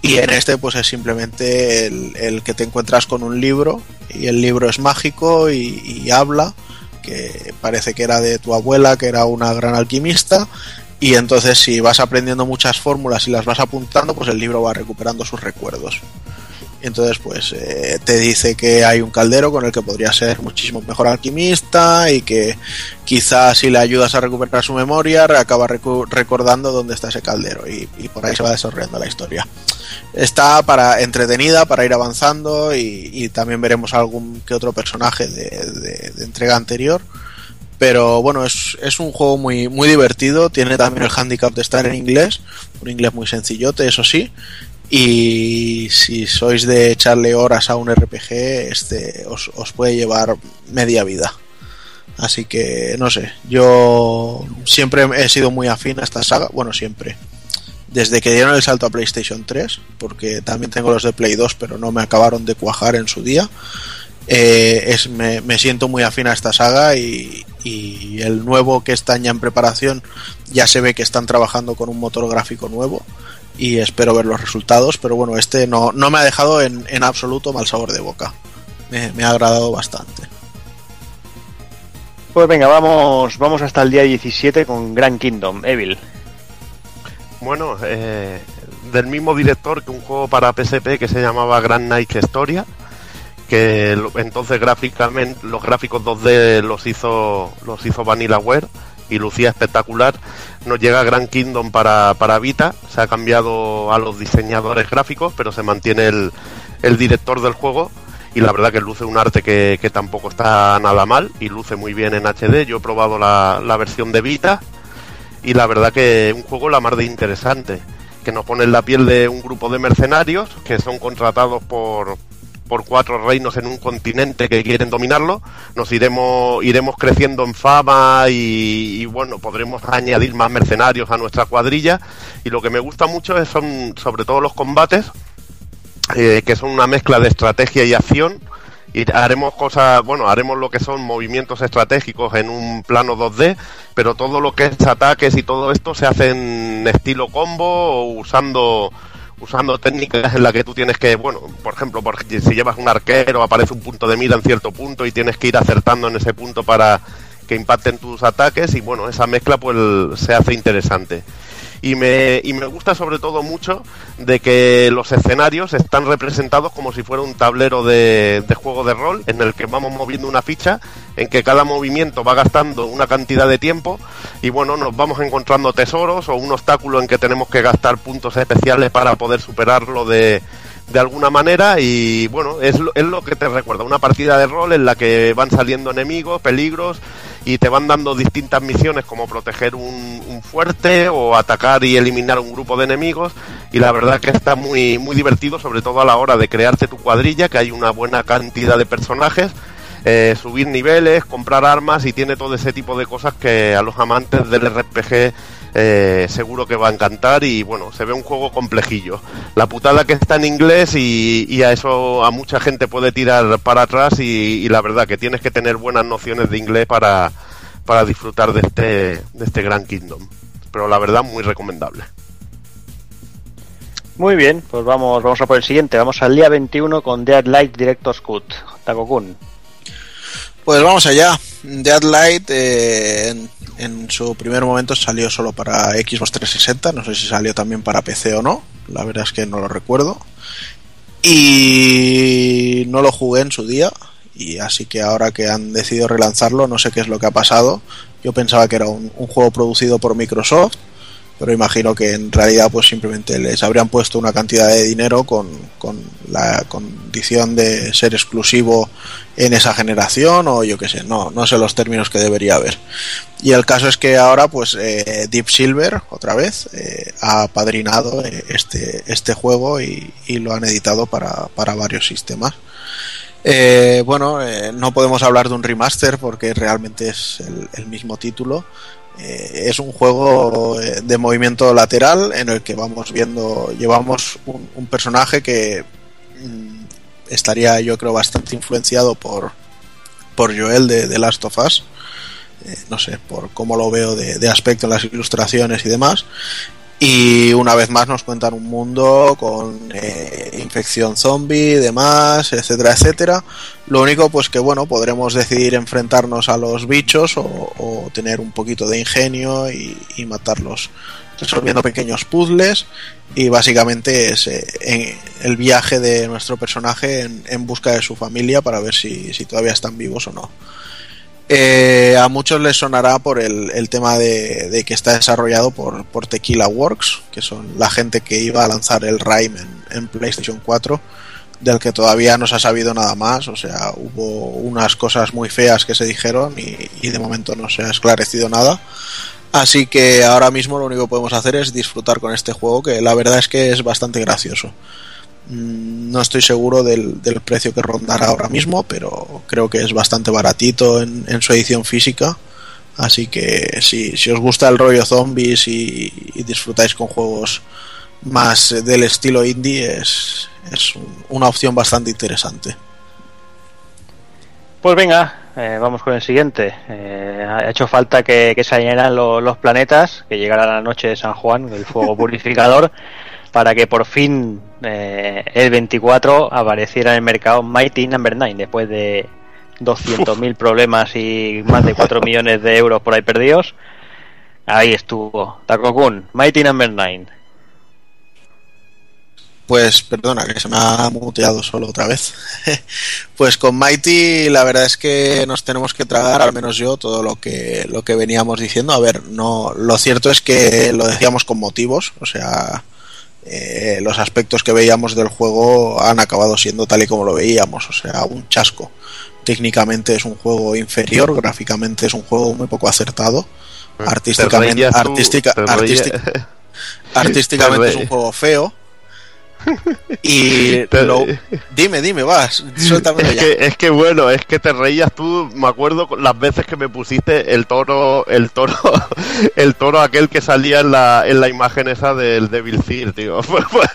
Y en este pues es simplemente el, que te encuentras con un libro y el libro es mágico y habla que parece que era de tu abuela que era una gran alquimista. Y entonces si vas aprendiendo muchas fórmulas y las vas apuntando pues el libro va recuperando sus recuerdos entonces, pues eh, te dice que hay un caldero con el que podría ser muchísimo mejor alquimista y que quizás si le ayudas a recuperar su memoria, acaba recordando dónde está ese caldero y, por ahí se va desarrollando la historia. Está para entretenida, para ir avanzando y, también veremos algún que otro personaje de entrega anterior. Pero bueno, es, es, un juego muy, muy divertido. Tiene también el handicap de estar en inglés, un inglés muy sencillote, eso sí y si sois de echarle horas a un RPG este os, os, puede llevar media vida. Así que no sé yo siempre he sido muy afín a esta saga bueno siempre. Desde que dieron el salto a PlayStation 3 porque también tengo los de Play 2 pero no me acabaron de cuajar en su día eh, es, me, me, siento muy afín a esta saga y, y el nuevo que está ya en preparación ya se ve que están trabajando con un motor gráfico nuevo y espero ver los resultados, pero bueno, este no, no me ha dejado en, en, absoluto mal sabor de boca. Me, me, ha agradado bastante. Pues venga, vamos, vamos hasta el día 17 con Grand Kingdom, Evil. Bueno, eh, del mismo director que un juego para PSP que se llamaba Grand Night Historia, que entonces gráficamente los gráficos 2D los hizo los hizo Vanillaware y lucía espectacular. Nos llega Grand Kingdom para, para Vita, se ha cambiado a los diseñadores gráficos, pero se mantiene el, el director del juego y la verdad que luce un arte que, que, tampoco está nada mal y luce muy bien en HD. Yo he probado la, la versión de Vita y la verdad que un juego la mar de interesante, que nos pone en la piel de un grupo de mercenarios que son contratados por, por cuatro reinos en un continente que quieren dominarlo, nos iremos, iremos creciendo en fama y, y, bueno, podremos añadir más mercenarios a nuestra cuadrilla. Y lo que me gusta mucho es, son sobre todo los combates, eh, que son una mezcla de estrategia y acción. Y haremos cosas, bueno, haremos lo que son movimientos estratégicos en un plano 2D, pero todo lo que es ataques y todo esto se hace en estilo combo o usando usando técnicas en las que tú tienes que, bueno, por ejemplo, por, si llevas un arquero, aparece un punto de mira en cierto punto y tienes que ir acertando en ese punto para que impacten tus ataques y bueno, esa mezcla pues se hace interesante. Y me, y me gusta sobre todo mucho de que los escenarios están representados como si fuera un tablero de, de juego de rol en el que vamos moviendo una ficha, en que cada movimiento va gastando una cantidad de tiempo y bueno, nos vamos encontrando tesoros o un obstáculo en que tenemos que gastar puntos especiales para poder superarlo de, de alguna manera y bueno, es lo, es lo que te recuerda, una partida de rol en la que van saliendo enemigos, peligros y te van dando distintas misiones como proteger un, un fuerte o atacar y eliminar un grupo de enemigos. Y la verdad que está muy, muy divertido sobre todo a la hora de crearte tu cuadrilla, que hay una buena cantidad de personajes eh, subir niveles, comprar armas y tiene todo ese tipo de cosas que a los amantes del RPG eh, seguro que va a encantar y bueno, se ve un juego complejillo. La putada que está en inglés y, y a eso a mucha gente puede tirar para atrás y, y la verdad que tienes que tener buenas nociones de inglés para, para disfrutar de este, de este Gran Kingdom. Pero la verdad muy recomendable. Muy bien, pues vamos, vamos a por el siguiente. Vamos al día 21 con Dead Light Director's Cut. Takokun. Pues vamos allá. Deadlight eh, en, su primer momento salió solo para Xbox 360, no sé si salió también para PC o no, la verdad es que no lo recuerdo. Y no lo jugué en su día, y así que ahora que han decidido relanzarlo, no sé qué es lo que ha pasado. Yo pensaba que era un juego producido por Microsoft, pero imagino que en realidad pues simplemente les habrían puesto una cantidad de dinero con, con la condición de ser exclusivo en esa generación o yo qué sé, no, no sé los términos que debería haber. Y el caso es que ahora pues eh, Deep Silver otra vez eh, ha padrinado eh, este, este juego y, lo han editado para, para varios sistemas. Bueno, no podemos hablar de un remaster porque realmente es el mismo título. Eh, es un juego eh, de movimiento lateral en el que vamos viendo, llevamos un, personaje que mm, estaría yo creo bastante influenciado por, por Joel de, de Last of Us. Eh, no sé, por cómo lo veo de aspecto en las ilustraciones y demás. Y una vez más nos cuentan un mundo con eh, infección zombie, demás, etcétera, etcétera. Lo único, pues que bueno, podremos decidir enfrentarnos a los bichos o, tener un poquito de ingenio y, matarlos resolviendo pequeños puzzles y básicamente es eh, el viaje de nuestro personaje en, en busca de su familia para ver si, si todavía están vivos o no. Eh, a muchos les sonará por el, tema de, que está desarrollado por, Tequila Works, que son la gente que iba a lanzar el Rime en, PlayStation 4, del que todavía no se ha sabido nada más. O sea, hubo unas cosas muy feas que se dijeron y de momento no se ha esclarecido nada. Así que ahora mismo lo único que podemos hacer es disfrutar con este juego, que la verdad es que es bastante gracioso. Mm, No estoy seguro del, del precio que rondará ahora mismo, pero creo que es bastante baratito en, en su edición física. Así que si, si os gusta el rollo zombies y, y disfrutáis con juegos más eh, del estilo indie, es, es un- una opción bastante interesante. Pues venga, eh, vamos con el siguiente. Eh, ha hecho falta que, que se lo- los planetas, que llegara la noche de San Juan, el fuego purificador, para que por fin eh, el 24 apareciera en el mercado Mighty Number 9, después de 200.000 problemas y más de 4 millones de euros por ahí perdidos. Ahí estuvo. Takokun, Mighty Number 9. Pues perdona, que se me ha muteado solo otra vez. pues con Mighty la verdad es que nos tenemos que tragar, al menos yo, todo lo que, lo que veníamos diciendo. A ver, no, lo cierto es que lo decíamos con motivos, o sea, eh, los aspectos que veíamos del juego han acabado siendo tal y como lo veíamos, o sea, un chasco. Técnicamente es un juego inferior, gráficamente es un juego muy poco acertado. Artísticamente, artística, artísticamente Te es un juego feo. Y lo- dime, dime, vas, suéltamelo Es ya. que, es que bueno, es que te reías tú, me acuerdo las veces que me pusiste el toro, el toro, el toro aquel que salía en la, en la imagen esa del Devil Seal, tío. Pues,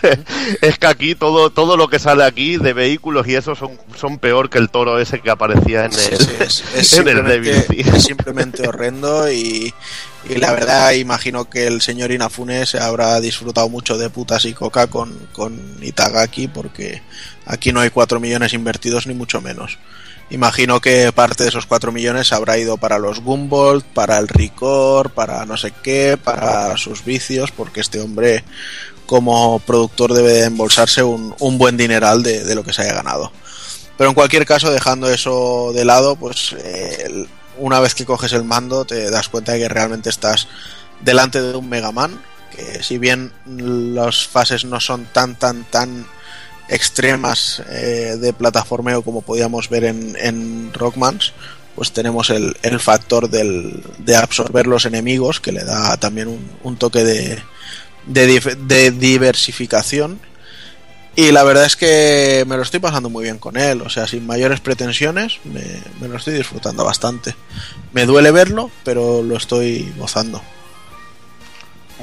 es que aquí todo, todo lo que sale aquí de vehículos y eso son, son peor que el toro ese que aparecía en el, Sí, sí, es, es en el Devil Seal. es simplemente horrendo y, Y la verdad, imagino que el señor Inafune se habrá disfrutado mucho de putas y coca con, con Itagaki, porque aquí no hay 4 millones invertidos, ni mucho menos. Imagino que parte de esos 4 millones habrá ido para los Gumbold, para el Ricor, para no sé qué, para sus vicios, porque este hombre, como productor, debe de embolsarse un, un buen dineral de, de lo que se haya ganado. Pero en cualquier caso, dejando eso de lado, pues una vez que coges el mando te das cuenta de que realmente estás delante de un Mega Man, que si bien las fases no son tan, tan, tan extremas eh, de plataformeo como podíamos ver en, en Rockmans, pues tenemos el, el factor del, de absorber los enemigos, que le da también un, toque de, de diversificación. Y la verdad es que me lo estoy pasando muy bien con él, o sea, sin mayores pretensiones, me, me lo estoy disfrutando bastante. Me duele verlo, pero lo estoy gozando.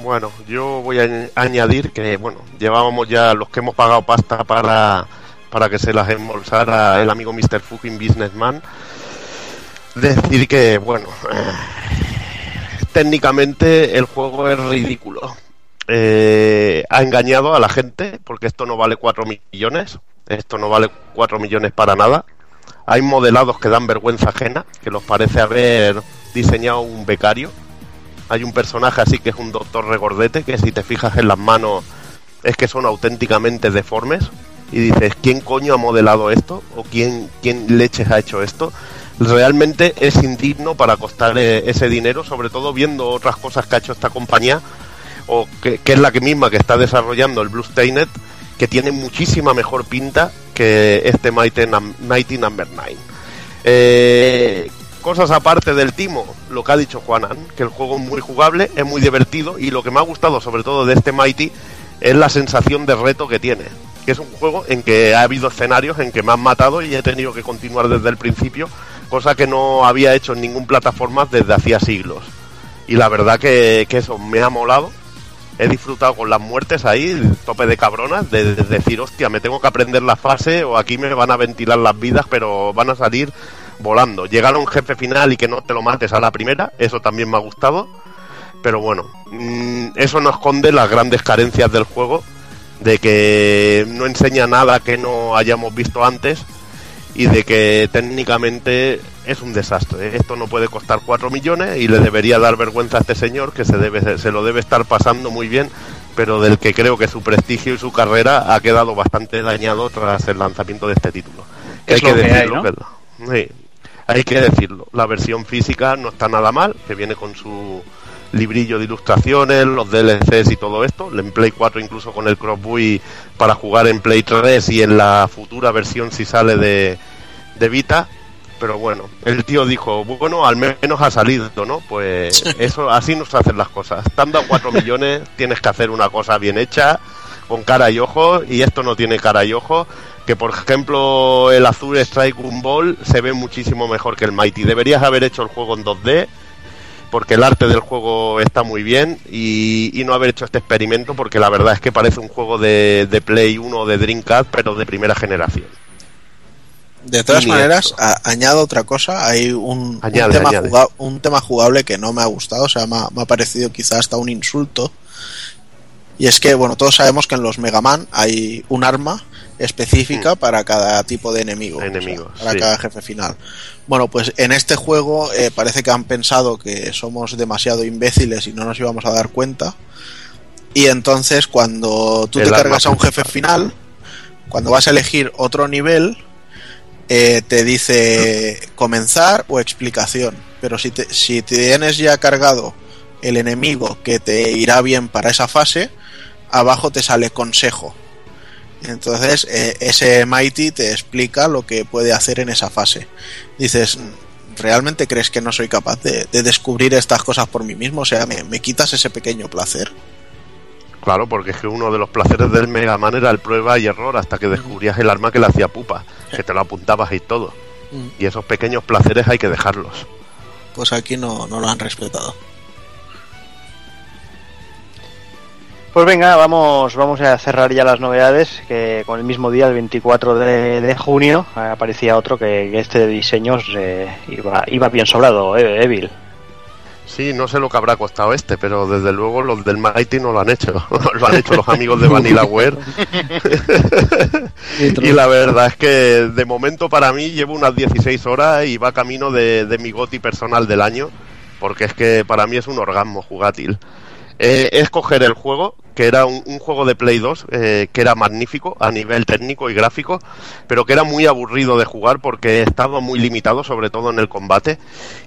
Bueno, yo voy a añ- añadir que, bueno, llevábamos ya los que hemos pagado pasta para, para que se las embolsara el amigo Mr. Fucking Businessman. Decir que, bueno, eh, técnicamente el juego es ridículo. Eh, ha engañado a la gente porque esto no vale 4 millones. Esto no vale 4 millones para nada. Hay modelados que dan vergüenza ajena, que los parece haber diseñado un becario. Hay un personaje así que es un doctor regordete, que si te fijas en las manos es que son auténticamente deformes. Y dices, ¿quién coño ha modelado esto? ¿O quién, quién leches ha hecho esto? Realmente es indigno para costar ese dinero, sobre todo viendo otras cosas que ha hecho esta compañía, o que, es la que misma que está desarrollando el Blue Stainet, que tiene muchísima mejor pinta que este Mighty, Num- Mighty Number 9. Eh, cosas aparte del timo, lo que ha dicho Juanan, que el juego es muy jugable, es muy divertido y lo que me ha gustado sobre todo de este Mighty es la sensación de reto que tiene. Que es un juego en que ha habido escenarios en que me han matado y he tenido que continuar desde el principio, cosa que no había hecho en ningún plataforma desde hacía siglos. Y la verdad que eso me ha molado. He disfrutado con las muertes ahí, tope de cabronas, de, de decir, hostia, me tengo que aprender la fase o aquí me van a ventilar las vidas, pero van a salir volando. Llegar a un jefe final y que no te lo mates a la primera, eso también me ha gustado. Pero bueno, mm, eso no esconde las grandes carencias del juego, de que no enseña nada que no hayamos visto antes y de que técnicamente es un desastre. ¿eh? Esto no puede costar 4 millones y le debería dar vergüenza a este señor que se, debe, se lo debe estar pasando muy bien, pero del que creo que su prestigio y su carrera ha quedado bastante dañado tras el lanzamiento de este título. Que Es lo que hay, ¿no? que- sí, hay que decirlo. La versión física no está nada mal, que viene con su librillo de ilustraciones, los DLCs y todo esto. En Play 4 incluso con el Crossbuy para jugar en Play 3 y en la futura versión si sale de, de Vita. Pero bueno, el tío dijo, bueno, al menos ha salido, ¿no? Pues eso, así nos hacen las cosas. Estando a 4 millones, tienes que hacer una cosa bien hecha, con cara y ojos, y esto no tiene cara y ojos. Que por ejemplo, el azul Strike Ball se ve muchísimo mejor que el Mighty. Deberías haber hecho el juego en 2D, porque el arte del juego está muy bien, y, y no haber hecho este experimento, porque la verdad es que parece un juego de, de Play 1 o de Dreamcast, pero de primera generación. De todas maneras, a- añado otra cosa. Hay un, un tema añade. juga- un tema jugable que no me ha gustado, o sea, me ha, me ha parecido quizá hasta un insulto. Y es que, bueno, todos sabemos que en los Mega Man hay un arma específica para cada tipo de enemigo. o sea. Enemigo, para sí. cada jefe final. Bueno, pues en este juego eh, parece que han pensado que somos demasiado imbéciles y no nos íbamos a dar cuenta. Y entonces cuando tú El te cargas a un jefe final, cuando vas a elegir otro nivel, eh, te dice comenzar o explicación. Pero si, te, si tienes ya cargado el enemigo que te irá bien para esa fase, abajo te sale consejo. Entonces eh, ese Mighty te explica lo que puede hacer en esa fase. Dices, ¿realmente crees que no soy capaz de, de descubrir estas cosas por mí mismo? O sea, ¿me, me quitas ese pequeño placer? Claro, porque es que uno de los placeres del Mega Man era el prueba y error hasta que descubrías el arma que le hacía pupa, que te lo apuntabas y todo. Mm. Y esos pequeños placeres hay que dejarlos. Pues aquí no, no lo han respetado. Pues venga, vamos, vamos a cerrar ya las novedades, que con el mismo día, el 24 de, de junio, aparecía otro que, que este de diseños eh, iba, iba bien sobrado, eh, Evil. Sí, no sé lo que habrá costado este, pero desde luego los del Mighty no lo han hecho. lo han hecho los amigos de Vanillaware. y la verdad es que de momento para mí llevo unas 16 horas y va camino de, de mi goti personal del año, porque es que para mí es un orgasmo jugátil. Eh, es coger el juego, que era un, juego de Play 2, eh, que era magnífico a nivel técnico y gráfico, pero que era muy aburrido de jugar porque estaba muy limitado, sobre todo en el combate,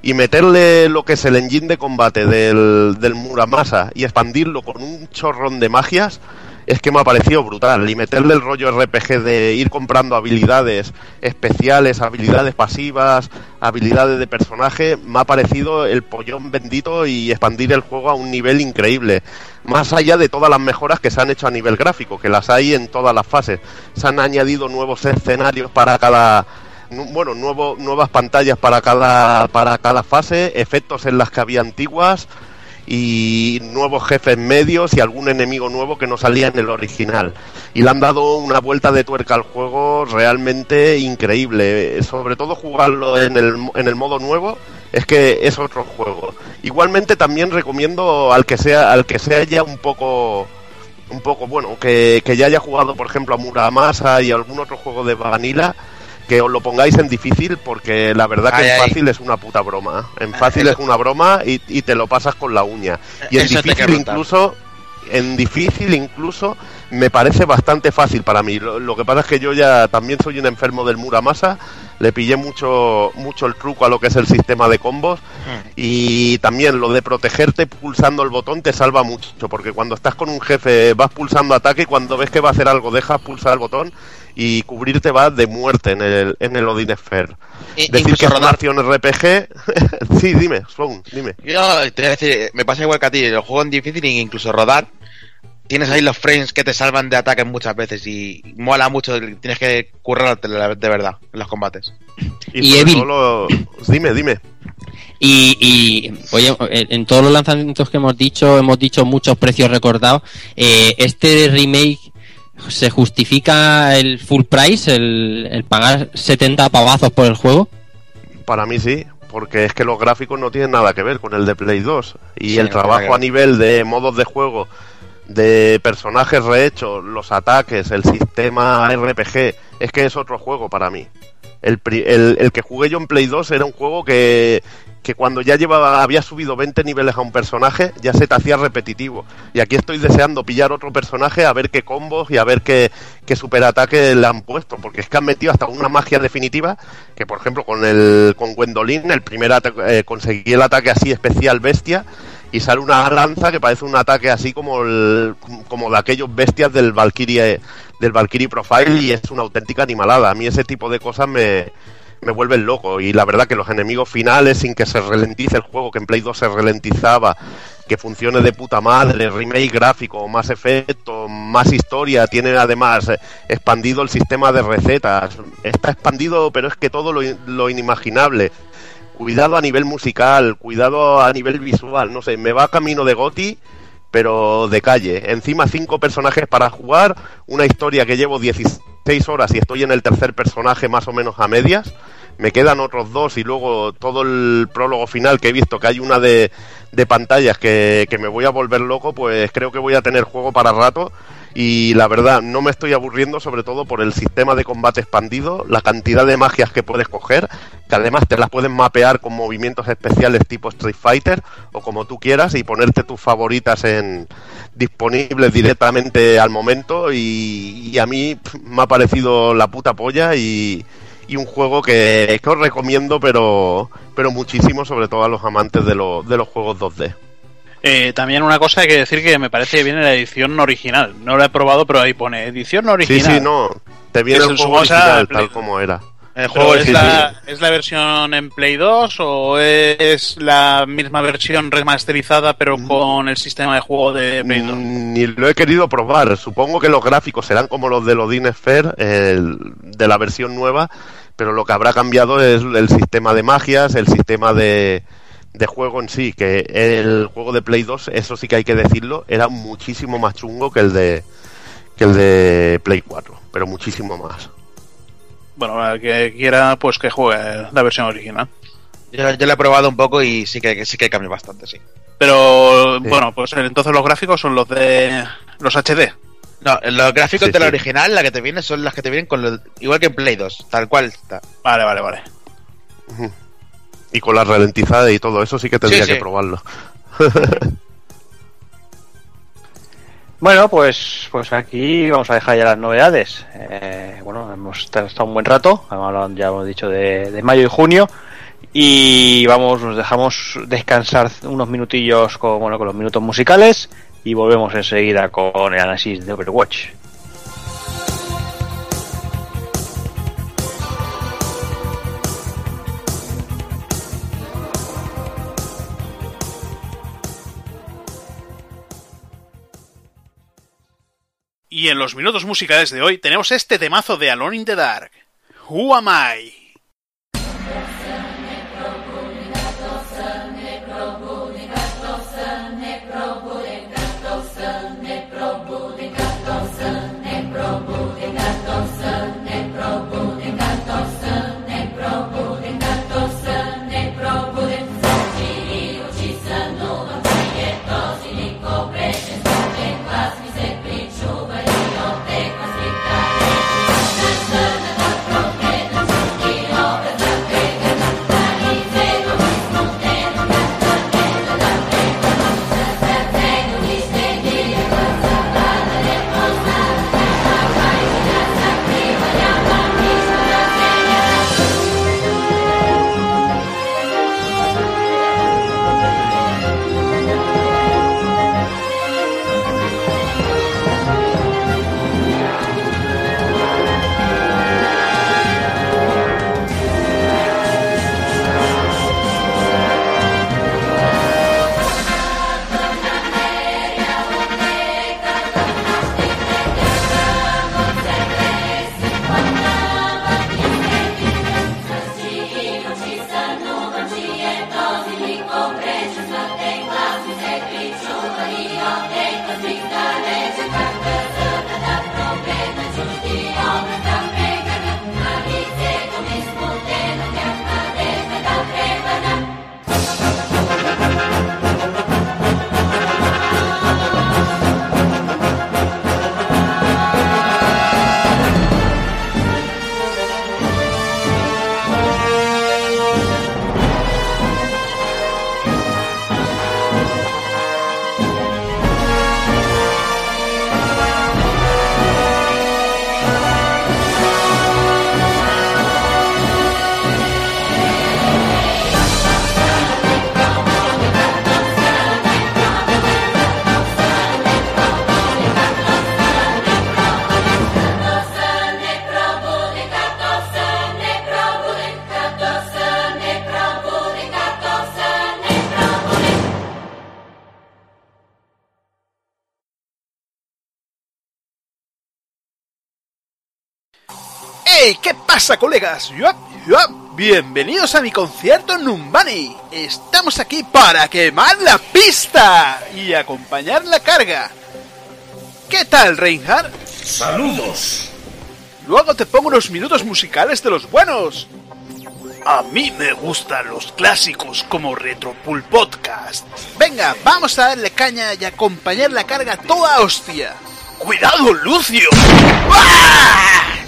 y meterle lo que es el engine de combate del, del Muramasa y expandirlo con un chorrón de magias, es que me ha parecido brutal. Y meterle el rollo RPG de ir comprando habilidades especiales, habilidades pasivas, habilidades de personaje, me ha parecido el pollón bendito y expandir el juego a un nivel increíble. Más allá de todas las mejoras que se han hecho a nivel gráfico, que las hay en todas las fases. Se han añadido nuevos escenarios para cada bueno, nuevo, nuevas pantallas para cada, para cada fase, efectos en las que había antiguas y nuevos jefes medios y algún enemigo nuevo que no salía en el original. Y le han dado una vuelta de tuerca al juego realmente increíble. Sobre todo jugarlo en el, en el modo nuevo es que es otro juego. Igualmente también recomiendo al que sea, al que sea ya un poco un poco, bueno, que, que ya haya jugado, por ejemplo, a Muramasa y algún otro juego de Vanilla, que os lo pongáis en difícil, porque la verdad que Ay, en ay. fácil es una puta broma. En fácil es una broma y, y te lo pasas con la uña. Y en difícil incluso, en difícil incluso, me parece bastante fácil para mí. Lo, lo que pasa es que yo ya también soy un enfermo del Muramasa, le pillé mucho, mucho el truco a lo que es el sistema de combos y también lo de protegerte pulsando el botón te salva mucho, porque cuando estás con un jefe vas pulsando ataque y cuando ves que va a hacer algo dejas pulsar el botón y cubrirte va de muerte en el, en el Odin Sphere. Decir que es una rodar. acción RPG... sí, dime, Sloan, dime. Yo te voy a decir, me pasa igual que a ti, el juego en difícil e incluso rodar. Tienes ahí los frames que te salvan de ataques muchas veces y mola mucho, tienes que currarte de verdad en los combates. Y sobre Evil. lo- Dime, dime. Y, y, oye, en todos los lanzamientos que hemos dicho, hemos dicho muchos precios recordados. Eh, este remake se justifica el full price, el, el pagar 70 pavazos por el juego. Para mí sí, porque es que los gráficos no tienen nada que ver con el de Play 2. Y Sí, el trabajo a nivel de modos de juego, de personajes rehechos, los ataques, el sistema RPG, es que es otro juego para mí. El, el, el que jugué yo en Play 2 era un juego que, que cuando ya llevaba, había subido 20 niveles a un personaje, ya se te hacía repetitivo. Y aquí estoy deseando pillar otro personaje a ver qué combos y a ver qué, qué superataque le han puesto, porque es que han metido hasta una magia definitiva, que por ejemplo con el con Gwendolyn, el primer eh, conseguí el ataque así especial bestia, y sale una lanza que parece un ataque así como el, como de aquellos bestias del Valkyrie del Valkyrie Profile y es una auténtica animalada. A mí ese tipo de cosas me, me vuelven loco y la verdad que los enemigos finales sin que se ralentice el juego, que en Play 2 se ralentizaba, que funcione de puta madre, remake gráfico, más efecto, más historia, tiene además eh, expandido el sistema de recetas, está expandido pero es que todo lo, lo inimaginable. Cuidado a nivel musical, cuidado a nivel visual, no sé, me va camino de Goti, pero de calle. Encima cinco personajes para jugar, una historia que llevo 16 horas y estoy en el tercer personaje más o menos a medias. Me quedan otros dos y luego todo el prólogo final que he visto que hay una de, de pantallas que, que me voy a volver loco, pues creo que voy a tener juego para rato y la verdad no me estoy aburriendo sobre todo por el sistema de combate expandido, la cantidad de magias que puedes coger, que además te las pueden mapear con movimientos especiales tipo Street Fighter o como tú quieras y ponerte tus favoritas en disponibles directamente al momento y, a mí me ha parecido la puta polla y, un juego que, que os recomiendo pero pero muchísimo sobre todo a los amantes de, lo- de los juegos 2D. Eh, también una cosa hay que decir que me parece que viene la edición original. No la he probado, pero ahí pone edición Sí, original. sí, no, te viene el juego original tal como era. El Pero juego ¿es, sí, la, ¿Es la versión en Play 2 o es la misma versión remasterizada pero con el sistema de juego de Play 2? Mm, Ni lo he querido probar. Supongo que los gráficos serán como los de Odin Sphere, el- de la versión nueva, pero lo que habrá cambiado es el sistema de magias, el sistema de, de juego en sí, que el juego de Play 2, eso sí que hay que decirlo, era muchísimo más chungo que el de que el de Play 4, pero muchísimo más. Bueno, el que quiera, pues que juegue la versión original. Yo, yo lo he probado un poco y sí que, sí que cambia bastante, sí. Pero bueno, pues entonces los gráficos son los de los HD. No, los gráficos Sí, de la sí. original, la que te viene, son las que te vienen con los, igual que en Play 2, tal cual está. Vale, vale, vale. Y con la ralentizada y todo eso sí que tendría Sí, sí. que probarlo. Bueno, pues, pues aquí vamos a dejar ya las novedades. Eh, bueno, hemos estado un buen rato, hemos hablado, ya hemos dicho de, de mayo y junio. Y vamos, nos dejamos descansar unos minutillos con, bueno, con los minutos musicales y volvemos enseguida con el análisis de Overwatch. Y en los minutos musicales de hoy tenemos este temazo de Alone in the Dark. Who am I? ¡Hey! ¿Qué pasa, colegas? Bienvenidos a mi concierto en Numbani. Estamos aquí para quemar la pista y acompañar la carga. ¿Qué tal, Reinhardt? Saludos. Luego te pongo unos minutos musicales de los buenos. A mí me gustan los clásicos como Retropool Podcast. Venga, vamos a darle caña y acompañar la carga toda hostia. ¡Cuidado, Lucio! ¡Ah!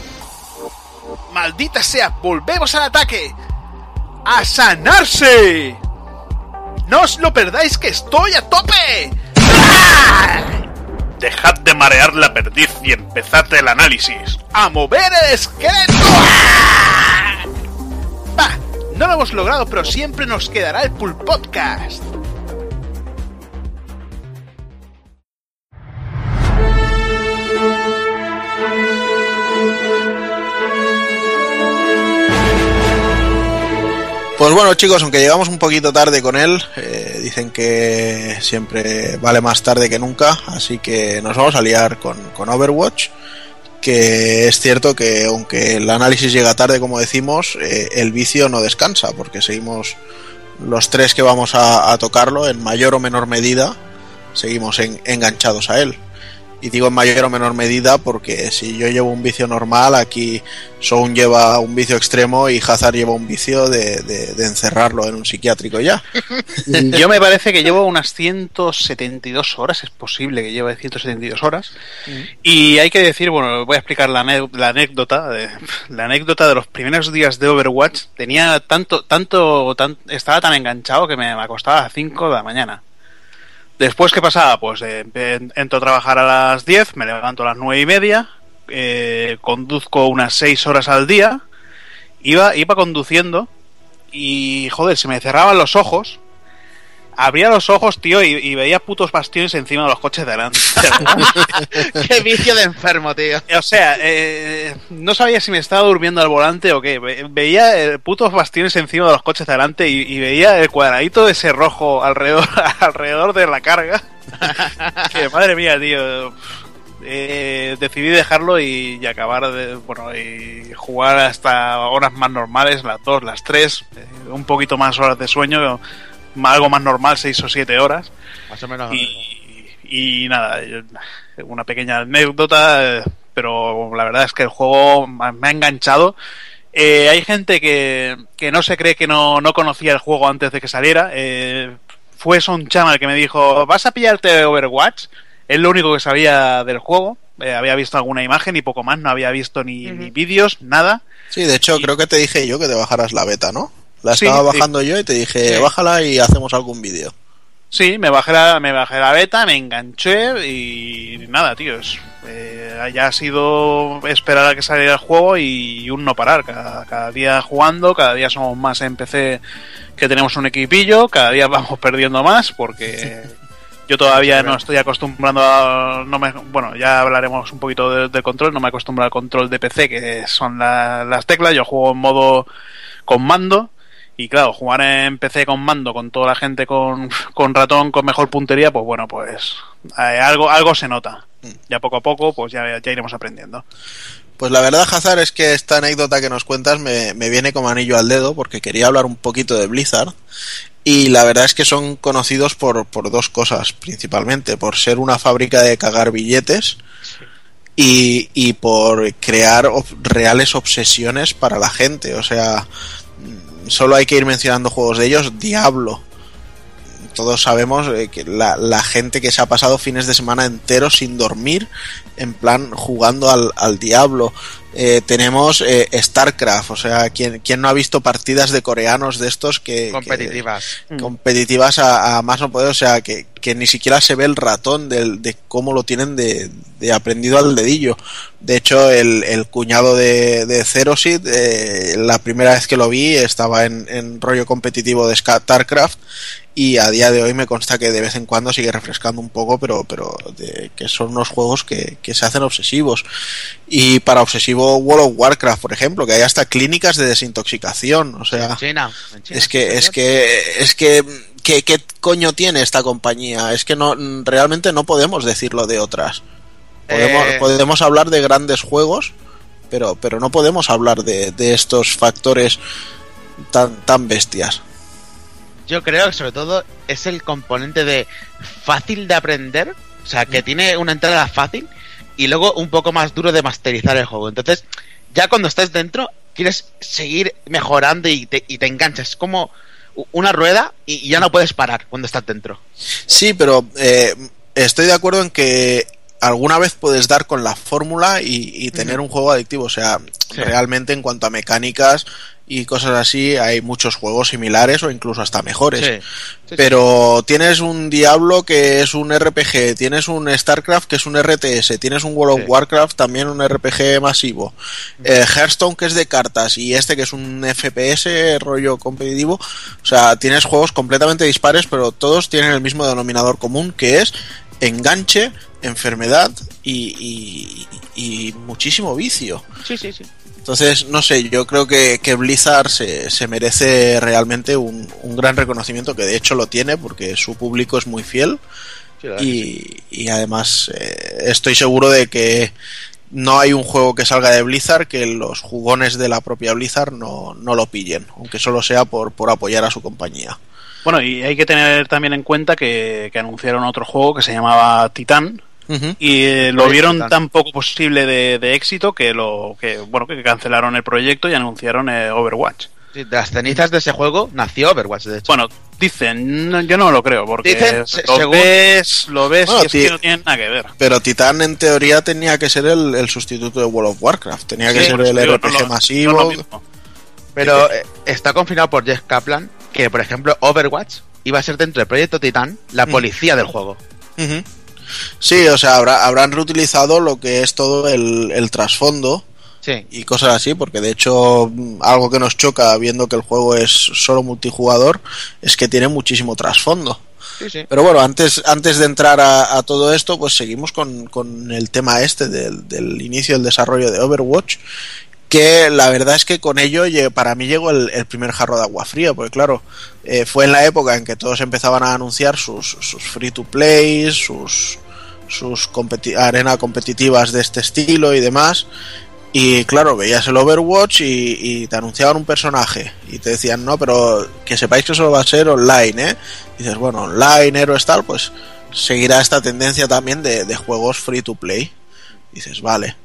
Maldita sea, volvemos al ataque. ¡A sanarse! ¡No os lo perdáis que estoy a tope! ¡Ah! Dejad de marear la perdiz y empezad el análisis. ¡A mover el esqueleto! ¡Ah! Bah, no lo hemos logrado, pero siempre nos quedará el Pool Podcast. Bueno chicos, aunque llegamos un poquito tarde con él, eh, dicen que siempre vale más tarde que nunca, así que nos vamos a liar con, con Overwatch, que es cierto que aunque el análisis llega tarde como decimos, eh, el vicio no descansa, porque seguimos los tres que vamos a, tocarlo en mayor o menor medida, seguimos en- enganchados a él. Y digo en mayor o menor medida porque si yo llevo un vicio normal, aquí Soun lleva un vicio extremo y Hazard lleva un vicio de, de- de encerrarlo en un psiquiátrico ya. Yo me parece que llevo unas 172 horas, es posible que lleve 172 horas. Y hay que decir, bueno, voy a explicar la, anécdota, de, la anécdota de los primeros días de Overwatch. Tenía tanto, tanto, tan- estaba tan enganchado que me, me acostaba a las 5 de la mañana. Después, ¿qué pasaba? Pues eh, empe- entro a trabajar a las 10, me levanto a las 9 y media, eh, conduzco unas 6 horas al día, iba, iba conduciendo y, joder, se me cerraban los ojos. Abría los ojos, tío, y, y veía putos bastiones encima de los coches de delante. Qué vicio de enfermo, tío. o sea, eh, no sabía si me estaba durmiendo al volante o qué. Ve- Veía eh, putos bastiones encima de los coches de delante y, y veía el cuadradito de ese rojo alrededor, alrededor de la carga. que madre mía, tío. Eh, decidí dejarlo y, y acabar de bueno y jugar hasta horas más normales las dos las tres eh, un poquito más horas de sueño algo más normal seis o siete horas Más o menos. y, y nada, una pequeña anécdota, pero la verdad es que el juego me ha enganchado. Eh, hay gente que, que no se cree que no, no conocía el juego antes de que saliera. Eh, fue Son Chama el que me dijo, ¿vas a pillarte Overwatch? Es lo único que sabía del juego. Eh, había visto alguna imagen y poco más, no había visto ni, ni vídeos, nada. Sí, de hecho, creo que te dije yo que te bajaras la beta, ¿no? La Sí, estaba sí. bajando yo y te dije, bájala y hacemos algún vídeo. Sí, me bajé la, me bajé la beta, me enganché y nada, tíos. Eh, ya ha sido esperar a que saliera el juego y un no parar. Cada, cada día jugando, cada día somos más en PC que tenemos un equipillo, cada día vamos perdiendo más porque yo todavía no estoy acostumbrando a... No me, bueno, ya hablaremos un poquito de- control, no me acostumbro al control de PC, que son la- las teclas. Yo juego en modo con mando. Y claro, jugar en PC con mando, con toda la gente con, con ratón, con mejor puntería, pues bueno, pues eh, algo, algo se nota. Ya poco a poco, pues ya, ya iremos aprendiendo. Pues la verdad, Hazard, es que esta anécdota que nos cuentas me, me viene como anillo al dedo porque quería hablar un poquito de Blizzard. Y la verdad es que son conocidos por, por dos cosas principalmente. Por ser una fábrica de cagar billetes y, y por crear ob- reales obsesiones para la gente. O sea, mm, solo hay que ir mencionando juegos de ellos. Diablo. Todos sabemos eh, que la, gente que se ha pasado fines de semana enteros sin dormir, en plan jugando al, al Diablo. Eh, tenemos eh, StarCraft, o sea, ¿quién, quién no ha visto partidas de coreanos de estos que... que- Competitivas. competitivas a, a más no poder, o sea, que, que ni siquiera se ve el ratón de cómo lo tienen de, de aprendido al dedillo. De hecho, el, el cuñado de, de Zerosid, eh, la primera vez que lo vi, estaba en, en rollo competitivo de StarCraft y a día de hoy me consta que de vez en cuando sigue refrescando un poco, pero, pero de, que son unos juegos que, que se hacen obsesivos. Y para obsesivo World of Warcraft, por ejemplo, que hay hasta clínicas de desintoxicación, o sea... En China. en China, Es que, es que, es que, ¿qué, qué coño tiene esta compañía? Es que no, realmente no podemos decirlo de otras. Podemos, Eh. podemos hablar de grandes juegos, pero, pero no podemos hablar de, de estos factores tan, tan bestias. Yo creo que sobre todo es el componente de fácil de aprender, o sea, que tiene una entrada fácil y luego un poco más duro de masterizar el juego. Entonces, ya cuando estás dentro, quieres seguir mejorando y te, y te enganchas. Es como una rueda y ya no puedes parar cuando estás dentro. Sí, pero eh, estoy de acuerdo en que alguna vez puedes dar con la fórmula y, y tener un juego adictivo. O sea, Sí. realmente en cuanto a mecánicas y cosas así, hay muchos juegos similares o incluso hasta mejores. Sí. Sí, Pero tienes un Diablo que es un RPG, tienes un StarCraft que es un RTS, tienes un World of Warcraft también un RPG masivo, eh, Hearthstone que es de cartas y este que es un FPS rollo competitivo. O sea, tienes juegos completamente dispares, pero todos tienen el mismo denominador común que es enganche, enfermedad y, y- y muchísimo vicio. sí, sí, sí. Entonces, no sé, yo creo que, que Blizzard se, se merece realmente un, un gran reconocimiento, que de hecho lo tiene, porque su público es muy fiel Sí, sí. y, y además eh, estoy seguro de que no hay un juego que salga de Blizzard que los jugones de la propia Blizzard no, no lo pillen, aunque solo sea por, por apoyar a su compañía. Bueno, y hay que tener también en cuenta que, que anunciaron otro juego que se llamaba Titán, Y eh, lo vieron tan poco posible de, de éxito que lo que bueno que cancelaron el proyecto y anunciaron eh, Overwatch. Sí, de las cenizas de ese juego nació Overwatch, de hecho. Bueno, dicen, no, yo no lo creo porque Dicen, lo según- ves, lo ves Bueno, y es ti- que no tiene nada que ver. Pero Titán en teoría tenía que ser el, el sustituto de World of Warcraft. Tenía que ser el digo, RPG no lo- masivo. no. Pero eh, está confirmado por Jeff Kaplan que, por ejemplo, Overwatch iba a ser dentro del proyecto Titan la Mm. policía del juego. Sí, o sea, habrá- habrán reutilizado lo que es todo el, el trasfondo Sí. y cosas así, porque de hecho algo que nos choca viendo que el juego es solo multijugador es que tiene muchísimo trasfondo. Sí, sí. Pero bueno, antes, antes de entrar a, a todo esto, pues seguimos con, con el tema este del, del inicio del desarrollo de Overwatch, que la verdad es que con ello para mí llegó el, el primer jarro de agua fría, porque claro, eh, fue en la época en que todos empezaban a anunciar sus, sus free to play, sus, sus arena competitivas de este estilo y demás. Y claro, veías el Overwatch y, y te anunciaban un personaje y te decían, no, pero que sepáis que solo va a ser online, ¿eh? Y dices, bueno, online, Heroes tal, pues seguirá esta tendencia también de, de juegos free to play. dices, vale.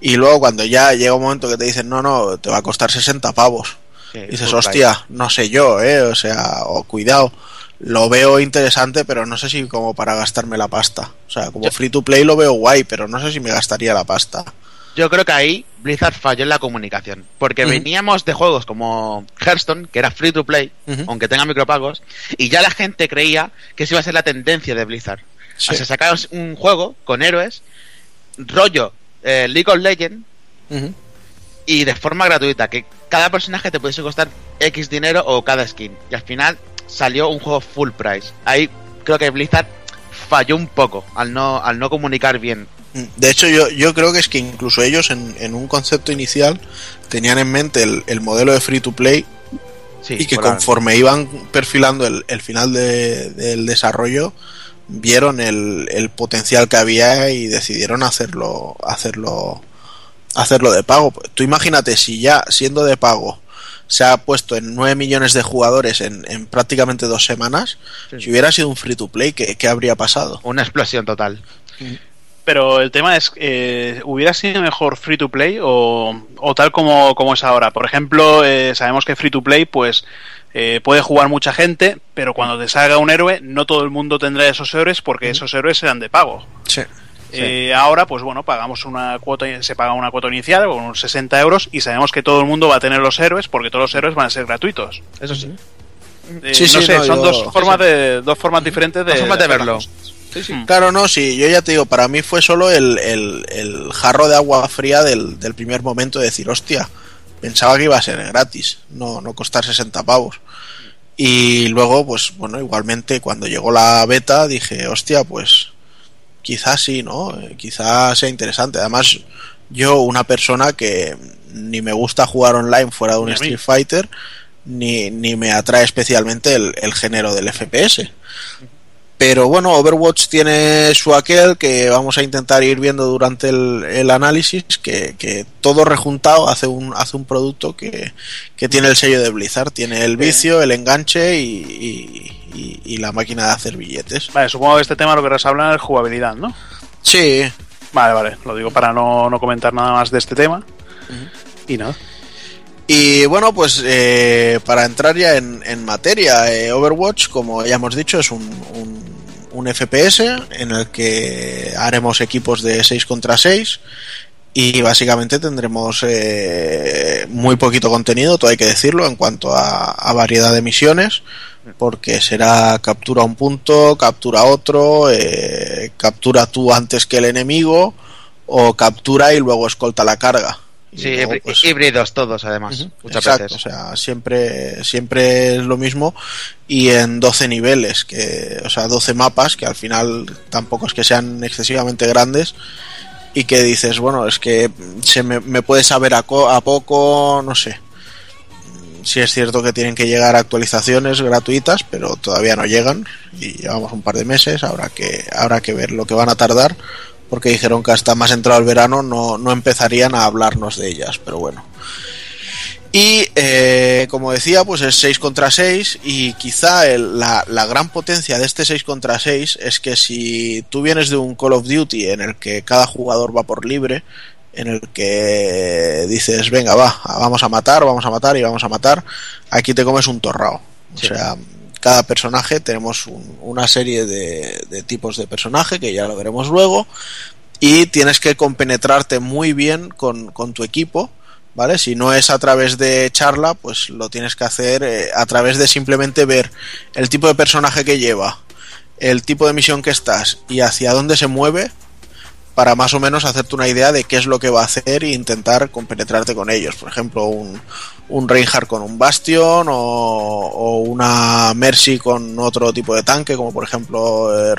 Y luego cuando ya llega un momento que te dicen, no, no, te va a costar 60 pavos. sí, dices, hostia, no sé yo, ¿eh? O sea, o cuidado. Lo veo interesante, pero no sé si como para gastarme la pasta. O sea, como Yo- free to play lo veo guay, pero no sé si me gastaría la pasta. Yo creo que ahí Blizzard falló en la comunicación. Porque veníamos de juegos como Hearthstone, que era free to play, aunque tenga micropagos, y ya la gente creía que esa iba a ser la tendencia de Blizzard. Sí. O sea, sacaron un juego con héroes, rollo eh, League of Legends, y de forma gratuita, que cada personaje te pudiese costar X dinero o cada skin. Y al final salió un juego full price. Ahí creo que Blizzard falló un poco al no, al no comunicar bien. De hecho, yo, yo creo que es que incluso ellos en, en un concepto inicial tenían en mente el, el modelo de free to play Sí, y que conforme iban perfilando el, el final de- del desarrollo vieron el, el potencial que había y decidieron hacerlo hacerlo hacerlo de pago tú imagínate si ya siendo de pago se ha puesto en 9 millones de jugadores en, en prácticamente dos semanas Sí. si hubiera sido un free to play ¿qué, qué habría pasado? Una explosión total. Pero el tema es, eh, ¿hubiera sido mejor free to play o, o tal como, como es ahora? Por ejemplo, eh, sabemos que free to play, pues eh, puede jugar mucha gente, pero cuando te salga un héroe, no todo el mundo tendrá esos héroes porque esos héroes serán de pago. Sí. Eh, ahora, pues bueno, pagamos una cuota, se paga una cuota inicial con unos 60 euros y sabemos que todo el mundo va a tener los héroes porque todos los héroes van a ser gratuitos. Eso sí. Eh, Sí, no sí, sé, no, son yo- dos formas de dos formas diferentes de, formas de verlo. Mm. Claro, no, sí, yo ya te digo, para mí fue solo el, el- el jarro de agua fría del, del primer momento de decir, hostia, pensaba que iba a ser gratis, no, no costar 60 pavos. Y luego, pues bueno, igualmente cuando llegó la beta dije, hostia, pues quizás sí, ¿no? Eh, Quizás sea interesante. Además, yo, una persona que ni me gusta jugar online fuera de un. Street Fighter, ni, ni me atrae especialmente el, el género del FPS. Pero bueno, Overwatch tiene su aquel que vamos a intentar ir viendo durante el, el análisis, que, que todo rejuntado hace un, hace un producto que, que tiene el sello de Blizzard. Tiene el vicio, el enganche y, y- y- y la máquina de hacer billetes. Vale, supongo que este tema lo que nos habla es jugabilidad, ¿no? Sí, Vale, vale, lo digo para no, no comentar nada más de este tema. Y nada. Y bueno, pues eh, para entrar ya en, en materia, eh, Overwatch, como ya hemos dicho, es un, un, FPS en el que haremos equipos de 6 contra 6 y básicamente tendremos eh, muy poquito contenido, todo hay que decirlo, en cuanto a, a variedad de misiones, porque será captura un punto, captura otro, eh, captura tú antes que el enemigo o captura y luego escolta la carga. Sí, pues, híbridos todos, además. Muchas Exacto, veces. o sea, siempre, siempre es lo mismo y en 12 niveles, que, o sea, 12 mapas que al final tampoco es que sean excesivamente grandes y que dices, bueno, es que se me, me puede saber a, co- a poco, no sé. Si es cierto que tienen que llegar actualizaciones gratuitas, pero todavía no llegan y llevamos un par de meses, habrá que, habrá que ver lo que van a tardar porque dijeron que hasta más entrado el verano no, no empezarían a hablarnos de ellas, pero bueno. Y eh, como decía, pues es 6 contra 6 y quizá el- la, la gran potencia de este 6 contra 6 es que si tú vienes de un Call of Duty en el que cada jugador va por libre, en el que dices, venga, va, vamos a matar, vamos a matar y vamos a matar, aquí te comes un torrao. O sea, cada personaje tenemos un- una serie de, tipos de personaje que ya lo veremos luego y tienes que compenetrarte muy bien con, con tu equipo, ¿vale? Si no es a través de charla, pues lo tienes que hacer eh, a través de simplemente ver el tipo de personaje que lleva, el tipo de misión que estás y hacia dónde se mueve para más o menos hacerte una idea de qué es lo que va a hacer e intentar compenetrarte con ellos. Por ejemplo, un, un Reinhardt con un Bastion o, una Mercy con otro tipo de tanque, como por ejemplo eh,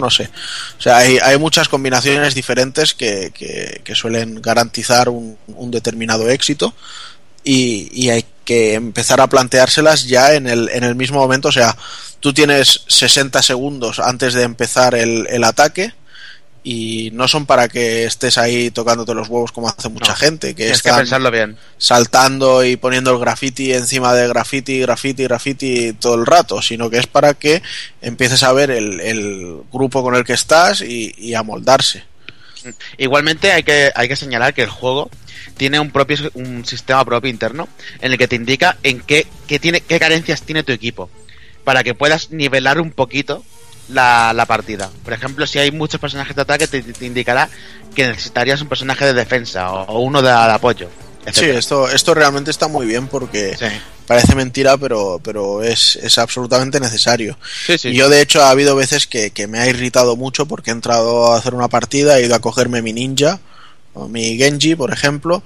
no sé. O sea, hay, hay muchas combinaciones diferentes que, que- suelen garantizar un, un determinado éxito y, y hay que empezar a planteárselas ya en el, en el mismo momento. O sea, tú tienes 60 segundos antes de empezar el, el ataque y no son para que estés ahí tocándote los huevos como hace mucha No, gente, que Tienes que están pensarlo bien. saltando y poniendo el graffiti encima de graffiti, graffiti, graffiti todo el rato, sino que es para que empieces a ver el, el grupo con el que estás y, y a moldarse. Igualmente hay que, hay que señalar que el juego tiene un propio un sistema propio interno en el que te indica en qué, qué tiene, qué carencias tiene tu equipo. Para que puedas nivelar un poquito la, la partida. Por ejemplo, si hay muchos personajes de ataque, te, te indicará que necesitarías un personaje de defensa o, o uno de, de apoyo. Sí, esto, esto realmente está muy bien porque Sí. parece mentira, pero, pero es, es absolutamente necesario. Sí, sí. Y yo, de hecho, ha habido veces que, que me ha irritado mucho porque he entrado a hacer una partida, he ido a cogerme mi ninja, o mi Genji, por ejemplo,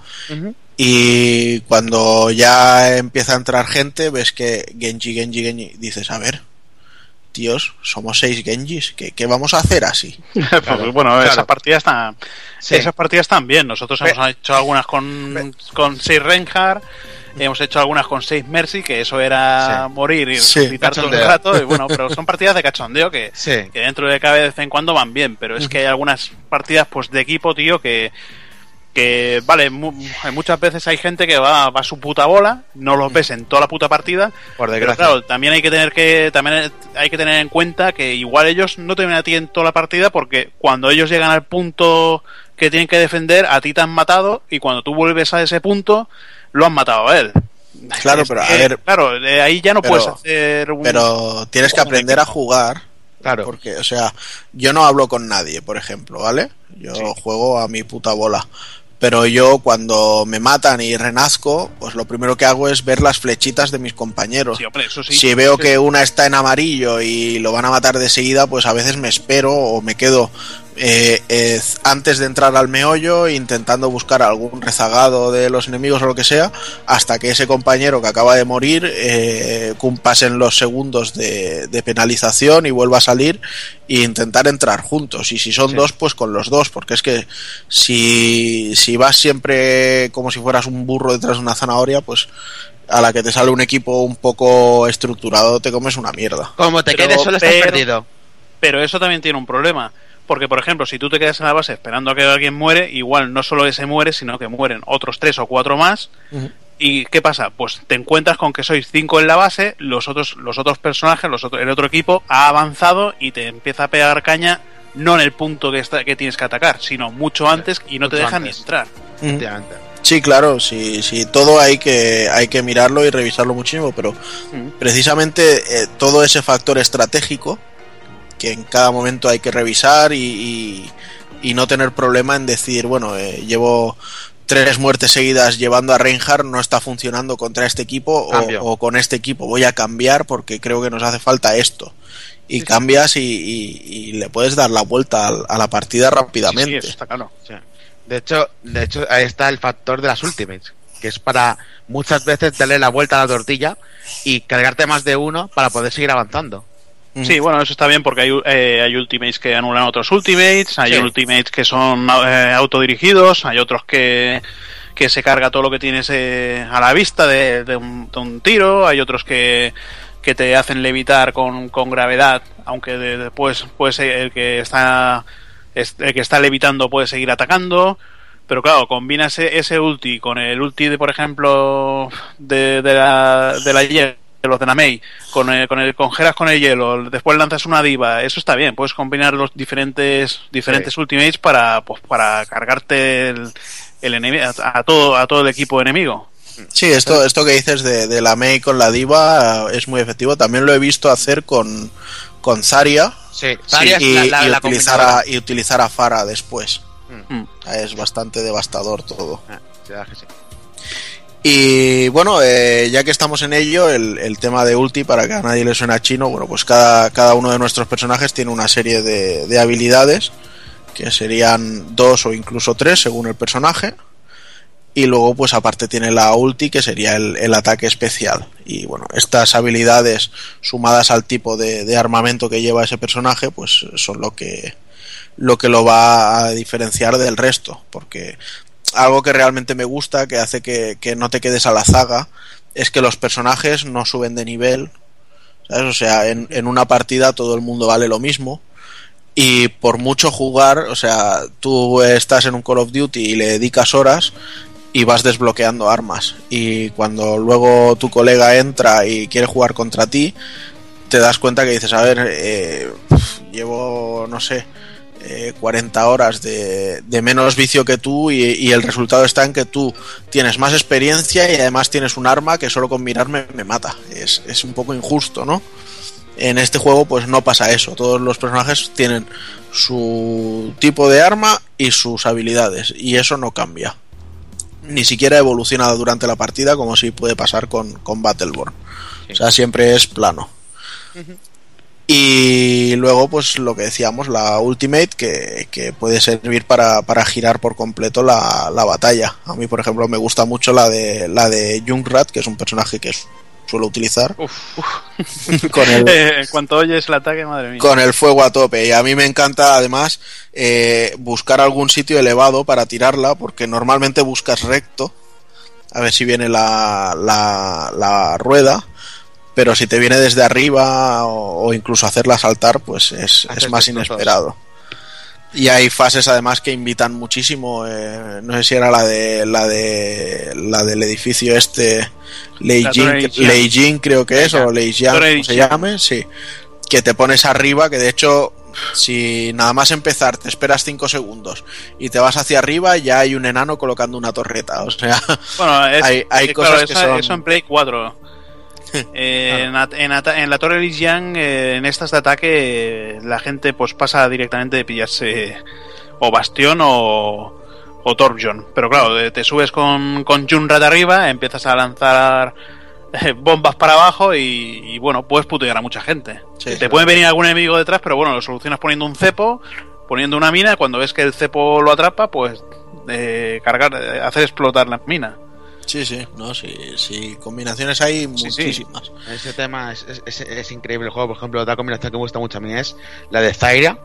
y cuando ya empieza a entrar gente, ves que Genji, Genji, Genji, dices, a ver, tíos, somos seis Genjis, ¿qué, qué vamos a hacer así? Pues, bueno, claro. esas partidas están, Sí. esas partidas están bien. Nosotros hemos hecho algunas con, con 6 Reinhardt, hemos hecho algunas con 6 Mercy, que eso era Sí. morir y Sí. resucitar todo el rato. Y bueno, pero son partidas de cachondeo que, Sí. que dentro de cada vez en cuando van bien, pero es que hay algunas partidas pues de equipo, tío, que que vale, mu- muchas veces hay gente que va, va a su puta bola, no los ves en toda la puta partida, Por pero desgracia. claro, también hay que tener que también hay que tener en cuenta que igual ellos no te ven a ti en toda la partida porque cuando ellos llegan al punto que tienen que defender, a ti te han matado y cuando tú vuelves a ese punto lo han matado a él. Claro, pero a ver, claro, de ahí ya no pero- puedes hacer un pero tienes que aprender a jugar Claro. Porque, o sea, yo no hablo con nadie, por ejemplo, ¿vale? Yo Sí. juego a mi puta bola. Pero yo cuando me matan y renazco, pues lo primero que hago es ver las flechitas de mis compañeros. Sí, hombre, eso sí. si veo que una está en amarillo y lo van a matar de seguida, pues a veces me espero o me quedo eh, eh, antes de entrar al meollo intentando buscar algún rezagado de los enemigos o lo que sea, hasta que ese compañero que acaba de morir eh, pasen los segundos de, de penalización y vuelva a salir e intentar entrar juntos. Y si son Sí. dos, pues con los dos, porque es que si, si vas siempre como si fueras un burro detrás de una zanahoria, pues a la que te sale un equipo un poco estructurado te comes una mierda. Como te Pero- quedes solo estás perdido. Pero eso también tiene un problema. Porque, por ejemplo, si tú te quedas en la base esperando a que alguien muere, igual no solo ese muere, sino que mueren otros tres o cuatro más. ¿Y qué pasa? Pues te encuentras con que sois cinco en la base, los otros, los otros personajes, los otro- el otro equipo ha avanzado y te empieza a pegar caña no en el punto que, está, que tienes que atacar, sino mucho antes y no te dejan antes. ni entrar. Sí, claro, sí, sí, todo hay que, hay que mirarlo y revisarlo muchísimo, pero precisamente eh, todo ese factor estratégico que en cada momento hay que revisar y, y- y no tener problema en decir, bueno, eh, llevo tres muertes seguidas llevando a Reinhardt, no está funcionando contra este equipo o, con este equipo, voy a cambiar porque creo que nos hace falta esto. Y cambias y, y- y le puedes dar la vuelta al- a, la partida Sí, sí, rápidamente. eso está claro. Sí. De hecho, de hecho, ahí está el factor de las ultimates, que es para muchas veces darle la vuelta a la tortilla y cargarte más de uno para poder seguir avanzando. Sí, bueno, eso está bien porque hay, eh, hay ultimates que anulan otros ultimates, hay Sí. ultimates que son eh, autodirigidos, hay otros que, que se carga todo lo que tienes eh, a la vista de, de un, de un tiro, hay otros que, que te hacen levitar con, con gravedad, aunque de- después puede ser el que está es- el que está levitando puede seguir atacando. Pero claro, combinas e- ese ulti con el ulti de, por ejemplo, de, de la, de la los de Namei, con el, con el congelas con el hielo, después lanzas una diva, eso está bien, puedes combinar los diferentes diferentes ultimates para pues, para cargarte el, el enemigo a, a todo a todo el equipo enemigo. Sí, esto, esto que dices de, de la Mei con la diva eh, es muy efectivo. También lo he visto hacer con, con Zarya Sí, Zarya y, la, la- y la utilizar a, y utilizar a Farah después. Mm. Es bastante devastador todo. Ah, sí, Y bueno, eh, ya que estamos en ello, el, el tema de ulti, para que a nadie le suena chino, bueno, pues cada, cada uno de nuestros personajes tiene una serie de, de habilidades, que serían dos o incluso tres según el personaje. Y luego, pues aparte tiene la ulti, que sería el, el ataque especial. Y bueno, estas habilidades sumadas al tipo de, de armamento que lleva ese personaje, pues son lo que, lo que lo va a diferenciar del resto. Porque algo que realmente me gusta, que hace que, que no te quedes a la zaga, es que los personajes no suben de nivel. ¿sabes? O sea, en, en una partida todo el mundo vale lo mismo. Y por mucho jugar, o sea, tú estás en un Call of Duty y le dedicas horas y vas desbloqueando armas. Y cuando luego tu colega entra y quiere jugar contra ti, te das cuenta que dices, a ver, eh, llevo, no sé, eh, 40 horas de, de menos vicio que tú y, y el resultado está en que tú tienes más experiencia y además tienes un arma que solo con mirarme me mata. Es, es un poco injusto, ¿no? En este juego pues no pasa eso. Todos los personajes tienen su tipo de arma y sus habilidades y eso no cambia. Ni siquiera evoluciona durante la partida como si puede pasar con, con Battleborn. O sea, siempre es plano. Y luego, pues lo que decíamos, la Ultimate, que, que puede servir para, para girar por completo la, la batalla. A mí, por ejemplo, me gusta mucho la de la de Junkrat, que es un personaje que suelo utilizar. con, el, Eh, en cuanto oyes el ataque, madre mía. con el fuego a tope. Y a mí me encanta, además, eh, buscar algún sitio elevado para tirarla, porque normalmente buscas recto, a ver si viene la, la, la rueda. Pero si te viene desde arriba o, o incluso hacerla saltar, pues es, es más inesperado. Y hay fases además que invitan muchísimo. eh, no sé si era la de la de la del edificio este. Leijing creo que es o Leijiang, Torre como se llame, sí. Que te pones arriba, que de hecho si nada más empezar te esperas 5 segundos y te vas hacia arriba ya hay un enano colocando una torreta, o sea, Bueno, es, Hay- hay cosas claro, que eso, son- eso en Play 4. Eh, en, en en la Torre Lijiang, eh, en estas de ataque, la gente pues pasa directamente de pillarse o Bastión o, o Torbjorn. Pero claro, te subes con, con Junrat arriba, empiezas a lanzar eh, bombas para abajo y, y, bueno, puedes putear a mucha gente. Sí, te puede venir algún enemigo detrás, pero bueno, lo solucionas poniendo un cepo, poniendo una mina, cuando ves que el cepo lo atrapa, pues eh, cargar, hacer explotar la mina. Sí, sí, no, sí, sí, combinaciones hay Sí, sí. muchísimas. Ese tema es, es, increíble el juego. Por ejemplo, otra combinación que me gusta mucho a mí es la de Zaira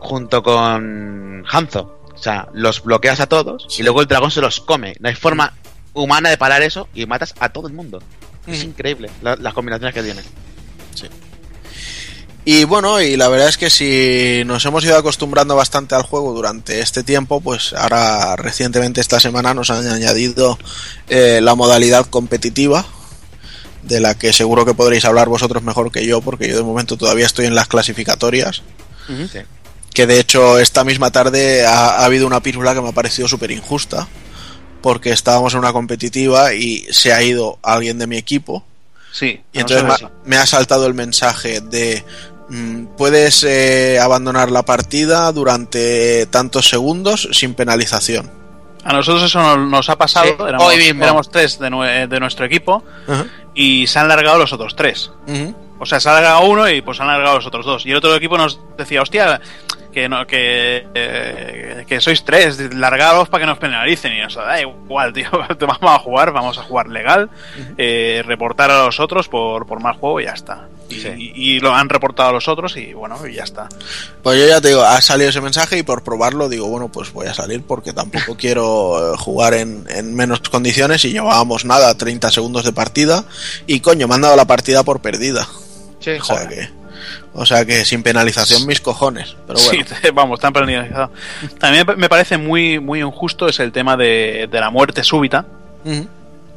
junto con Hanzo. O sea, los bloqueas a todos Sí. y luego el dragón se los come. No hay forma humana de parar eso y matas a todo el mundo. Es increíble la- las combinaciones que tiene. Y bueno, y la verdad es que si nos hemos ido acostumbrando bastante al juego durante este tiempo, pues ahora recientemente esta semana nos han añadido eh, la modalidad competitiva, de la que seguro que podréis hablar vosotros mejor que yo, porque yo de momento todavía estoy en las clasificatorias. Sí. Que de hecho esta misma tarde ha, ha habido una pílula que me ha parecido súper injusta, porque estábamos en una competitiva y se ha ido alguien de mi equipo, Sí, y entonces me, ha- me ha saltado el mensaje de puedes eh, abandonar la partida durante tantos segundos sin penalización. A nosotros eso nos, ha pasado. Sí, éramos, hoy mismo. éramos tres de, nue- de nuestro equipo y se han largado los otros tres. O sea, se ha largado uno y pues se han largado los otros dos. Y el otro equipo nos decía, hostia, que no, que, eh, que sois tres, largados para que nos penalicen. Y nos da igual, tío, vamos a jugar, vamos a jugar legal, eh, reportar a los otros por, por mal juego y ya está. Y, Sí. y- y lo han reportado a los otros y bueno, y ya está. Pues yo ya te digo, ha salido ese mensaje y por probarlo digo, bueno, pues voy a salir porque tampoco quiero eh, jugar en, en menos condiciones y llevábamos nada, 30 segundos de partida y coño, me han dado la partida por perdida. Sí, O sea que O sea que sin penalización mis cojones. Pero bueno. Sí, vamos, tan penalizado. También me parece muy, muy injusto es el tema de, de la muerte súbita. Ujú.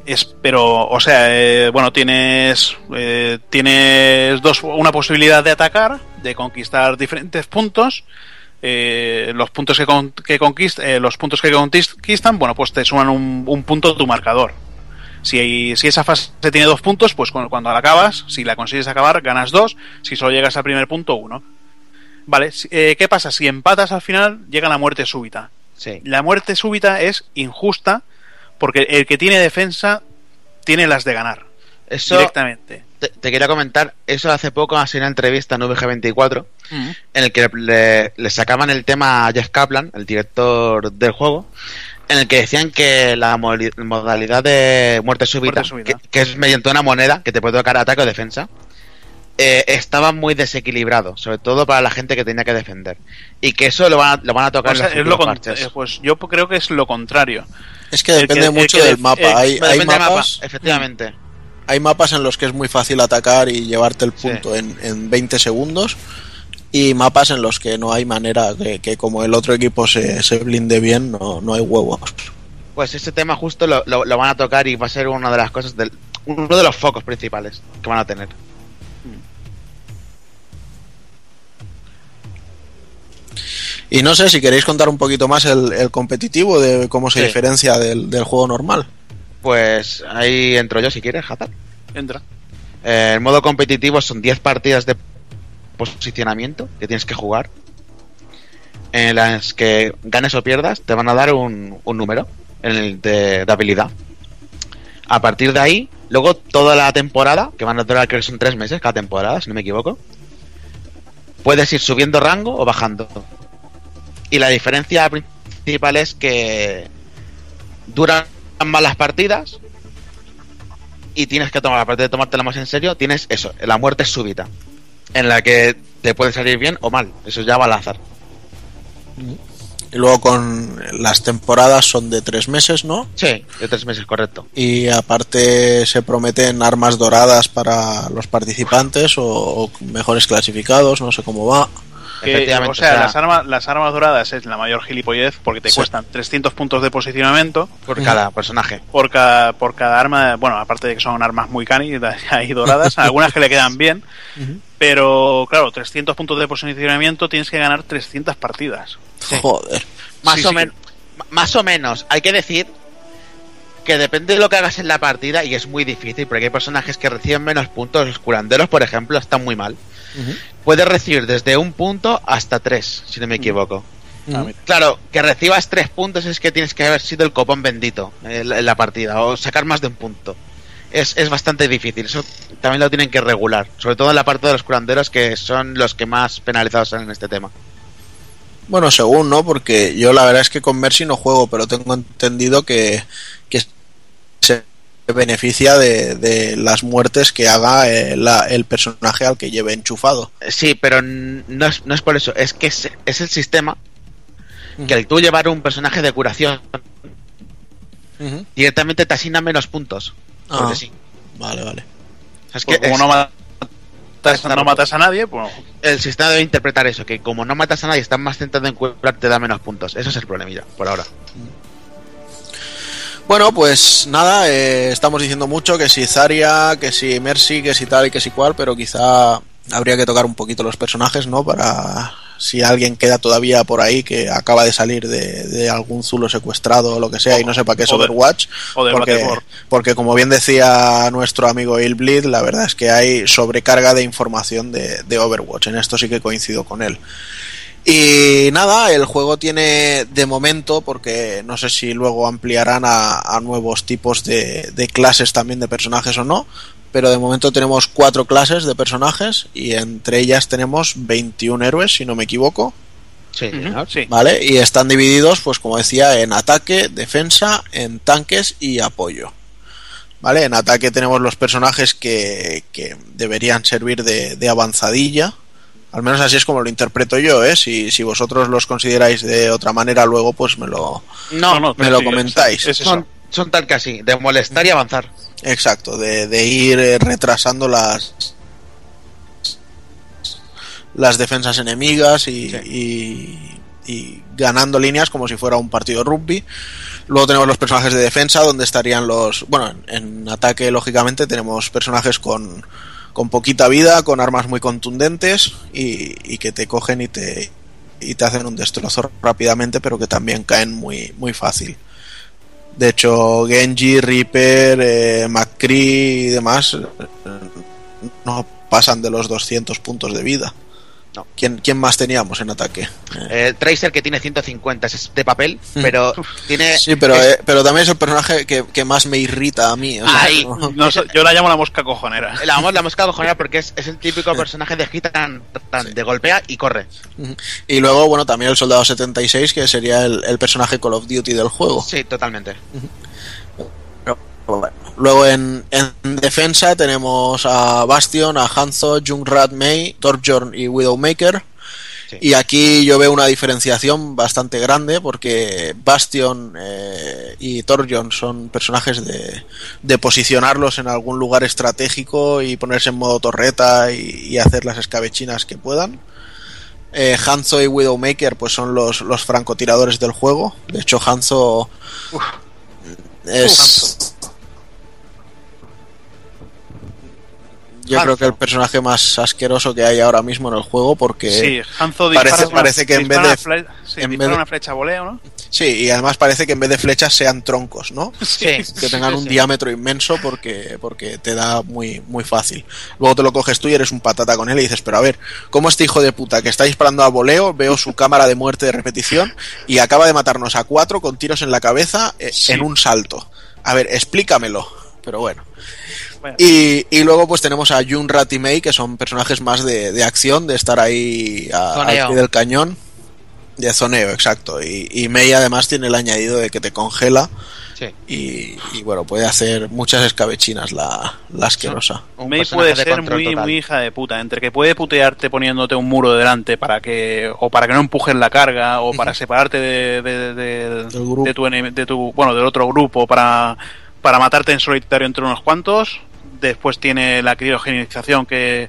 Es, pero, o sea, eh, bueno, tienes, eh, tienes dos, una posibilidad de atacar, de conquistar diferentes puntos. Eh, los puntos que, con, que conquist, eh, los puntos que conquistan, bueno, pues te suman un, un punto a tu marcador. Si, hay- si esa fase tiene dos puntos, pues cu- cuando la acabas, si la consigues acabar, ganas dos. Si solo llegas al primer punto, uno. Vale, eh, ¿qué pasa? Si empatas al final, llega la muerte súbita. Sí. La muerte súbita es injusta porque el que tiene defensa tiene las de ganar Eso directamente. te, te quería comentar, eso hace poco hace una entrevista en VG24 en el que le, le sacaban el tema a Jeff Kaplan, el director del juego, en el que decían que la modalidad de muerte súbita, Muerte súbita. Que, que es mediante una moneda que te puede tocar ataque o defensa, eh, estaba muy desequilibrado, sobre todo para la gente que tenía que defender. Y que eso lo van a, lo van a tocar O sea, en los es lo futuros con- parches. eh, pues yo creo que es lo contrario. Es que depende que- mucho que del mapa. eh, hay, mapa, mapas, efectivamente. hay mapas en los que es muy fácil atacar y llevarte el punto en, en 20 segundos. Y mapas en los que no hay manera que, que como el otro equipo se, se blinde bien, no, no hay huevos. Pues ese tema justo lo, lo- lo van a tocar y va a ser una de las cosas del uno de los focos principales que van a tener. Y no sé si queréis contar un poquito más el, el competitivo de cómo se Sí. diferencia del, del juego normal. Pues ahí entro yo si quieres, Hazard. Entra. Eh, el modo competitivo son 10 partidas de posicionamiento que tienes que jugar. En las que ganes o pierdas, te van a dar un, un número en el de, de habilidad. A partir de ahí, luego toda la temporada, que van a durar creo que son 3 meses cada temporada, si no me equivoco, puedes ir subiendo rango o bajando. Y la diferencia principal es que duran más las partidas y tienes que tomar, aparte de tomártela más en serio, tienes eso, la muerte súbita, en la que te puede salir bien o mal, eso ya va al azar. Y luego con las temporadas son de tres meses, ¿no? Sí, de tres meses, correcto. Y aparte se prometen armas doradas para los participantes o, o mejores clasificados, no sé cómo va. Que, Efectivamente, o sea, o sea- las, armas, las armas doradas es la mayor gilipollez porque te Sí. cuestan 300 puntos de posicionamiento Por cada personaje. por cada, por cada arma. Bueno, aparte de que son armas muy cani ahí doradas, algunas que le quedan bien. Pero claro, 300 puntos de posicionamiento tienes que ganar 300 partidas. Joder. Más Sí, o más o menos, hay que decir que depende de lo que hagas en la partida y es muy difícil porque hay personajes que reciben menos puntos, los curanderos, por ejemplo, están muy mal. Puedes recibir desde un punto hasta tres, si no me equivoco. Claro, que recibas tres puntos es que tienes que haber sido el copón bendito en la- en la partida o sacar más de un punto. Es, es bastante difícil, eso también lo tienen que regular, sobre todo en la parte de los curanderos que son los que más penalizados son en este tema. Bueno, según, ¿no? Porque yo la verdad es que con Mercy no juego, pero tengo entendido que, que se beneficia de, de las muertes que haga eh, la- el personaje al que lleve enchufado. Sí, pero no es, no es por eso, es que es, es el sistema que al tú llevar un personaje de curación directamente te asigna menos puntos. Porque Ah, sí. Vale, vale. Es que Pues como es- no matas, no matas a nadie, pues el sistema debe interpretar eso, que como no matas a nadie, estás más centrado en curar, te da menos puntos. Eso es el problemilla, por ahora. Bueno, pues nada, eh, estamos diciendo mucho que si Zarya, que si Mercy, que si tal y que si cual, pero quizá habría que tocar un poquito los personajes, ¿no? Para si alguien queda todavía por ahí que acaba de salir de, de algún zulo secuestrado o lo que sea y no sepa qué es o de- Overwatch, o de porque, porque como bien decía nuestro amigo Bleed, la verdad es que hay sobrecarga de información de, de Overwatch, en esto sí que coincido con él. Y nada, el juego tiene de momento, porque no sé si luego ampliarán a, a nuevos tipos de, de clases también de personajes o no, pero de momento tenemos cuatro clases de personajes y entre ellas tenemos 21 héroes, si no me equivoco, Sí, sí. ¿vale? Y están divididos, pues como decía, en ataque, defensa, en tanques y apoyo. ¿Vale? En ataque tenemos los personajes que, que deberían servir de, de avanzadilla. Al menos así es como lo interpreto yo, ¿eh? Si, si vosotros los consideráis de otra manera luego, pues me lo... No, No, me lo sí, comentáis. es son, son tal que así, de molestar y avanzar. Exacto, de, de ir eh, retrasando las las defensas enemigas y, y- y ganando líneas como si fuera un partido de rugby. Luego tenemos los personajes de defensa, donde estarían los. Bueno, en, en ataque, lógicamente, tenemos personajes con, con poquita vida, con armas muy contundentes y, que te cogen y te, y te hacen un destrozo rápidamente, pero que también caen muy, muy fácil. De hecho, Genji, Reaper, eh, McCree y demás eh, no pasan de los 200 puntos de vida. No. ¿Quién, quién más teníamos en ataque? Eh, Tracer que tiene 150 es de papel, pero tiene... Sí, pero, es- eh, pero también es el personaje que, que más me irrita a mí. o sea, Ahí. no- No sé, yo la llamo la mosca cojonera. La vamos la mosca cojonera porque es, es el típico personaje de hit tan, tan de golpea y corre. Y luego, bueno, también el Soldado 76, que sería el, el personaje Call of Duty del juego. Sí, totalmente. Pero bueno. Luego en, en defensa tenemos a Bastion, a Hanzo, Jungrat Mei, Torbjorn y Widowmaker. Sí. Y aquí yo veo una diferenciación bastante grande porque Bastion eh, y Torbjorn son personajes de, de posicionarlos en algún lugar estratégico y ponerse en modo torreta y, y hacer las escabechinas que puedan. Eh, Hanzo y Widowmaker pues son los, los francotiradores del juego. De hecho, Hanzo es... Yo Hanzo. creo que el personaje más asqueroso que hay ahora mismo en el juego porque... Sí, Hanzo parece- dispara, una- parece que en vez una de- fle- sí, en vez de- una flecha voleo, ¿no? Sí, y además parece que en vez de flechas sean troncos, ¿no? Sí, que tengan sí, un sí. diámetro inmenso porque, porque te da muy, muy fácil. Luego te lo coges tú y eres un patata con él y dices, pero a ver, ¿cómo este hijo de puta que está disparando a voleo, veo su cámara de muerte de repetición y acaba de matarnos a cuatro con tiros en la cabeza eh, Sí. en un salto? A ver, explícamelo. Pero bueno. Bueno. Y, y luego pues tenemos a Jun Rat y Mei, que son personajes más de, de acción, de estar ahí a- al pie del cañón. De zoneo, exacto. Y, y Mei además tiene el añadido de que te congela Sí. y, y, bueno, puede hacer muchas escabechinas la, la asquerosa. Un May personaje puede de ser muy, total. muy hija de puta, entre que puede putearte poniéndote un muro delante para que o para que no empujes la carga o para separarte de, de- de- Del grupo. de tu, de tu bueno del otro grupo para para matarte en solitario entre unos cuantos. Después tiene la criogenización que,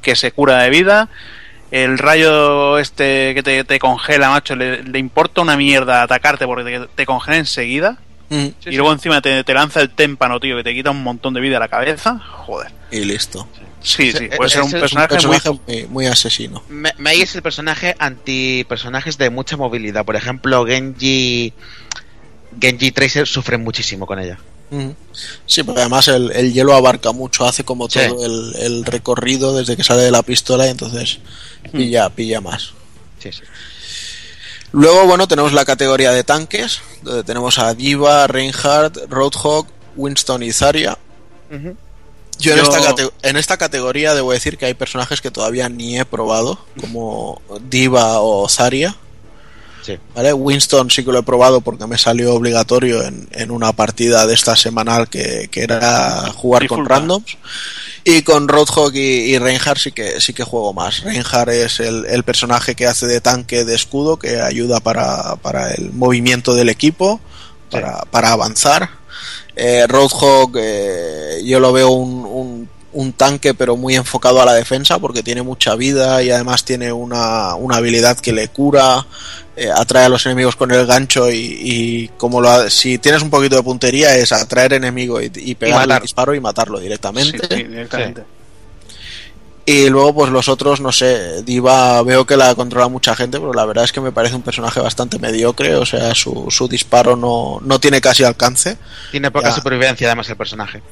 que se cura de vida. El rayo este que te, te congela, macho, le, le importa una mierda atacarte porque te, te congela enseguida. Mm, y luego encima te, te lanza el témpano, tío, que te quita un montón de vida a la cabeza. Joder. Y listo. Sí, Sí, puede es- ser un personaje, muy... muy, asesino. Me- Mei es el personaje anti personajes de mucha movilidad. Por ejemplo, Genji. Genji Tracer sufren muchísimo con ella. Mm. Sí, porque además el, el hielo abarca mucho, hace como Sí. todo el, el recorrido desde que sale de la pistola y entonces pilla, pilla más. Sí, sí. Luego, bueno, tenemos la categoría de tanques, donde tenemos a Diva, Reinhardt, Roadhog, Winston y Zarya. Yo, en, Esta en esta categoría debo decir que hay personajes que todavía ni he probado, como Diva o Zarya. Sí. ¿Vale? Winston sí que lo he probado porque me salió obligatorio en, en una partida de esta semanal que, que era jugar con randoms. Y con Roadhog y, y Reinhardt sí que sí que juego más. Reinhardt es el, el personaje que hace de tanque de escudo, que ayuda para, para el movimiento del equipo, para, para avanzar. Eh, Roadhog eh, yo lo veo un, un, un tanque pero muy enfocado a la defensa porque tiene mucha vida y además tiene una, una habilidad que le cura, eh, atrae a los enemigos con el gancho y, y como lo ha- si tienes un poquito de puntería es atraer enemigo y, y pegarle el disparo y matarlo Sí, directamente. sí. Y luego, pues los otros, no sé, Diva veo que la controla mucha gente, pero la verdad es que me parece un personaje bastante mediocre, o sea, su, su disparo no, no tiene casi alcance. Tiene poca Ya. supervivencia, además, el personaje.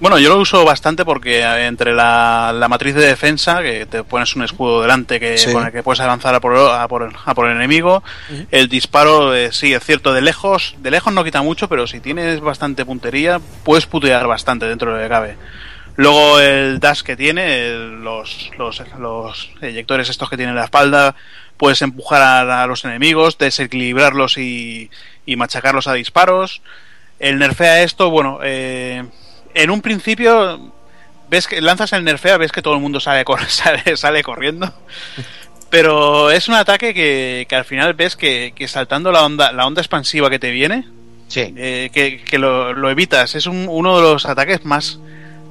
Bueno, yo lo uso bastante porque eh, entre la, la matriz de defensa, que te pones un escudo delante que, Sí. con el que puedes avanzar a por, a por, a por el enemigo, el disparo, eh, sí, es cierto, de lejos, de lejos no quita mucho, pero si tienes bastante puntería, puedes putear bastante dentro de lo que cabe. Luego el dash que tiene, el- los, los, los eyectores estos que tiene en la espalda, puedes empujar a, a los enemigos, desequilibrarlos y, y machacarlos a disparos. El nerfea esto, bueno, eh, en un principio ves que lanzas el nerfea, ves que todo el mundo sale, sale, sale corriendo. Pero es un ataque que, que al final ves que, que saltando la onda, la onda expansiva que te viene, Sí. eh, que, que lo, lo evitas. Es un- uno de los ataques más,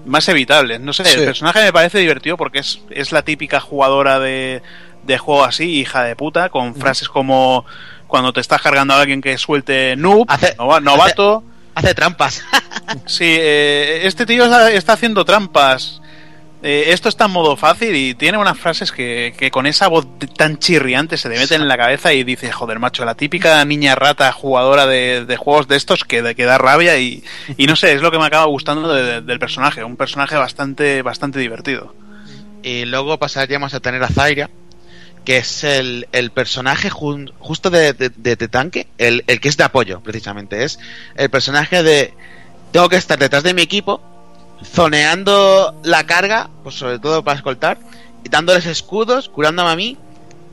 más evitables. No sé, Sí. el personaje me parece divertido porque es, es la típica jugadora de, de juego así, hija de puta, con frases como cuando te estás cargando a alguien que suelte noob, Hace- novato. Hace trampas. Sí, eh, este tío está, está haciendo trampas. Eh, esto está en modo fácil y tiene unas frases que, que con esa voz tan chirriante se te meten en la cabeza y dices, joder, macho, la típica niña rata jugadora de, de juegos de estos que, que da rabia y, y no sé, es lo que me acaba gustando de- de- del personaje, un personaje bastante, bastante divertido. Y luego pasaríamos a tener a Zaira, que es el, el personaje justo de, de, tanque, el, el que es de apoyo, precisamente. Es el personaje de. Tengo que estar detrás de mi equipo, zoneando la carga, pues sobre todo para escoltar, y dándoles escudos, curándome a mí,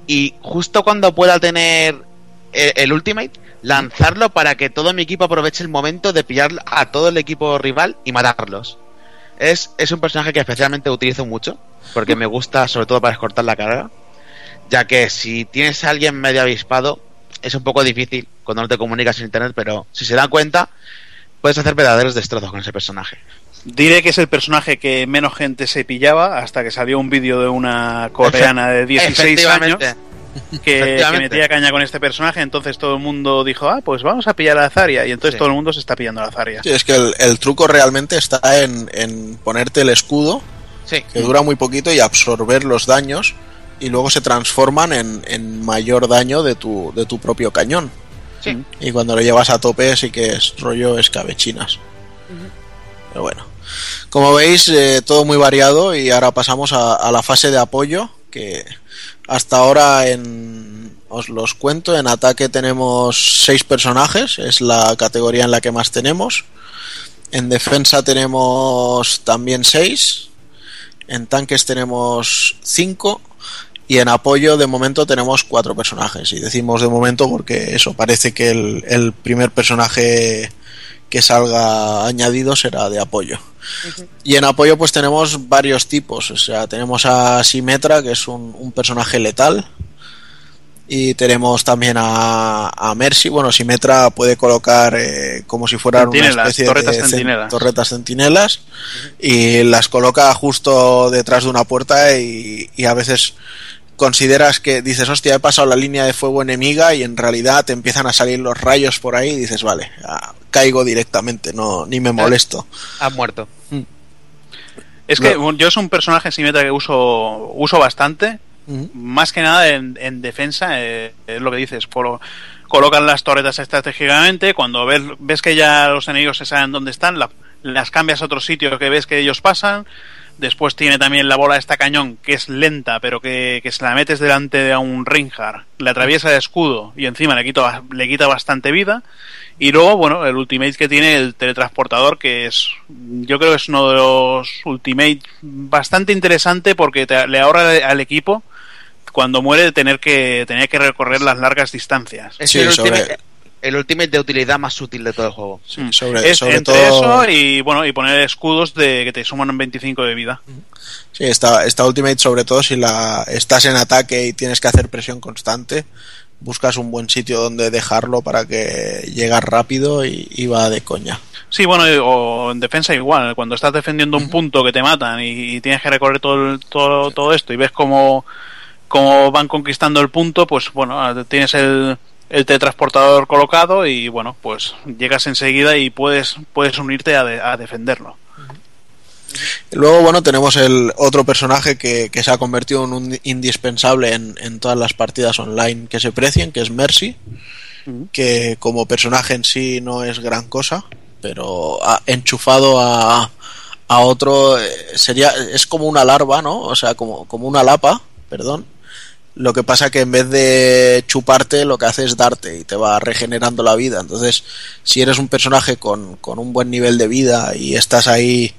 y justo cuando pueda tener el, el ultimate, lanzarlo para que todo mi equipo aproveche el momento de pillar a todo el equipo rival y matarlos. Es, es un personaje que especialmente utilizo mucho, porque me gusta sobre todo para escortar la carga, ya que si tienes a alguien medio avispado, es un poco difícil cuando no te comunicas en internet, pero si se dan cuenta, puedes hacer verdaderos destrozos con ese personaje. Diré que es el personaje que menos gente se pillaba hasta que salió un vídeo de una coreana de 16 años que, metía caña con este personaje, entonces todo el mundo dijo, ah, pues vamos a pillar a la Zarya, y entonces Sí. todo el mundo se está pillando a la Zarya. Sí, es que el, el truco realmente está en, en ponerte el escudo, Sí. que dura muy poquito, y absorber los daños, y luego se transforman en, en mayor daño de tu, de tu propio cañón. Sí. Y cuando lo llevas a tope sí que es rollo escabechinas. Pero bueno. Como veis, eh, todo muy variado y ahora pasamos a, a la fase de apoyo, que hasta ahora en... Os los cuento, en ataque tenemos seis personajes, es la categoría en la que más tenemos. En defensa tenemos también seis. En tanques tenemos cinco. Y en apoyo de momento tenemos cuatro personajes. Y decimos de momento porque eso parece que el, el primer personaje que salga añadido será de apoyo. Y en apoyo pues tenemos varios tipos. O sea, tenemos a Simetra, que es un, un personaje letal. Y tenemos también a, a Mercy. Bueno, Simetra puede colocar eh, como si fueran una especie torretas de cen- centinelas. torretas centinelas. Y las coloca justo detrás de una puerta y, y a veces consideras que dices, hostia, he pasado la línea de fuego enemiga y en realidad te empiezan a salir los rayos por ahí y dices, vale, ah, caigo directamente, no ni me molesto. Ha muerto. Es que No. yo es un personaje simétrico que uso, uso bastante, más que nada en, en defensa, eh, es lo que dices, colo- colocan las torretas estratégicamente, cuando ves, ves que ya los enemigos se saben dónde están, la- las cambias a otro sitio que ves que ellos pasan, después tiene también la bola de esta cañón, que es lenta, pero que, que se la metes delante de un Reinhardt, le atraviesa de escudo y encima le quita, le quita bastante vida, y luego, bueno, el ultimate que tiene el teletransportador, que es, yo creo que es uno de los ultimate bastante interesante porque te- le ahorra al equipo cuando muere tener que tener que recorrer las largas distancias. Es Sí, el, sobre- ultimate, el ultimate de utilidad más útil de todo el juego. Sobre- es sobre entre todo- eso y bueno y poner escudos de que te suman 25 de vida. Sí, esta, esta Ultimate sobre todo si la estás en ataque y tienes que hacer presión constante, buscas un buen sitio donde dejarlo para que llegas rápido y, y va de coña. Sí, bueno, o en defensa igual, cuando estás defendiendo un punto que te matan y, y tienes que recorrer todo, el- todo, todo esto y ves cómo, cómo van conquistando el punto, pues bueno, ah, tienes el, el teletransportador colocado y bueno, pues llegas enseguida y puedes, puedes unirte a, de- a defenderlo. Luego, bueno, tenemos el otro personaje que, que se ha convertido en un indispensable en, en todas las partidas online que se precien, que es Mercy, que como personaje en sí no es gran cosa, pero ha enchufado a, a otro eh, sería es como una larva, ¿no? O sea, como, como una lapa, perdón. Lo que pasa que en vez de chuparte, lo que hace es darte y te va regenerando la vida. Entonces, si eres un personaje con, con un buen nivel de vida y estás ahí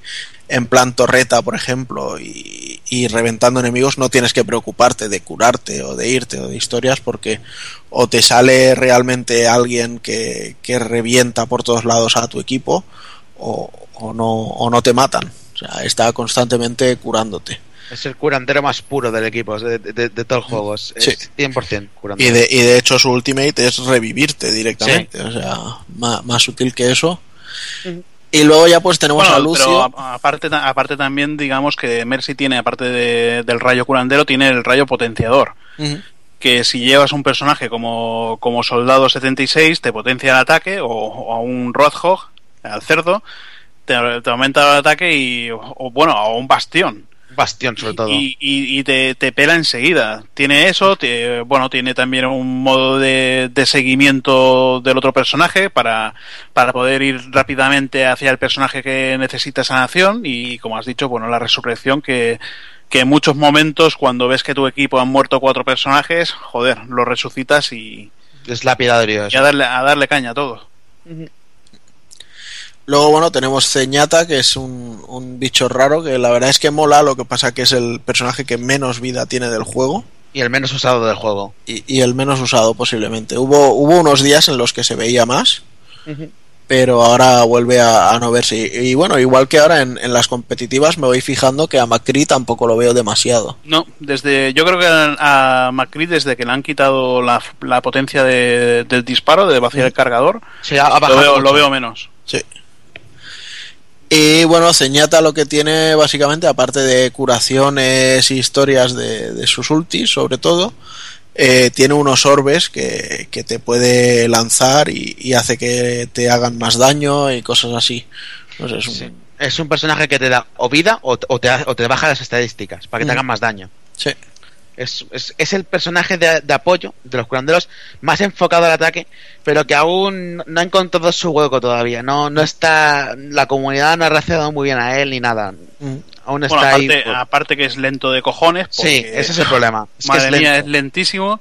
en plan torreta, por ejemplo, y, y reventando enemigos, no tienes que preocuparte de curarte o de irte o de historias porque o te sale realmente alguien que, que revienta por todos lados a tu equipo o, o no, o no te matan. O sea, está constantemente curándote. Es el curandero más puro del equipo, de, de- de todo el juego. Es, Sí. es 100% curandero. Y de, y de hecho su ultimate es revivirte directamente. O sea, más, más útil que eso. Y luego ya pues tenemos Bueno, a Lucio. pero aparte, aparte también, digamos que Mercy tiene, aparte de- del rayo curandero, tiene el rayo potenciador. Que si llevas un personaje como, como Soldado 76, te potencia el ataque, o, o a un Roadhog, al cerdo, te, te aumenta el ataque y, o, o, bueno, a un bastión. Bastión, sobre todo. Y, y- y te, te pela enseguida. Tiene eso, te- bueno, tiene también un modo de, de seguimiento del otro personaje para, para poder ir rápidamente hacia el personaje que necesita sanación y, como has dicho, bueno, la resurrección que, que en muchos momentos cuando ves que tu equipo han muerto cuatro personajes, joder, lo resucitas y, Es lapidario y a, darle, a darle caña a todo. Luego, bueno, tenemos Ceñata, que es un, un bicho raro, que la verdad es que mola, lo que pasa que es el personaje que menos vida tiene del juego Y el menos usado del juego. y, y el menos usado posiblemente. Hubo, hubo unos días en los que se veía más, pero ahora vuelve a, a no verse. Y, y bueno, igual que ahora en, en las competitivas me voy fijando que a Macri tampoco lo veo demasiado. No, desde yo creo que a McCree desde que le han quitado la, la potencia de- del disparo, de vaciar el cargador, Sí, ha, ha lo bajado veo, lo veo menos. Sí. Y bueno, Ceñata lo que tiene básicamente, aparte de curaciones y historias de, de sus ultis, sobre todo, eh, tiene unos orbes que, que te puede lanzar y, y hace que te hagan más daño y cosas así. No sé, es un- Sí. Es un personaje que te da o vida o, o te, o te baja las estadísticas para que te hagan más daño. sí. Es, es, es el personaje de, de apoyo de los curanderos más enfocado al ataque, pero que aún no ha encontrado su hueco todavía. No, no está. La comunidad no ha reaccionado muy bien a él ni nada. Mm. Aún está Bueno, ahí. aparte, aparte que es lento de cojones. Sí, ese es el problema. Es que madre es mía, es lentísimo.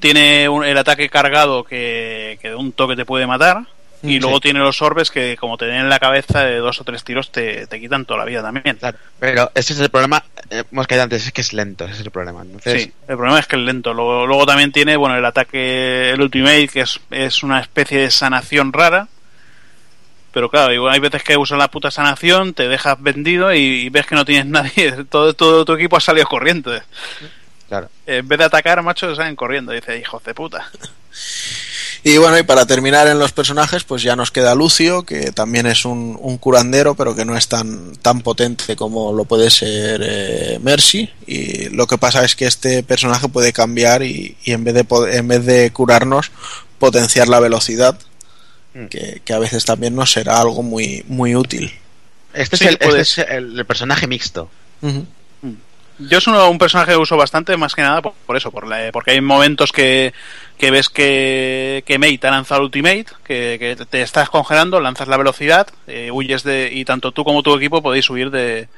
Tiene un- el ataque cargado que, que de un toque te puede matar. Y luego sí. tiene los orbes que, como te den en la cabeza de dos o tres tiros, te, te quitan toda la vida también. Claro, pero ese es el problema. eh, hemos caído antes, es que es lento, ese es el problema. Entonces, Sí, el problema es que es lento. Luego, luego también tiene, bueno, el ataque, el Ultimate, que es, es una especie de sanación rara. Pero claro, igual hay veces que usas la puta sanación, te dejas vendido y, y ves que no tienes nadie. Todo, todo tu equipo ha salido corriendo. claro. En vez de atacar, macho, salen corriendo. Dice, hijos de puta. Y bueno, y para terminar en los personajes, pues ya nos queda Lucio, que también es un, un curandero, pero que no es tan, tan potente como lo puede ser eh, Mercy. Y lo que pasa es que este personaje puede cambiar y, y en, vez de, en vez de curarnos, potenciar la velocidad, Mm. que, que a veces también nos será algo muy, muy útil. Este Sí, es, el, puede este es el- el personaje mixto. Yo es un personaje que uso bastante, más que nada por, por eso, por la- porque hay momentos que, que ves que, que Mate ha lanzado Ultimate, que, que te estás congelando, lanzas la velocidad, eh, huyes de. y tanto tú como tu equipo podéis huir de,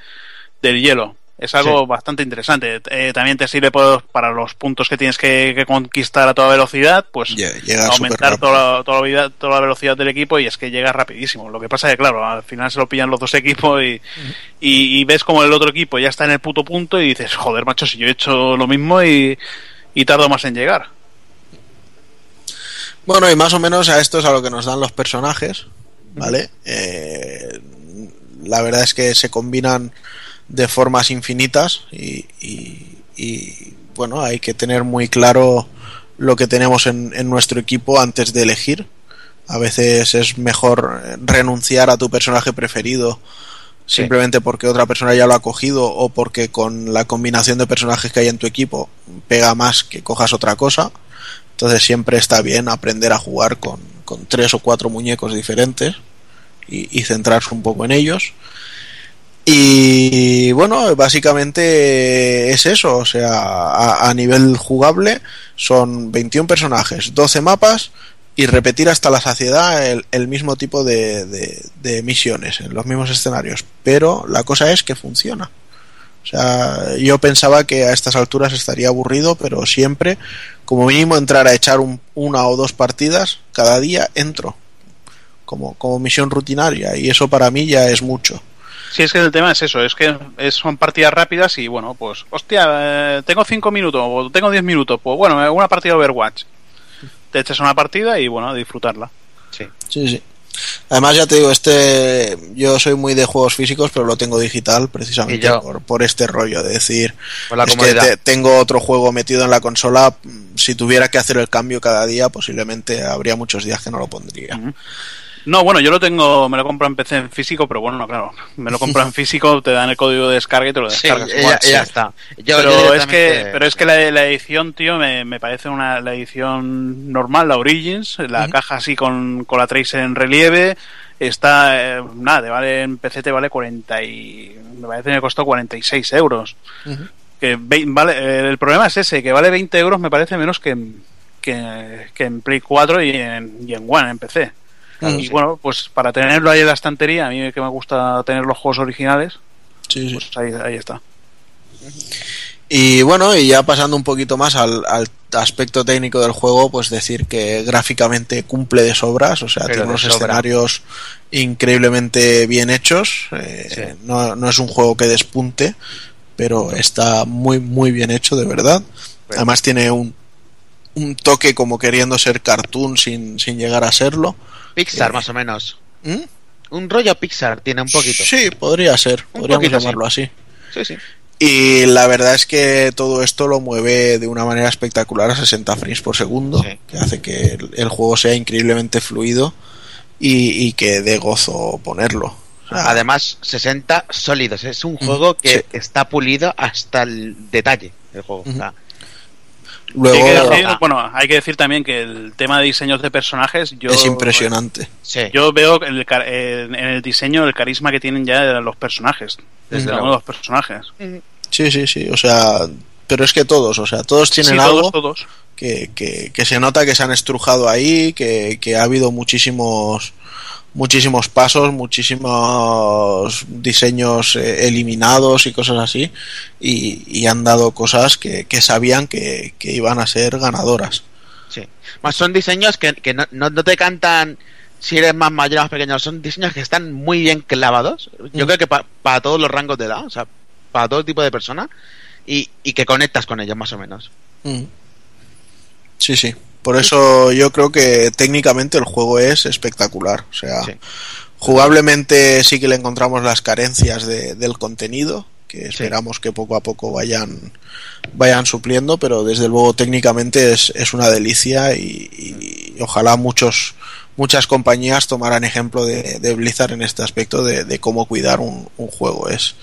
del hielo. Es algo Sí. bastante interesante. Eh, también te sirve por- para los puntos que tienes que, que conquistar a toda velocidad, pues aumentar toda la, toda, la vida- toda la velocidad del equipo y es que llega rapidísimo. Lo que pasa es que, claro, al final se lo pillan los dos equipos y, y, y ves como el otro equipo ya está en el puto punto y dices, joder, macho, si yo he hecho lo mismo y, y tardo más en llegar. Bueno, y más o menos a esto es a lo que nos dan los personajes, ¿vale? Eh, la verdad es que se combinan de formas infinitas y, y- y, bueno, hay que tener muy claro lo que tenemos en, en nuestro equipo antes de elegir. A veces es mejor renunciar a tu personaje preferido simplemente porque otra persona ya lo ha cogido o porque con la combinación de personajes que hay en tu equipo pega más que cojas otra cosa. Entonces siempre está bien aprender a jugar con, con tres o cuatro muñecos diferentes y, y centrarse un poco en ellos. Y bueno, básicamente es eso, o sea, a, nivel jugable son 21 personajes, 12 mapas y repetir hasta la saciedad el, mismo tipo de, de- de misiones en los mismos escenarios. Pero la cosa es que funciona. O sea, yo pensaba que a estas alturas estaría aburrido, pero siempre, como mínimo, entrar a echar un- una o dos partidas cada día, entro. Como, como misión rutinaria. Y eso para mí ya es mucho. Si es que el tema es eso, es que es- son partidas rápidas y bueno, pues, hostia, eh, tengo 5 minutos o tengo 10 minutos, pues bueno, eh, una partida de Overwatch. Te echas una partida y bueno, a disfrutarla. Sí, sí. Además, ya te digo, este. Yo soy muy de juegos físicos, pero lo tengo digital precisamente por, por este rollo de decir. Por la es que te- tengo otro juego metido en la consola. Si tuviera que hacer el cambio cada día, posiblemente habría muchos días que no lo pondría. No, bueno, yo lo tengo, me lo compro en PC en físico, pero bueno, no, claro, me lo compro en físico, te dan el código de descarga y te lo Sí, descargas. ya, igual. ya está. Yo- pero, yo es que, pero es que la, la edición, tío, me, me parece una la edición normal, la Origins, la caja así con, con la trace en relieve, está, eh, nada, te vale, en PC te vale 40 y, me parece que me costó 46 euros. que vei- vale, eh, el problema es ese, que vale 20 euros me parece menos que en, que, que en Play 4 y en, y en One, en PC. Y bueno, pues para tenerlo ahí en la estantería, a mí que me gusta tener los juegos originales, Sí, sí. pues ahí, ahí está. Y bueno, y ya pasando un poquito más al, al aspecto técnico del juego, pues decir que gráficamente cumple de sobras, o sea, Pero tiene unos sobra. escenarios increíblemente bien hechos. eh, no, no es un juego que despunte, pero está muy, muy bien hecho, de verdad. Además tiene un, un toque como queriendo ser cartoon sin, sin llegar a serlo. Pixar, Eh, más o menos. ¿Mm? Un rollo Pixar tiene un poquito. Sí, podría ser, Un podríamos poquito, llamarlo así. Sí, sí. Y la verdad es que todo esto lo mueve de una manera espectacular a 60 frames por segundo, Sí. que hace que el, juego sea increíblemente fluido y, y que dé gozo ponerlo. Además, 60 sólidos. Es un juego que Sí. está pulido hasta el detalle del juego. O sea, luego hay que decir, Ah. bueno, hay que decir también que el tema de diseños de personajes, yo es impresionante. sí. Yo veo el en el diseño el carisma que tienen ya los personajes, desde Desde luego los personajes. Sí, sí, sí. O sea, pero es que todos, o sea, todos tienen Sí, algo todos. que, que, que se nota que se han estrujado ahí, que, que ha habido muchísimos muchísimos pasos, muchísimos diseños eh, eliminados y cosas así, y, y han dado cosas que, que sabían que, que iban a ser ganadoras. Sí. Más son diseños que, que no, no, no te cantan si eres más mayor o más pequeño. Son diseños que están muy bien clavados. Yo Mm. creo que pa- para todos los rangos de edad, o sea, para todo tipo de personas. Y, y que conectas con ellos más o menos. Mm. Sí, sí. Por eso yo creo que técnicamente el juego es espectacular. O sea, Sí. jugablemente sí que le encontramos las carencias de- del contenido, que esperamos que poco a poco vayan, vayan supliendo, pero desde luego técnicamente es, es una delicia y, y ojalá muchos muchas compañías tomaran ejemplo de, de Blizzard en este aspecto de, de cómo cuidar un, un juego. Es,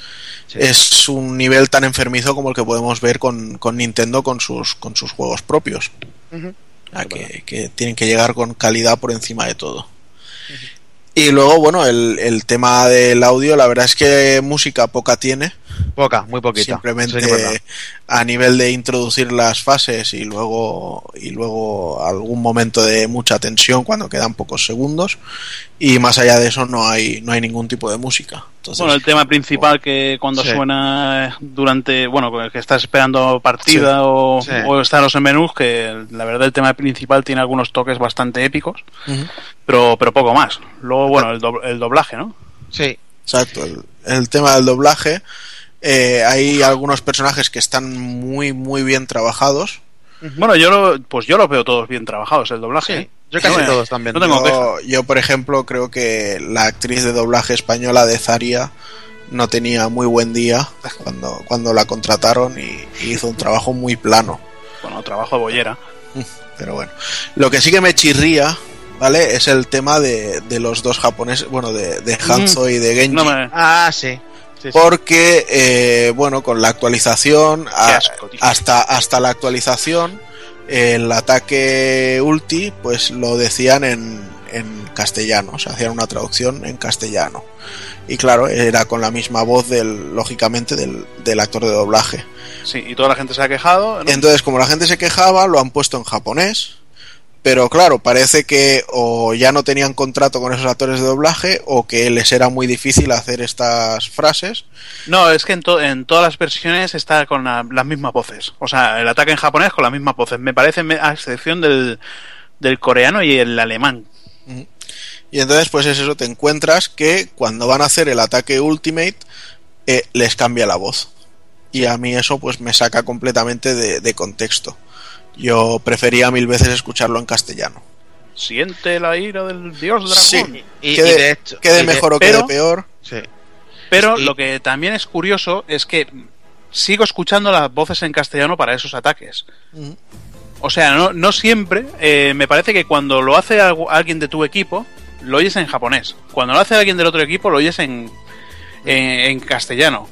Sí. es un nivel tan enfermizo como el que podemos ver con, con Nintendo con sus, con sus juegos propios. Que, que tienen que llegar con calidad por encima de todo. Y luego, bueno, el, el tema del audio, la verdad es que música poca tiene. Poca, muy poquita. Simplemente Sí, a nivel de introducir las fases y luego y luego algún momento de mucha tensión cuando quedan pocos segundos y más allá de eso no hay no hay ningún tipo de música. Entonces, Bueno, el tema principal que cuando Sí. suena durante, bueno, que estás esperando partida Sí. o, Sí. o están los menús, que la verdad el tema principal tiene algunos toques bastante épicos, pero, pero poco más. Luego, bueno, el, dob- el doblaje, ¿no? Sí. Exacto, el, el tema del doblaje. Eh, hay algunos personajes que están muy, muy bien trabajados. Bueno, yo lo, pues yo los veo todos bien trabajados, el doblaje. Sí. ¿eh? Yo casi No, todos también. no tengo. Yo, yo, por ejemplo, creo que la actriz de doblaje española de Zaria no tenía muy buen día cuando, cuando la contrataron y, y hizo un trabajo muy plano. Bueno, trabajo de bollera. Pero bueno, lo que sí que me chirría, ¿vale? Es el tema de, de los dos japoneses, bueno, de, de Hanzo y de Genji. No me... Ah, sí. Sí, sí. Porque, eh, bueno, con la actualización, a- asco, tío. hasta, hasta la actualización, el ataque ulti, pues lo decían en, en castellano, o sea, hacían una traducción en castellano. Y claro, era con la misma voz del, lógicamente, del, del actor de doblaje. Sí, y toda la gente se ha quejado. ¿no? Entonces, como la gente se quejaba, lo han puesto en japonés. Pero claro, parece que o ya no tenían contrato con esos actores de doblaje o que les era muy difícil hacer estas frases. No, es que en, to- en todas las versiones está con la- las mismas voces. O sea, el ataque en japonés con las mismas voces. Me parece, a excepción del, del coreano y el alemán. Y entonces, pues es eso, te encuentras que cuando van a hacer el ataque Ultimate, eh, les cambia la voz. Y a mí eso pues me saca completamente de, de contexto. Yo prefería mil veces escucharlo en castellano. Siente la ira del dios dragón. Sí. Y, de hecho. quede y de- mejor o pero- quede peor. Sí. Pero Y- lo que también es curioso es que sigo escuchando las voces en castellano para esos ataques. O sea, no, no siempre. eh, me parece que cuando lo hace algu- alguien de tu equipo, lo oyes en japonés. Cuando lo hace alguien del otro equipo, lo oyes en, en, en castellano.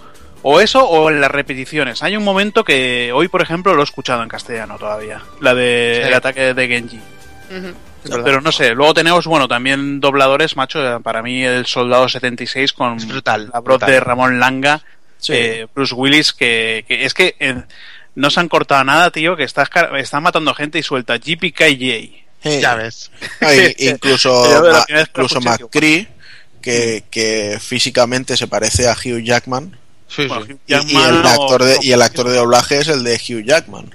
O eso o en las repeticiones. Hay un momento que hoy, por ejemplo, lo he escuchado en castellano todavía. La de Sí. el ataque de Genji. Pero no sé, luego tenemos, bueno, también dobladores, macho, para mí el Soldado 76 con Es brutal, la voz de Ramón Langa, Sí. eh, Bruce Willis, que, que es que eh, no se han cortado nada, tío, que estás, car- están matando gente y suelta JPKJ. Eh, Ya ves. incluso Ma- incluso McCree, que, que físicamente se parece a Hugh Jackman. Sí, Bueno, sí. Hugh Y, el o- actor de, o- y el actor de doblaje es el de Hugh Jackman.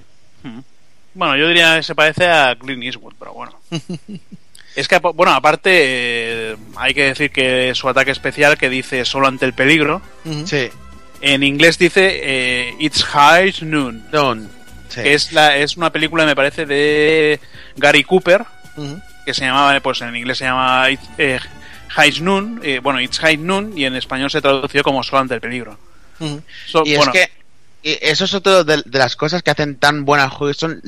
Bueno, yo diría que se parece a Clint Eastwood, pero bueno. es que, bueno, aparte, eh, hay que decir que su ataque especial que dice solo ante el peligro, Sí. en inglés dice eh, It's High Noon, Don. Sí. que es, la, es una película, me parece, de Gary Cooper, que se llamaba, pues en inglés se llama It's, eh, High Noon, eh, bueno, It's High Noon, y en español se tradució como solo ante el peligro. So- Y bueno, es que y eso es otro de, de las cosas que hacen tan buena el juego, son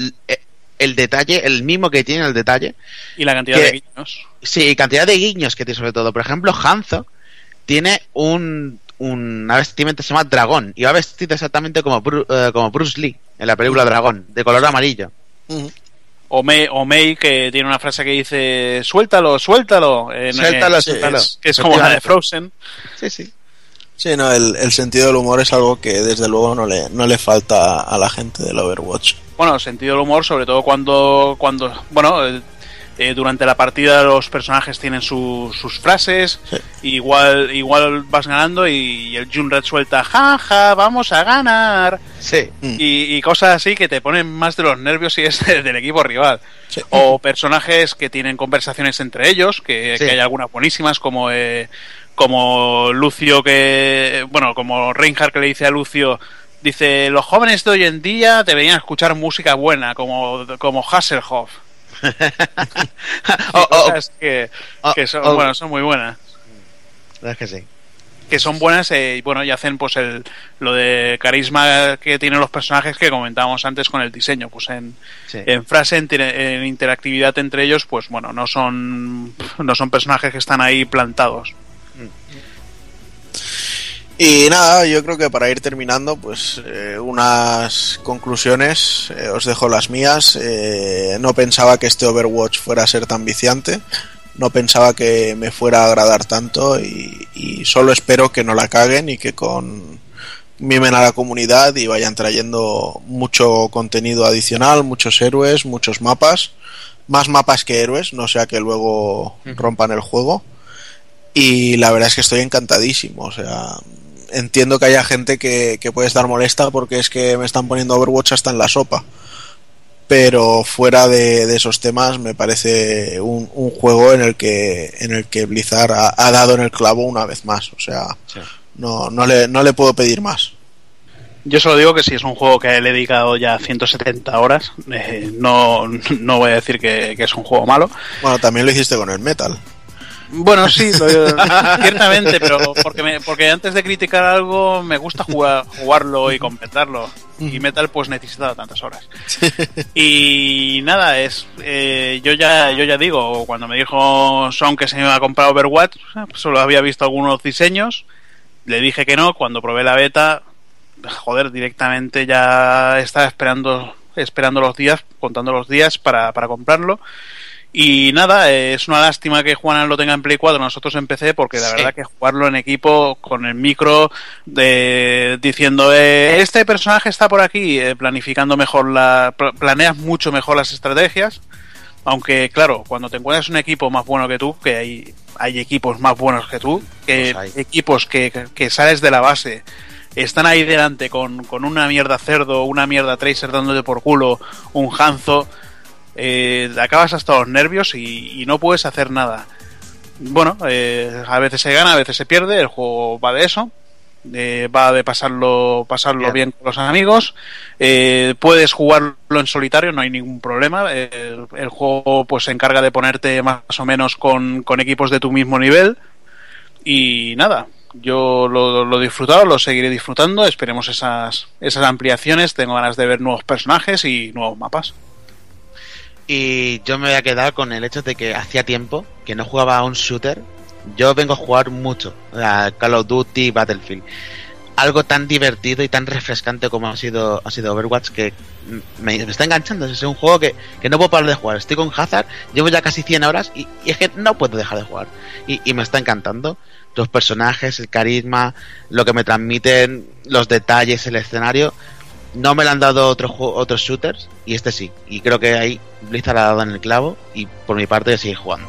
el detalle, el mismo que tiene el detalle. y la cantidad que- de guiños. Sí, cantidad de guiños que tiene sobre todo. Por ejemplo, Hanzo tiene un, una vestimenta que se llama Dragón y va vestido exactamente como, eh, como Bruce Lee en la película Dragón, de color amarillo. O May, o May, que tiene una frase que dice suéltalo, suéltalo. Suéltalo, eh, suéltalo. es- Que es como la de Frozen. Sí, sí. Sí, no, el, el sentido del humor es algo que desde luego no le, no le falta a la gente del Overwatch. Bueno, sentido del humor, sobre todo cuando, cuando bueno, eh, eh, durante la partida los personajes tienen su- sus frases. Sí. Igual, igual vas ganando y, y el Junred suelta, jaja, vamos a ganar. Sí. Mm. Y, y cosas así que te ponen más de los nervios si es del equipo rival. Sí. O personajes que tienen conversaciones entre ellos, que, Sí. que hay algunas buenísimas, como eh, como Lucio que, bueno, como Reinhardt que le dice a Lucio, dice, los jóvenes de hoy en día deberían escuchar música buena, como, como Hasselhoff. O- cosas que, que son, o- bueno, son muy buenas. es que sí. Que son buenas eh, y bueno, y hacen pues el, lo de carisma que tienen los personajes que comentábamos antes con el diseño, pues en, Sí. en frase, en, en interactividad entre ellos, pues bueno, no son no son personajes que están ahí plantados. Y nada, yo creo que para ir terminando, pues eh, unas conclusiones, eh, os dejo las mías. Eh, no pensaba que este Overwatch fuera a ser tan viciante, no pensaba que me fuera a agradar tanto y, y solo espero que no la caguen y que con mimen a la comunidad y vayan trayendo mucho contenido adicional, muchos héroes, muchos mapas, más mapas que héroes, no sea que luego rompan el juego. Y la verdad es que estoy encantadísimo. O sea, entiendo que haya gente que, que puede estar molesta porque es que me están poniendo Overwatch hasta en la sopa. Pero fuera de, de esos temas, me parece un, un juego en el que en el que Blizzard ha, ha dado en el clavo una vez más. O sea, Sí. no, no, le, no le puedo pedir más. Yo solo digo que si es un juego que le he dedicado ya 170 horas, eh, no, no voy a decir que, que es un juego malo. Bueno, también lo hiciste con el Metal. Bueno, sí, ciertamente, pero porque, me- porque antes de criticar algo me gusta jugar, jugarlo y completarlo. Y Metal pues necesitaba tantas horas. Y nada, es eh, yo ya yo ya digo, cuando me dijo Son que se me iba a comprar Overwatch, eh, pues solo había visto algunos diseños, le dije que no, cuando probé la beta, joder, directamente ya estaba esperando esperando los días, contando los días para, para comprarlo. Y nada, eh, es una lástima que Juana lo tenga en Play 4, nosotros en PC, porque la Sí. verdad que jugarlo en equipo con el micro, de, diciendo, eh, este personaje está por aquí, eh, planificando mejor, la, pl- planeas mucho mejor las estrategias. Aunque, claro, cuando te encuentras un equipo más bueno que tú, que hay, hay equipos más buenos que tú, que equipos que, que- que sales de la base, están ahí delante con, con una mierda cerdo, una mierda tracer dándote por culo, un Hanzo, eh, acabas hasta los nervios y, y no puedes hacer nada. Bueno, eh, a veces se gana, a veces se pierde, el juego va de eso. eh, va de pasarlo pasarlo Bien. bien, con los amigos eh, puedes jugarlo en solitario no hay ningún problema el, el juego pues se encarga de ponerte más o menos con, con equipos de tu mismo nivel y nada yo lo, lo he disfrutado lo seguiré disfrutando esperemos esas esas ampliaciones tengo ganas de ver nuevos personajes y nuevos mapas Y yo me voy a quedar con el hecho de que hacía tiempo que no jugaba a un shooter. Yo vengo a jugar mucho a Call of Duty, Battlefield. Algo tan divertido y tan refrescante como ha sido, ha sido Overwatch que me, está enganchando. Es un juego que, que no puedo parar de jugar. Estoy con Hazard, llevo ya casi 100 horas y, y es que no puedo dejar de jugar. Y, y me está encantando. Los personajes, el carisma, lo que me transmiten, los detalles, el escenario. No me lo han dado otros otros shooters y este sí. Y creo que ahí Blizzard ha dado en el clavo y por mi parte seguir jugando.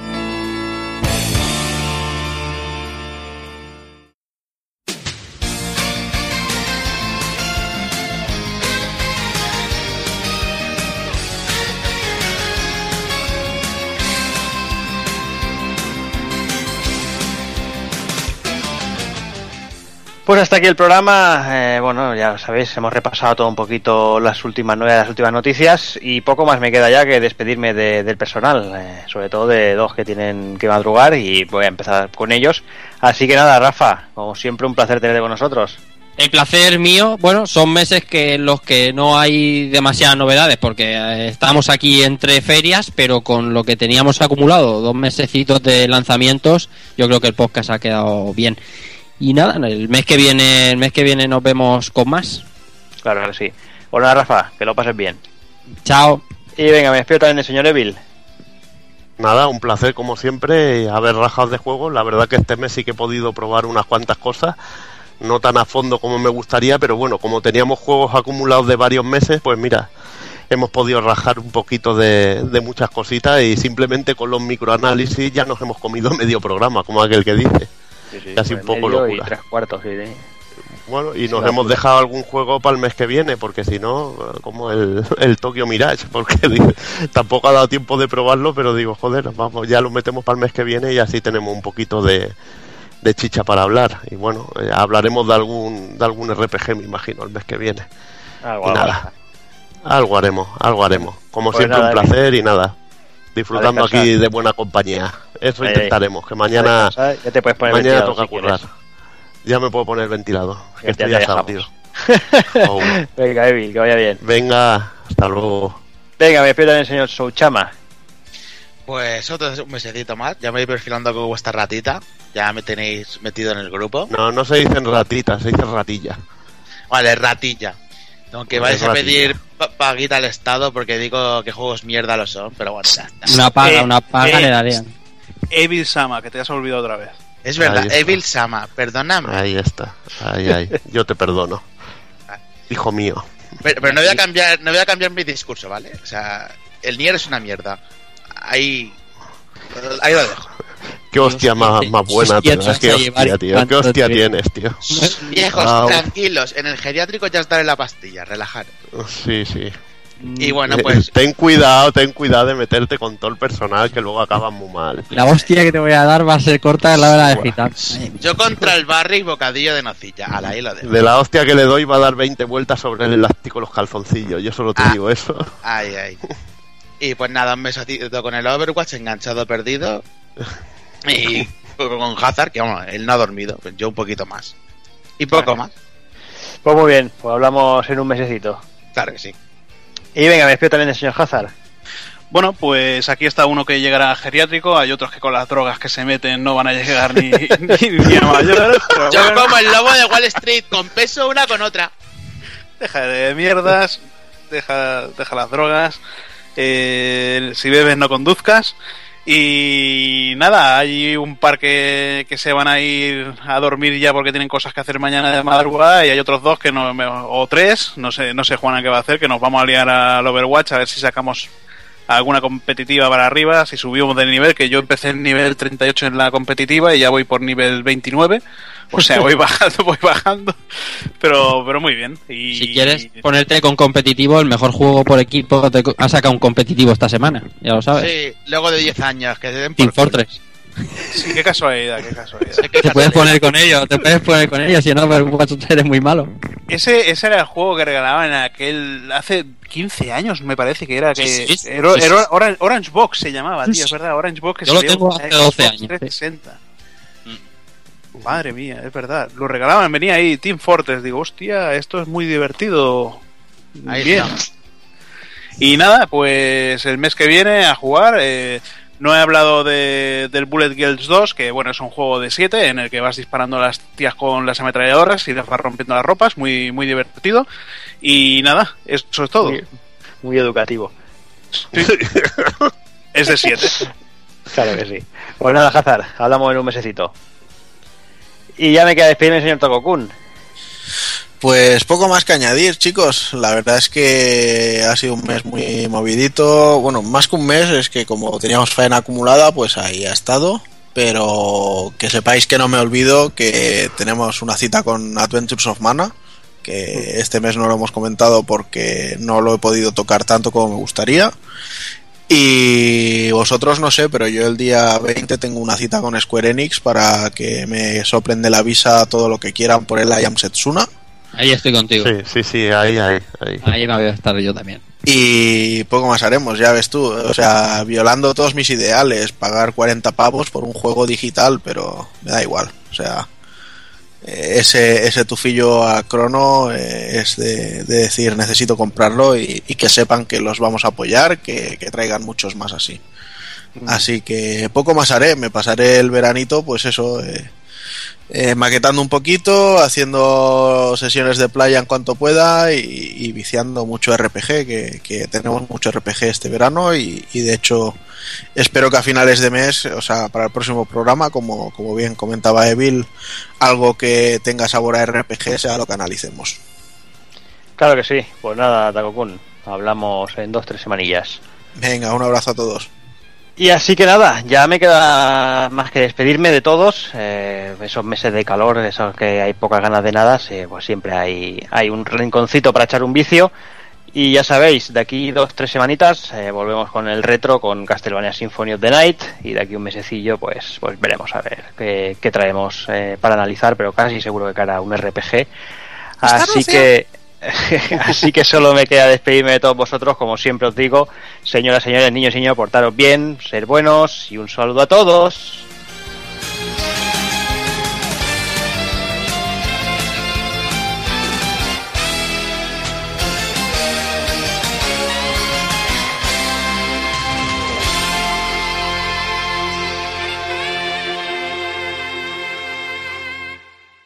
Pues hasta aquí el programa. Eh, bueno, ya sabéis, hemos repasado todo un poquito las últimas novedades, las últimas noticias y poco más me queda ya que despedirme de- del personal, eh, sobre todo de dos que tienen que madrugar y voy a empezar con ellos. Así que nada, Rafa, como siempre un placer tenerte con nosotros. El placer mío, bueno, son meses que los que no hay demasiadas novedades porque eh, estamos aquí entre ferias, pero con lo que teníamos acumulado, dos mesecitos de lanzamientos, yo creo que el podcast ha quedado bien. Y nada, el mes que viene, el mes que viene nos vemos con más. Claro que sí. Bueno, nada, Rafa, que lo pases bien. Chao. Y venga, me despido también del señor Evil. Nada, un placer como siempre haber rajado de juego. La verdad que este mes sí que he podido probar unas cuantas cosas, no tan a fondo como me gustaría, pero bueno, como teníamos juegos acumulados de varios meses, pues mira, hemos podido rajar un poquito de, de muchas cositas y simplemente con los microanálisis ya nos hemos comido medio programa, como aquel que dice. Sí, Casi un poco y locura. tres cuartos, sí, sí. Bueno, y nos hemos dejado algún juego para el mes que viene, porque si no, como el, el Tokyo Mirage, porque digo, tampoco ha dado tiempo de probarlo, pero digo, joder, vamos, ya lo metemos para el mes que viene y así tenemos un poquito de, de chicha para hablar. Y bueno, eh, hablaremos de algún, de algún RPG, me imagino, el mes que viene. Algo, Y haremos, algo haremos. Como Pues siempre, nada, un placer y nada. Disfrutando aquí de buena compañía. Eso Ahí, ahí. intentaremos, que mañana, Descansar, ya te puedes poner mañana toca si currar. Ya me puedo poner ventilado, que Ya estoy te asado, tío. Oh. Venga, Evil, que vaya bien. Venga, hasta luego. Venga, me despido del señor Souchama. Pues otro un mesecito más. Ya me voy perfilando con vuestra ratita. Ya me tenéis metido en el grupo. No, no se dicen ratitas, se dice ratilla. Vale, ratilla. Aunque vais a pedir pa- paguita al Estado porque digo que juegos mierda lo son, pero bueno, ya está. Una paga, Eh, una paga eh, le darían. Evil Sama, que te has olvidado otra vez. Es verdad, Ahí está. Evil Sama, perdóname. Ahí está. Ahí, ahí. Yo te perdono. Hijo mío. Pero, pero no voy a cambiar, no voy a cambiar mi discurso, ¿vale? O sea, el Nier es una mierda. Ahí, ahí lo dejo. Qué hostia más, más buena, a hostia, tío. Qué hostia tienes, tío. Viejos, Ah, tranquilos. En el geriátrico ya os daré la pastilla, relajar. Sí, sí. Y bueno, Eh, pues Ten cuidado, ten cuidado de meterte con todo el personal que luego acaban muy mal. La hostia que te voy a dar va a ser corta en la hora de gitar. yo contra el barrio y bocadillo de nocilla. A la lo dejo. De la hostia que le doy va a dar 20 vueltas sobre el elástico los calzoncillos. Yo solo te Ah. digo eso. Ay, ay. Y pues nada, un mesotito con el Overwatch, enganchado perdido. Y con Hazard, que vamos, él no ha dormido, pues yo un poquito más. Y poco más, Pues muy bien, pues hablamos en un mesecito. claro que sí. Y venga, me despido también del señor Hazard. Bueno, pues aquí está uno que llegará a geriátrico, hay otros que con las drogas que se meten no van a llegar ni, ni, ni a mayores. Yo bueno, como el lobo de Wall Street, con peso una con otra. deja de mierdas, deja, deja las drogas, eh, si bebes no conduzcas. Y nada, hay un par que, que se van a ir a dormir ya porque tienen cosas que hacer mañana de madrugada y hay otros dos que no, o tres, no sé, no sé Juana qué va a hacer, que nos vamos a liar al Overwatch a ver si sacamos alguna competitiva para arriba, si subimos de nivel, que yo empecé en nivel 38 en la competitiva y ya voy por nivel 29, o sea, voy bajando, voy bajando, pero, pero muy bien. Y, Si quieres ponerte con competitivo, el mejor juego por equipo te ha sacado un competitivo esta semana, ya lo sabes. Sí, luego de 10 años, que se den Team por. Fortress. Sí, qué casualidad, qué casualidad. Te puedes poner con ellos, te puedes poner con ellos, si no, Overwatch eres muy malo. Ese, ese era el juego que regalaban en aquel. hace 15 años, me parece que era. que Sí, sí, era- era Orange, Orange Box se llamaba, tío, es verdad. Orange Box que Yo lo salió tengo en hace 12 Xbox años, sí. 360. Madre mía, es verdad. Lo regalaban, venía ahí Team Fortress. Digo, hostia, esto es muy divertido. Ahí Bien. está. Y nada, pues el mes que viene a jugar. eh, no he hablado de, del Bullet Girls 2, que bueno, es un juego de 7 en el que vas disparando a las tías con las ametralladoras y les vas rompiendo las ropas, muy, muy divertido. Y nada, eso es todo. Muy, muy educativo. Es de 7. Claro que sí. Pues nada, Hazard, hablamos en un mesecito. Y ya me queda despedirme, señor Tokokun. Pues poco más que añadir, chicos. La verdad es que ha sido un mes muy movidito. Bueno, más que un mes, es que como teníamos faena acumulada, pues ahí ha estado. Pero que sepáis que no me olvido que tenemos una cita con Adventures of Mana. Que este mes no lo hemos comentado porque no lo he podido tocar tanto como me gustaría. Y vosotros no sé, pero yo el día 20 tengo una cita con Square Enix para que me soplen de la visa todo lo que quieran por el I Am Setsuna. Ahí estoy contigo. Sí, sí, sí, ahí, ahí, ahí. Ahí me voy a estar yo también. Y poco más haremos, ya ves tú. O sea, violando todos mis ideales, pagar 40 pavos por un juego digital, pero me da igual. O sea, ese, ese tufillo a crono eh, es de, de decir necesito comprarlo y, y que sepan que los vamos a apoyar, que, que traigan muchos más así. Así que poco más haré, me pasaré el veranito, pues eso, eh, eh, maquetando un poquito, haciendo sesiones de playa en cuanto pueda y, y viciando mucho RPG, que, que tenemos mucho RPG este verano y, y de hecho espero que a finales de mes, o sea, para el próximo programa, como, como bien comentaba Evil, algo que tenga sabor a RPG sea lo que analicemos. Claro que sí. Pues nada, Takokun. Hablamos en dos, tres semanillas. Venga, un abrazo a todos. Y así que nada, ya me queda más que despedirme de todos. eh, esos meses de calor, esos que hay pocas ganas de nada, sí, pues siempre hay, hay un rinconcito para echar un vicio. Y ya sabéis, de aquí dos, tres semanitas eh, volvemos con el retro, con Castlevania Symphony of the Night. Y de aquí un mesecillo, pues, pues veremos a ver qué, qué traemos eh, para analizar, pero casi seguro que cara un RPG. Así que, así que solo me queda despedirme de todos vosotros, como siempre os digo, señoras, señores, niños y niños, portaros bien, ser buenos y un saludo a todos.